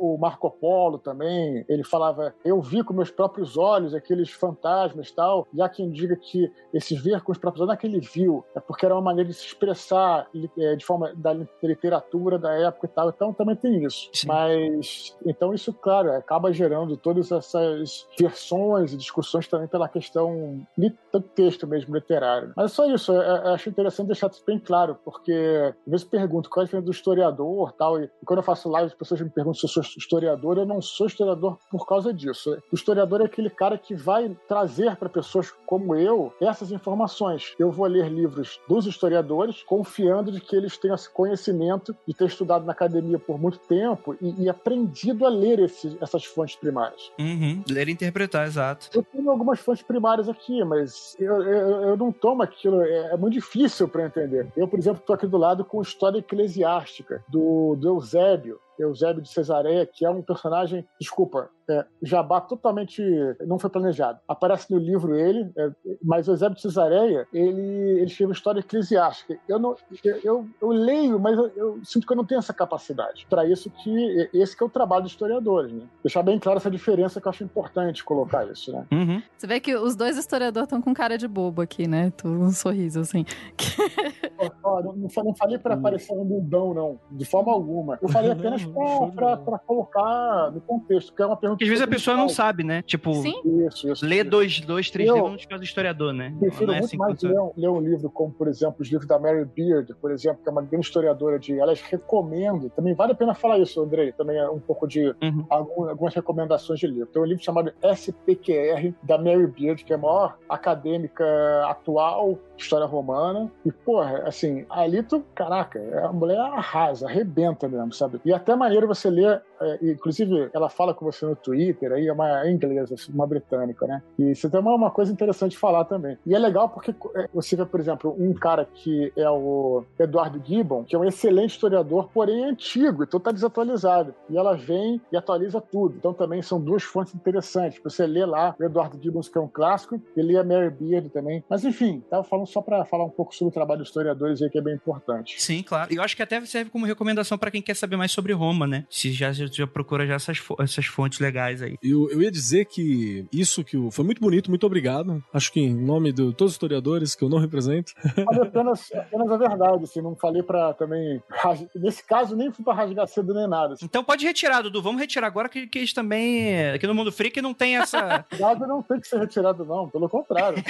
o Marco Polo também, ele falava: Eu vi com meus próprios olhos aqueles fantasmas e tal. E há quem diga que esse ver com os próprios olhos não é que ele viu, é porque era uma maneira de se expressar é, de forma da literatura, da época e tal. Então também tem isso. Sim. Mas então isso, claro, acaba gerando todas essas versões e discussões também pela questão do texto mesmo literário. Mas é só isso, eu, eu acho interessante deixar isso bem claro, porque às vezes pergunto qual é a diferença do historiador tal, e quando eu faço live as pessoas me perguntam se eu sou historiador, eu não sou historiador por causa disso. O historiador é aquele cara que vai trazer para pessoas como eu essas informações. Eu vou ler livros dos historiadores, confiando de que eles tenham esse conhecimento de ter estudado na academia por muito tempo e, e aprendido a ler esse, essas fontes primárias. Uhum. Ler e interpretar, exato. Eu tenho algumas fontes primárias aqui, mas eu, eu, eu não tomo aquilo, é, é muito difícil para entender. Eu, por exemplo, estou aqui do lado com História Eclesiástica, do, do Eusébio, Eusébio de Cesareia, que é um personagem, desculpa, é, Jabá totalmente não foi planejado. Aparece no livro ele, é, mas o Eusébio de Cesareia, ele, ele escreve história eclesiástica. Eu, não, eu, eu, eu leio, mas eu, eu, sinto que eu não tenho essa capacidade. Para isso que esse que é o trabalho dos historiadores, né? Deixar bem claro essa diferença que eu acho importante colocar isso, né? Uhum. Você vê que os dois historiadores estão com cara de bobo aqui, né? Tô um sorriso, assim. não, não, falei para aparecer um mundão, não. De forma alguma. Eu falei apenas para colocar no contexto, que é uma pergunta. Porque às vezes a pessoa não sabe, né? Tipo, isso, isso, lê dois, dois, três eu, livros faz historiador, né? Prefiro não é muito assim mais ler, ler, um livro como, por exemplo, os livros da Mary Beard, por exemplo, que é uma grande historiadora de. Elas recomendo, também vale a pena falar isso, Andrei, também é um pouco de uhum. algum, algumas recomendações de livro. Tem um livro chamado SPQR, da Mary Beard, que é a maior acadêmica atual história romana. E, porra, assim, ali tu, caraca, a mulher arrasa, arrebenta mesmo, sabe? E até maneiro você ler, é, inclusive ela fala com você no Twitter, aí é uma inglesa, uma britânica, né? E isso tem uma, uma coisa interessante de falar também. E é legal porque é, você vê, por exemplo, um cara que é o Eduardo Gibbon, que é um excelente historiador, porém é antigo, então tá desatualizado. E ela vem e atualiza tudo. Então também são duas fontes interessantes. Você lê lá o Eduardo Gibbon, que é um clássico, e lê a Mary Beard também. Mas enfim, tava falando só para falar um pouco sobre o trabalho dos historiadores aí, que é bem importante. Sim, claro. E eu acho que até serve como recomendação para quem quer saber mais sobre Roma, né? Se já, já procura já essas, essas fontes legais aí. Eu, eu ia dizer que isso que foi muito bonito, muito obrigado. Acho que em nome de todos os historiadores que eu não represento. Falei apenas, apenas a verdade, assim, não falei para também. Nesse caso, nem fui para rasgar cedo nem nada. Assim. Então pode retirar, Dudu. Vamos retirar agora que, que eles também. Aqui no Mundo Freak não tem essa. Nada não tem que ser retirado, não. Pelo contrário.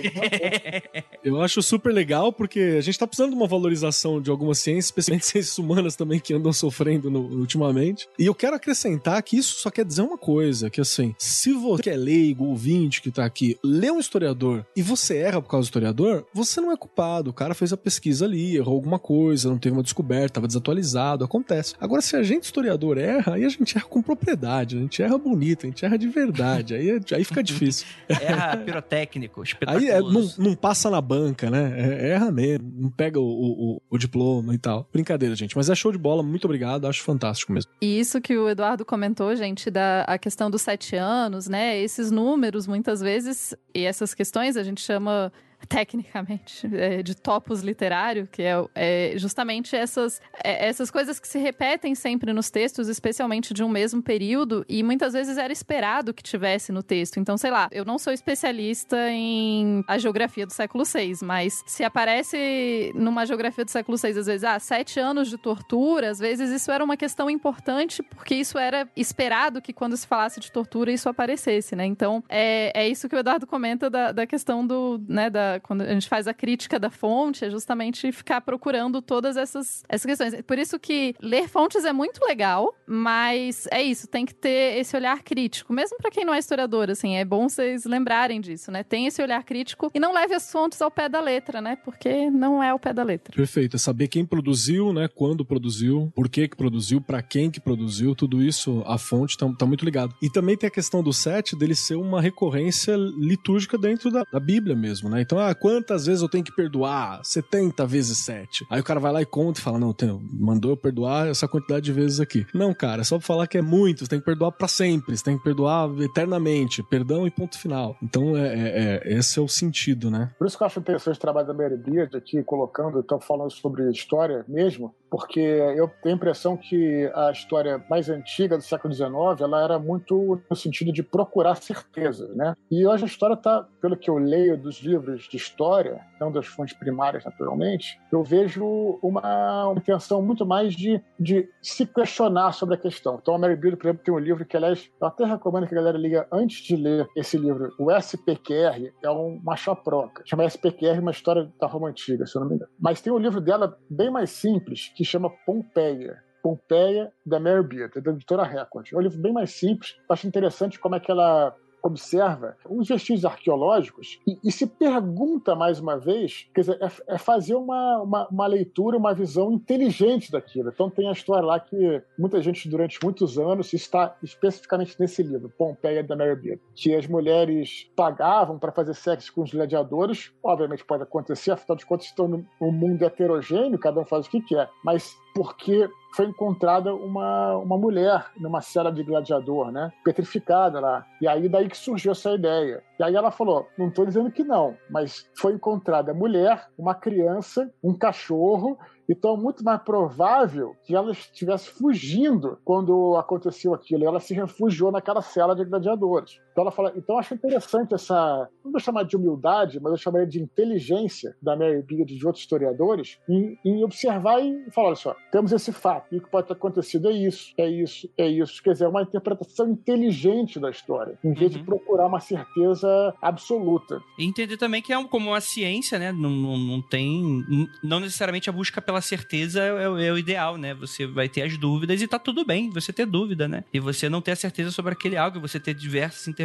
eu acho super legal porque a gente tá precisando de uma valorização de algumas ciências, especialmente ciências humanas também que andam sofrendo no, ultimamente. E eu quero acrescentar que isso só quer dizer uma coisa, que assim, se você é leigo, ouvinte que tá aqui, lê um historiador e você erra por causa do historiador, você não é culpado. O cara fez a pesquisa ali, errou alguma coisa, não teve uma descoberta, tava desatualizado, acontece. Agora, se a gente historiador erra, aí a gente erra com propriedade, a gente erra bonito, a gente erra de verdade, aí, aí fica difícil. Erra pirotécnico, Aí é, não, não passa na banca, né? É, erra mesmo, não pega o, o, o, diploma e tal. Brincadeira, gente. Mas é show de bola, muito obrigado, acho fantástico mesmo. E isso que o Eduardo comentou, gente, da a questão dos sete anos, né? Esses números, muitas vezes, e essas questões a gente chama tecnicamente, é, de topos literário, que é, é justamente essas, é, essas coisas que se repetem sempre nos textos, especialmente de um mesmo período, e muitas vezes era esperado que tivesse no texto. Então, sei lá, eu não sou especialista em a geografia do século VI, mas se aparece numa geografia do século VI, às vezes, ah, sete anos de tortura, às vezes isso era uma questão importante, porque isso era esperado que quando se falasse de tortura isso aparecesse, né? Então, é, é isso que o Eduardo comenta da, da questão do, né, da, quando a gente faz a crítica da fonte, é justamente ficar procurando todas essas, essas questões. Por isso que ler fontes é muito legal, mas é isso, tem que ter esse olhar crítico. Mesmo para quem não é historiador, assim, é bom vocês lembrarem disso, né? Tem esse olhar crítico e não leve as fontes ao pé da letra, né? Porque não é ao pé da letra. Perfeito, é saber quem produziu, né? Quando produziu, por que que produziu, para quem que produziu, tudo isso, a fonte tá, tá, muito ligado. E também tem a questão do set dele ser uma recorrência litúrgica dentro da, da Bíblia mesmo, né? Então, ah, quantas vezes eu tenho que perdoar? 70 vezes 7. Aí o cara vai lá e conta e fala: Não, mandou eu perdoar essa quantidade de vezes aqui. Não, cara, é só pra falar que é muito, você tem que perdoar para sempre, você tem que perdoar eternamente, perdão e ponto final. Então, é, é, é, esse é o sentido, né? Por isso que eu acho interessante o trabalho da Mary Beard aqui, colocando, então falando sobre história mesmo, porque eu tenho a impressão que a história mais antiga do século XIX ela era muito no sentido de procurar certeza, né? E hoje a história está, pelo que eu leio dos livros de história, não das fontes primárias naturalmente, eu vejo uma, uma intenção muito mais de, de se questionar sobre a questão. Então a Mary Beard, por exemplo, tem um livro que, aliás, eu até recomendo que a galera liga antes de ler esse livro. O SPQR é uma chaproca. Chama SPQR uma história da Roma Antiga, se eu não me engano. Mas tem um livro dela bem mais simples, que chama Pompeia. Pompeia, da Mary Beard, da editora Record. É um livro bem mais simples. Acho interessante como é que ela observa os vestígios arqueológicos e, e, se pergunta mais uma vez, quer dizer, é, é fazer uma, uma, uma, leitura, uma visão inteligente daquilo. Então tem a história lá que muita gente durante muitos anos está especificamente nesse livro, Pompeia da Mary que as mulheres pagavam para fazer sexo com os gladiadores. Obviamente pode acontecer, afinal de contas estão num mundo heterogêneo, cada um faz o que quer, mas porque foi encontrada uma, uma mulher numa cela de gladiador, né? Petrificada lá. E aí daí que surgiu essa ideia. E aí ela falou: não estou dizendo que não, mas foi encontrada mulher, uma criança, um cachorro então é muito mais provável que ela estivesse fugindo quando aconteceu aquilo. Ela se refugiou naquela cela de gladiadores. Então ela fala, então eu acho interessante essa, não vou chamar de humildade, mas eu chamaria de inteligência da Mary Beard e de outros historiadores em, em, observar e falar, olha só, temos esse fato, e o que pode ter acontecido é isso, é isso, é isso. Quer dizer, é uma interpretação inteligente da história, em vez uhum. de procurar uma certeza absoluta. E entender também que é como uma ciência, né? Não, não, não tem, não necessariamente a busca pela pela certeza é, é, o ideal, né? Você vai ter as dúvidas e tá tudo bem você ter dúvida, né? E você não ter a certeza sobre aquele algo, você ter diversas interpretações.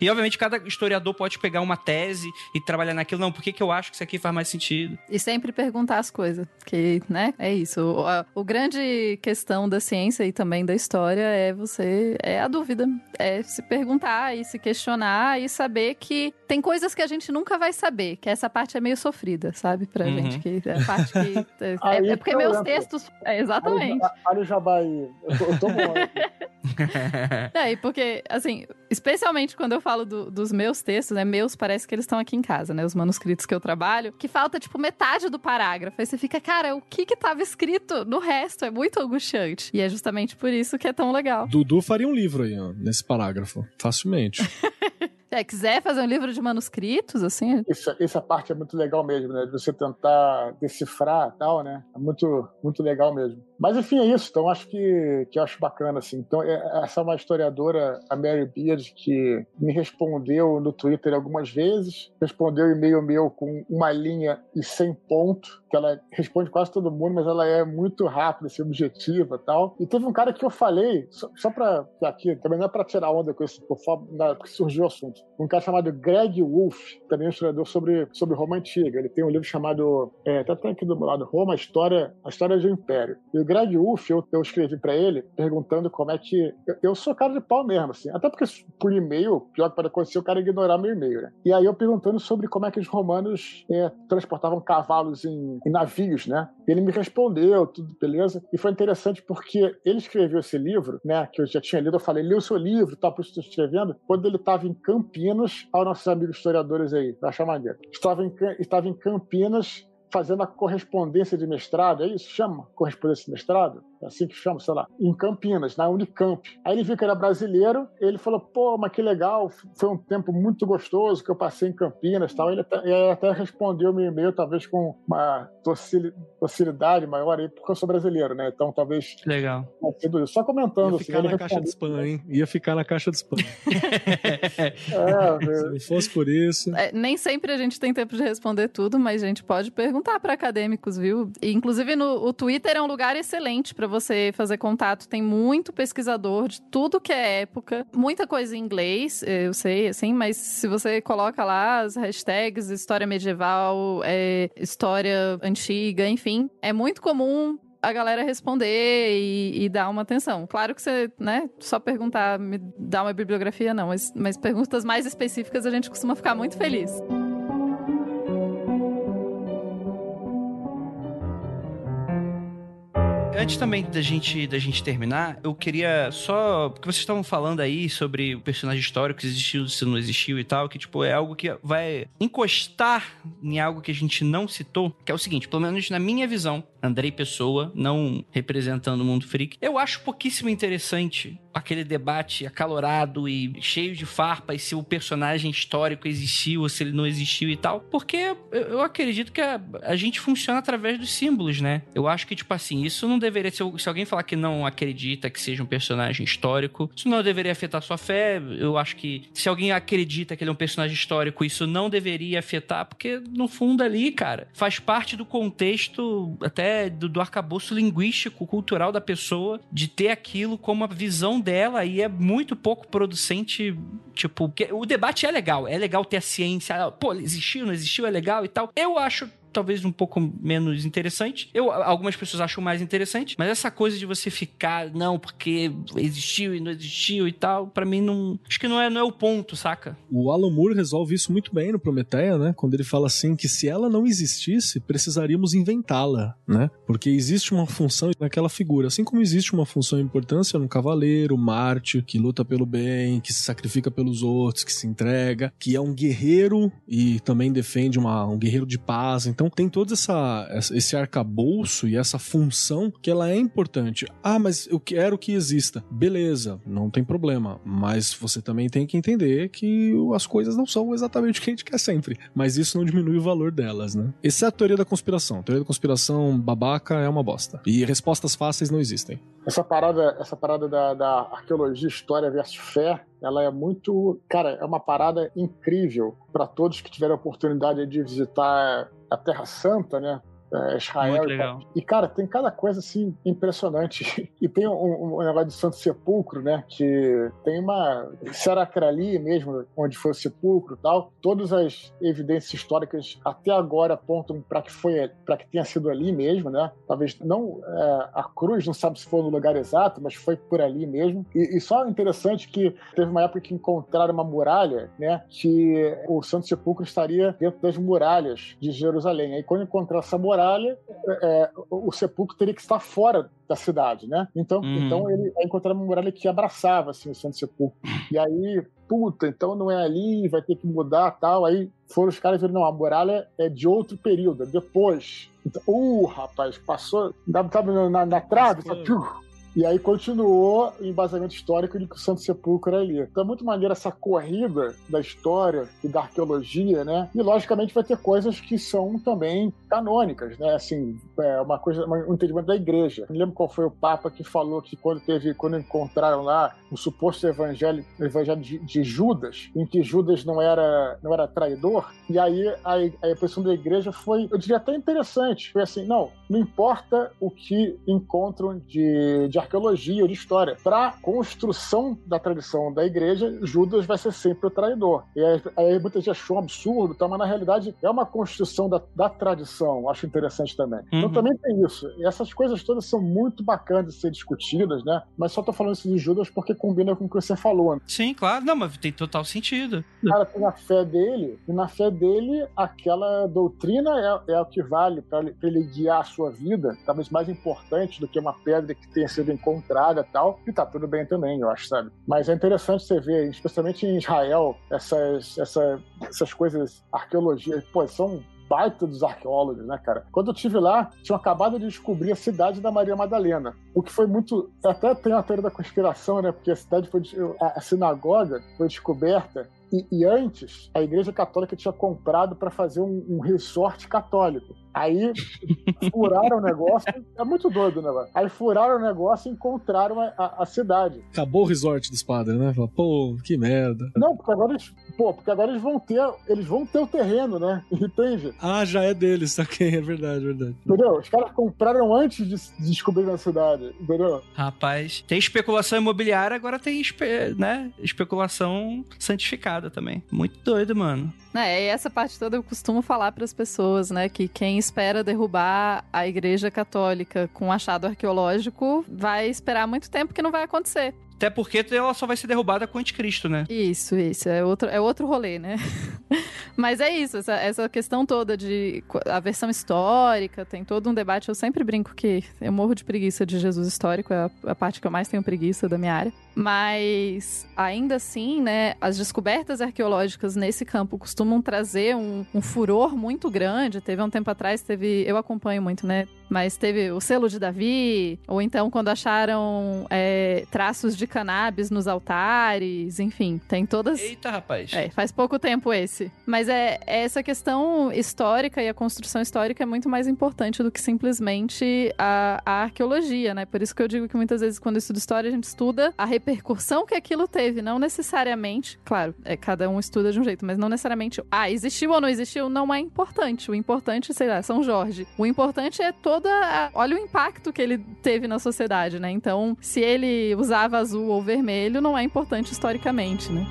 E, obviamente, cada historiador pode pegar uma tese e trabalhar naquilo. Não, por que, que eu acho que isso aqui faz mais sentido? E sempre perguntar as coisas. Que, né? É isso. O, a, o grande questão da ciência e também da história é você. É a dúvida. É se perguntar e se questionar e saber que tem coisas que a gente nunca vai saber, que essa parte é meio sofrida, sabe? Pra uhum. gente. Que é a parte que É, é, é porque meus textos. É, exatamente. Olha o jabá aí. Eu tô, eu tô bom é, e porque, assim, especialmente quando eu falo do, dos meus textos, né? Meus parece que eles estão aqui em casa, né? Os manuscritos que eu trabalho, que falta, tipo, metade do parágrafo. Aí você fica, cara, o que que tava escrito no resto? É muito angustiante. E é justamente por isso que é tão legal. Dudu faria um livro aí, ó, nesse parágrafo. Facilmente. É, quiser fazer um livro de manuscritos, assim. Essa, essa parte é muito legal mesmo, né? De você tentar decifrar tal, né? É muito, muito legal mesmo. Mas enfim, é isso. Então acho que, que acho bacana, assim. Então, é, essa é uma historiadora, a Mary Beard, que me respondeu no Twitter algumas vezes, respondeu e-mail meu com uma linha e sem ponto, que ela responde quase todo mundo, mas ela é muito rápida, assim, objetiva tal. E teve um cara que eu falei, só, só pra. Aqui, também não é pra tirar onda com isso, porque surgiu o assunto um cara chamado Greg Wolf, também é um historiador sobre, sobre Roma Antiga. Ele tem um livro chamado, é, tá aqui do meu lado, Roma, a História, a História do Império. E o Greg Uff, eu, eu escrevi para ele perguntando como é que. Eu, eu, sou cara de pau mesmo, assim. Até porque por e-mail, pior que pode acontecer, o cara ignorar meu e-mail, né? E aí eu perguntando sobre como é que os romanos é, transportavam cavalos em, em, navios, né? Ele me respondeu, tudo beleza. E foi interessante porque ele escreveu esse livro, né? Que eu já tinha lido, eu falei, li o seu livro, tal, por isso estou escrevendo, quando ele estava em Campinas, aos nossos amigos historiadores aí, pra achar maneiro. Estava em, estava em Campinas fazendo a correspondência de mestrado, é isso? Chama correspondência de mestrado? É assim que chama, sei lá, em Campinas, na Unicamp. Aí ele viu que era brasileiro, ele falou, pô, mas que legal, foi um tempo muito gostoso que eu passei em Campinas tal. Ele até, ele até respondeu meu e-mail, talvez com uma docilidade maior aí, porque eu sou brasileiro, né? Então talvez. Legal. Só comentando. Ia ficar assim, na caixa de spam, hein? Ia ficar na caixa de spam. é, Se não fosse por isso. É, nem sempre a gente tem tempo de responder tudo, mas a gente pode perguntar para acadêmicos, viu? E, inclusive no o Twitter é um lugar excelente para você fazer contato. Tem muito pesquisador de tudo que é época, muita coisa em inglês, eu sei, assim, mas se você coloca lá as hashtags história medieval, é, história antiga, enfim, é muito comum a galera responder e, e, dar uma atenção. Claro que você, né, só perguntar, me dá uma bibliografia, não, mas, mas perguntas mais específicas a gente costuma ficar muito feliz. Antes também da gente, da gente terminar, eu queria só. Porque vocês estavam falando aí sobre o personagem histórico, se existiu, se não existiu e tal, que, tipo, é algo que vai encostar em algo que a gente não citou, que é o seguinte, pelo menos na minha visão, Andrei Pessoa, não representando o mundo freak, eu acho pouquíssimo interessante aquele debate acalorado e cheio de farpas se o personagem histórico existiu ou se ele não existiu e tal, porque eu acredito que a, a gente funciona através dos símbolos, né? Eu acho que, tipo assim, isso não deveria ser. Se alguém falar que não acredita que seja um personagem histórico, isso não deveria afetar sua fé. Eu acho que se alguém acredita que ele é um personagem histórico, isso não deveria afetar, porque no fundo ali, cara, faz parte do contexto até do, do arcabouço linguístico, cultural da pessoa, de ter aquilo como a visão dela e é muito pouco producente. Tipo, o debate é legal, é legal ter a ciência, pô, existiu, não existiu, é legal e tal. Eu acho talvez um pouco menos interessante. Eu, algumas pessoas acham mais interessante, mas essa coisa de você ficar, não, porque existiu e não existiu e tal, para mim não. Acho que não é, não é o ponto, saca? O Alan Moore resolve isso muito bem no Prometeia, né? Quando ele fala assim que se ela não existisse, precisaríamos inventá-la, né? Porque existe uma função naquela figura, assim como existe uma função e importância no cavaleiro, Marte, que luta pelo bem, que se sacrifica pelos outros, que se entrega, que é um guerreiro e também defende uma, um guerreiro de paz. Então, então tem todo essa, esse arcabouço e essa função que ela é importante. Ah, mas eu quero que exista. Beleza, não tem problema. Mas você também tem que entender que as coisas não são exatamente o que a gente quer sempre. Mas isso não diminui o valor delas, né? Essa é a teoria da conspiração. A teoria da conspiração babaca é uma bosta. E respostas fáceis não existem. Essa parada, essa parada da, da arqueologia, história versus fé, ela é muito. Cara, é uma parada incrível para todos que tiverem a oportunidade de visitar a Terra Santa, né? É, Israel. E, e, cara, tem cada coisa assim impressionante. E tem um, um negócio de Santo Sepulcro, né? Que tem uma. Será que era ali mesmo, onde foi o sepulcro e tal? Todas as evidências históricas até agora apontam para que foi para que tenha sido ali mesmo, né? Talvez não é, a cruz, não sabe se foi no lugar exato, mas foi por ali mesmo. E, e só interessante que teve uma época que encontraram uma muralha, né? Que o Santo Sepulcro estaria dentro das muralhas de Jerusalém. Aí quando encontraram essa muralha muralha, é, o sepulcro teria que estar fora da cidade, né? Então, uhum. então ele encontrou uma muralha que abraçava assim, o Santo Sepulcro. E aí, puta, então não é ali, vai ter que mudar tal. Aí foram os caras e viram, não, a muralha é de outro período, é depois. Então, uh, rapaz, passou, tava na, na, na trave, só, e aí continuou o embasamento histórico de que o Santo Sepulcro era ali. Então é muito maneiro essa corrida da história e da arqueologia, né? E logicamente vai ter coisas que são também canônicas, né? Assim, é uma coisa, um entendimento da igreja. Não lembro qual foi o Papa que falou que quando teve, quando encontraram lá o suposto evangelho, evangelho de, de Judas, em que Judas não era, não era traidor, e aí a, a impressão da igreja foi, eu diria até interessante, foi assim, não, não importa o que encontram de, de arqueologia, de história. Para construção da tradição da igreja, Judas vai ser sempre o traidor. E aí, aí muita gente achou um absurdo, tá? mas na realidade é uma construção da, da tradição, acho interessante também. Então, uhum. Então também tem isso. E essas coisas todas são muito bacanas de ser discutidas, né? Mas só tô falando isso de Judas porque combina com o que você falou. Né? Sim, claro. Não, mas tem total sentido. O cara tem a fé dele, e na fé dele, aquela doutrina é, é o que vale para ele guiar a sua vida, talvez mais importante do que uma pedra que tenha sido encontrada tal. E tá tudo bem também, eu acho, sabe? Mas é interessante você ver, especialmente em Israel, essas, essa, essas coisas, arqueologia, pô, são baita dos arqueólogos, né, cara? Quando eu estive lá, tinham acabado de descobrir a cidade da Maria Madalena. O que foi muito. Até tem a teoria da conspiração, né? Porque a cidade foi. A sinagoga foi descoberta e, e, antes, a Igreja Católica tinha comprado para fazer um, um, resort católico. Aí furaram o negócio. É muito doido o negócio. Aí furaram o negócio e encontraram a, a, a cidade. Acabou o resort dos padres, né? Fala, pô, que merda. Não, porque agora eles. Pô, porque agora eles vão ter. Eles vão ter o terreno, né? Entende? Ah, já é deles, saquei. É verdade, é verdade. Entendeu? Os caras compraram antes de, de descobrir a cidade, entendeu? Rapaz, tem especulação imobiliária, agora tem espe né? especulação santificada também. Muito doido, mano. É, e essa parte toda eu costumo falar para as pessoas, né, que quem espera derrubar a Igreja Católica com um achado arqueológico vai esperar muito tempo que não vai acontecer. Até porque ela só vai ser derrubada com o anticristo, né? Isso, isso. É outro, é outro rolê, né? Mas é isso, essa, essa questão toda de a versão histórica, tem todo um debate. Eu sempre brinco que eu morro de preguiça de Jesus histórico, é a, a parte que eu mais tenho preguiça da minha área. Mas ainda assim, né, as descobertas arqueológicas nesse campo costumam trazer um, um furor muito grande. Teve um tempo atrás, teve. Eu acompanho muito, né? Mas teve o selo de Davi, ou então quando acharam é, traços de cannabis nos altares, enfim, tem todas. Eita, rapaz. É, faz pouco tempo esse. Mas é, é essa questão histórica e a construção histórica é muito mais importante do que simplesmente a, a arqueologia, né? Por isso que eu digo que muitas vezes quando eu estudo história, a gente estuda a repercussão que aquilo teve, não necessariamente, claro, é, cada um estuda de um jeito, mas não necessariamente, ah, existiu ou não existiu, não é importante. O importante, sei lá, São Jorge. O importante é toda. Olha o impacto que ele teve na sociedade, né? Então, se ele usava azul ou vermelho, não é importante historicamente, né?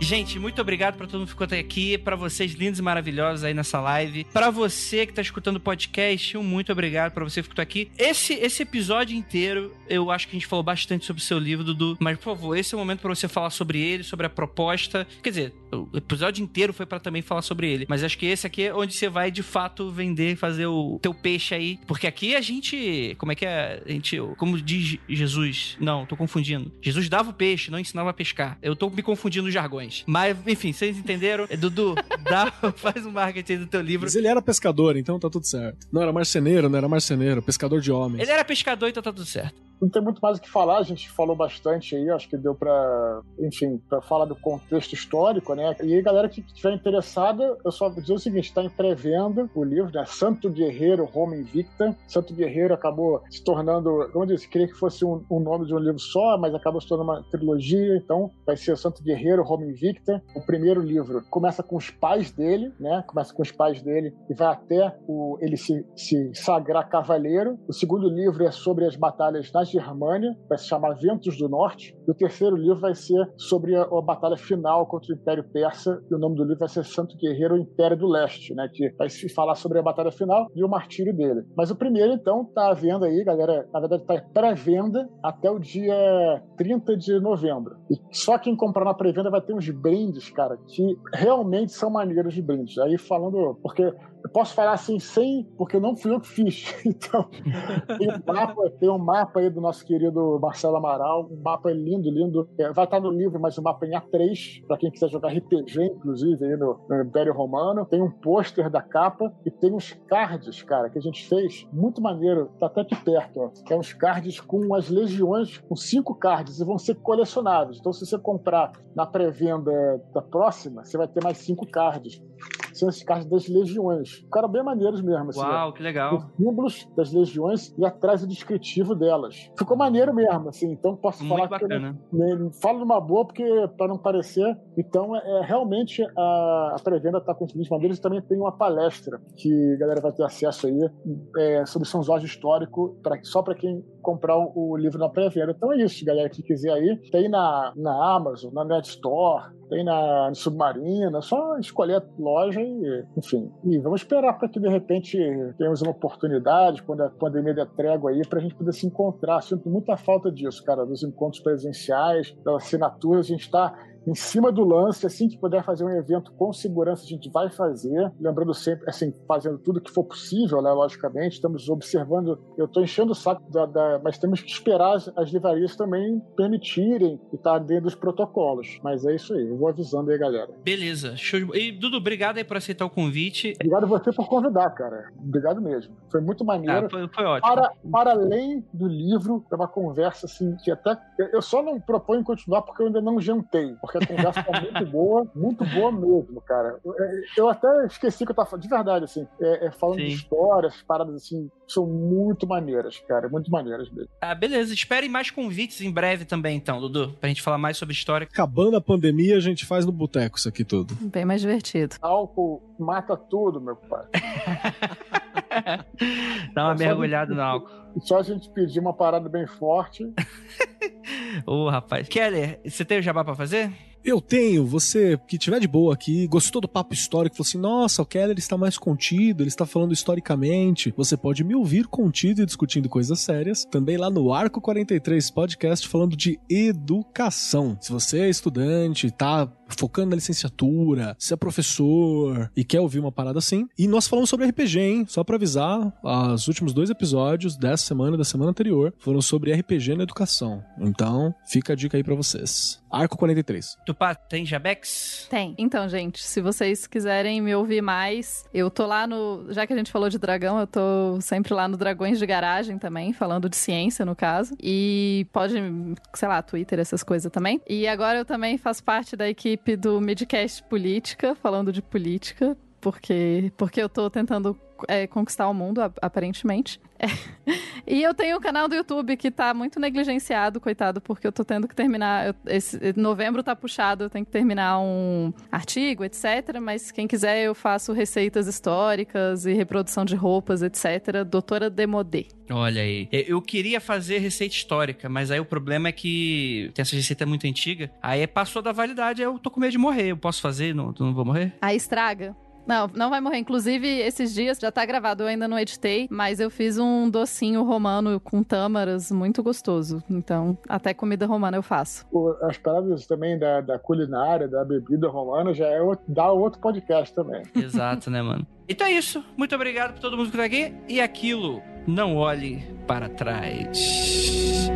Gente, muito obrigado para todo mundo que ficou até aqui, para vocês lindos e maravilhosos aí nessa live, para você que tá escutando o podcast, um muito obrigado para você que ficou aqui. Esse esse episódio inteiro, eu acho que a gente falou bastante sobre o seu livro, Dudu, mas por favor, esse é o momento para você falar sobre ele, sobre a proposta. Quer dizer, o episódio inteiro foi para também falar sobre ele, mas acho que esse aqui é onde você vai de fato vender, fazer o teu peixe aí, porque aqui a gente, como é que é? A gente, como diz Jesus, não, tô confundindo. Jesus dava o peixe, não ensinava a pescar. Eu tô me confundindo os jargões. Mas, enfim, vocês entenderam? É, Dudu, dá, faz um marketing do teu livro. Mas ele era pescador, então tá tudo certo. Não era marceneiro, não era marceneiro, pescador de homens. Ele era pescador, então tá tudo certo não tem muito mais o que falar, a gente falou bastante aí, acho que deu para, enfim, para falar do contexto histórico, né? E aí, galera que estiver interessada, eu só vou dizer o seguinte: está em pré-venda o livro, né? Santo Guerreiro, Roma Invicta. Santo Guerreiro acabou se tornando, como eu disse, queria que fosse um, um, nome de um livro só, mas acabou se tornando uma trilogia, então vai ser Santo Guerreiro, Roma Invicta. O primeiro livro começa com os pais dele, né? Começa com os pais dele e vai até o, ele se, se sagrar cavaleiro. O segundo livro é sobre as batalhas nas Germânia, vai se chamar Ventos do Norte. E o terceiro livro vai ser sobre a, a, batalha final contra o Império Persa. E o nome do livro vai ser Santo Guerreiro Império do Leste, né? Que vai se falar sobre a batalha final e o martírio dele. Mas o primeiro, então, tá à venda aí, galera. Na verdade, tá pré-venda até o dia 30 de novembro. E só quem comprar na pré-venda vai ter uns brindes, cara, que realmente são maneiros de brindes. Aí falando, porque eu posso falar assim sem, porque não fui eu que fiz. Então, tem um mapa, tem um mapa aí do nosso querido Marcelo Amaral, um mapa lindo, lindo. É, vai estar no livro, mas o um mapa em A3, para quem quiser jogar RPG, inclusive, aí no, no Império Romano. Tem um pôster da capa e tem uns cards, cara, que a gente fez, muito maneiro, tá até aqui perto, ó. É uns cards com as legiões, com cinco cards, e vão ser colecionáveis. Então, se você comprar na pré-venda da próxima, você vai ter mais cinco cards são esses cartas das legiões. Ficaram bem maneiros mesmo. Assim, Uau, que legal. Os símbolos das legiões e atrás o descritivo delas. Ficou maneiro mesmo, assim. Então posso Muito falar bacana. que eu não, falo numa boa porque para não parecer. Então é, é realmente a, a pré-venda está com os links maneiros e também tem uma palestra que a galera vai ter acesso aí é, sobre São Jorge histórico pra, só para quem comprar o, o livro na pré-venda. Então é isso, galera que quiser aí. Tem na, na Amazon, na Net Store, tem na Submarina, é só escolher a loja e, enfim. E vamos esperar para que de repente tenhamos uma oportunidade, quando a pandemia der trégua aí, para a gente poder se encontrar. Sinto muita falta disso, cara, dos encontros presenciais, das assinaturas. A gente está em cima do lance, assim que puder fazer um evento com segurança, a gente vai fazer. Lembrando sempre, assim, fazendo tudo que for possível, né, logicamente. Estamos observando, eu estou enchendo o saco, da, da, mas temos que esperar as, as livrarias também permitirem e estar tá dentro dos protocolos. Mas é isso aí, eu vou avisando aí, galera. Beleza, show de... E, Dudu, obrigado aí por aceitar o convite. Obrigado você por convidar, cara. Obrigado mesmo. Foi muito maneiro. Ah, foi, foi ótimo. Para, para além do livro, é uma conversa assim que até. Eu só não proponho continuar porque eu ainda não jantei. Porque a conversa tá muito boa, muito boa mesmo, cara. Eu, eu até esqueci que eu tava falando, de verdade, assim, é, é falando Sim. de histórias, paradas assim, são muito maneiras, cara, muito maneiras mesmo. Ah, beleza. Esperem mais convites em breve também, então, Dudu, pra gente falar mais sobre história. Acabando a pandemia, a gente faz no boteco isso aqui tudo. Bem mais divertido. Álcool mata tudo, meu pai. Dá uma é mergulhada no álcool. Só a gente pedir uma parada bem forte. Ô, oh, rapaz. Keller, você tem o jabá pra fazer? Eu tenho, você que tiver de boa aqui, gostou do papo histórico, falou assim: nossa, o Keller está mais contido, ele está falando historicamente. Você pode me ouvir contido e discutindo coisas sérias. Também lá no Arco 43 Podcast, falando de educação. Se você é estudante, tá focando na licenciatura, se é professor e quer ouvir uma parada assim. E nós falamos sobre RPG, hein? Só pra avisar, os últimos dois episódios dessa semana e da semana anterior foram sobre RPG na educação. Então, fica a dica aí pra vocês. Arco 43. Tupá, tem Jabex? Tem. Então, gente, se vocês quiserem me ouvir mais, eu tô lá no. Já que a gente falou de dragão, eu tô sempre lá no Dragões de Garagem também, falando de ciência, no caso. E pode, sei lá, Twitter, essas coisas também. E agora eu também faço parte da equipe do Midcast Política, falando de política. Porque, porque eu tô tentando é, conquistar o mundo, aparentemente. É. E eu tenho o um canal do YouTube que tá muito negligenciado, coitado, porque eu tô tendo que terminar. Eu, esse novembro tá puxado, eu tenho que terminar um artigo, etc. Mas quem quiser, eu faço receitas históricas e reprodução de roupas, etc. Doutora Demodê. Olha aí. Eu queria fazer receita histórica, mas aí o problema é que tem essa receita muito antiga. Aí passou da validade, eu tô com medo de morrer. Eu posso fazer? Não, não vou morrer? Aí estraga. Não, não vai morrer. Inclusive, esses dias já tá gravado, eu ainda não editei, mas eu fiz um docinho romano com tâmaras muito gostoso. Então, até comida romana eu faço. As paradas também da, da culinária, da bebida romana, já é outro, dá outro podcast também. Exato, né, mano? Então é isso. Muito obrigado por todo mundo que tá aqui. E aquilo, não olhe para trás.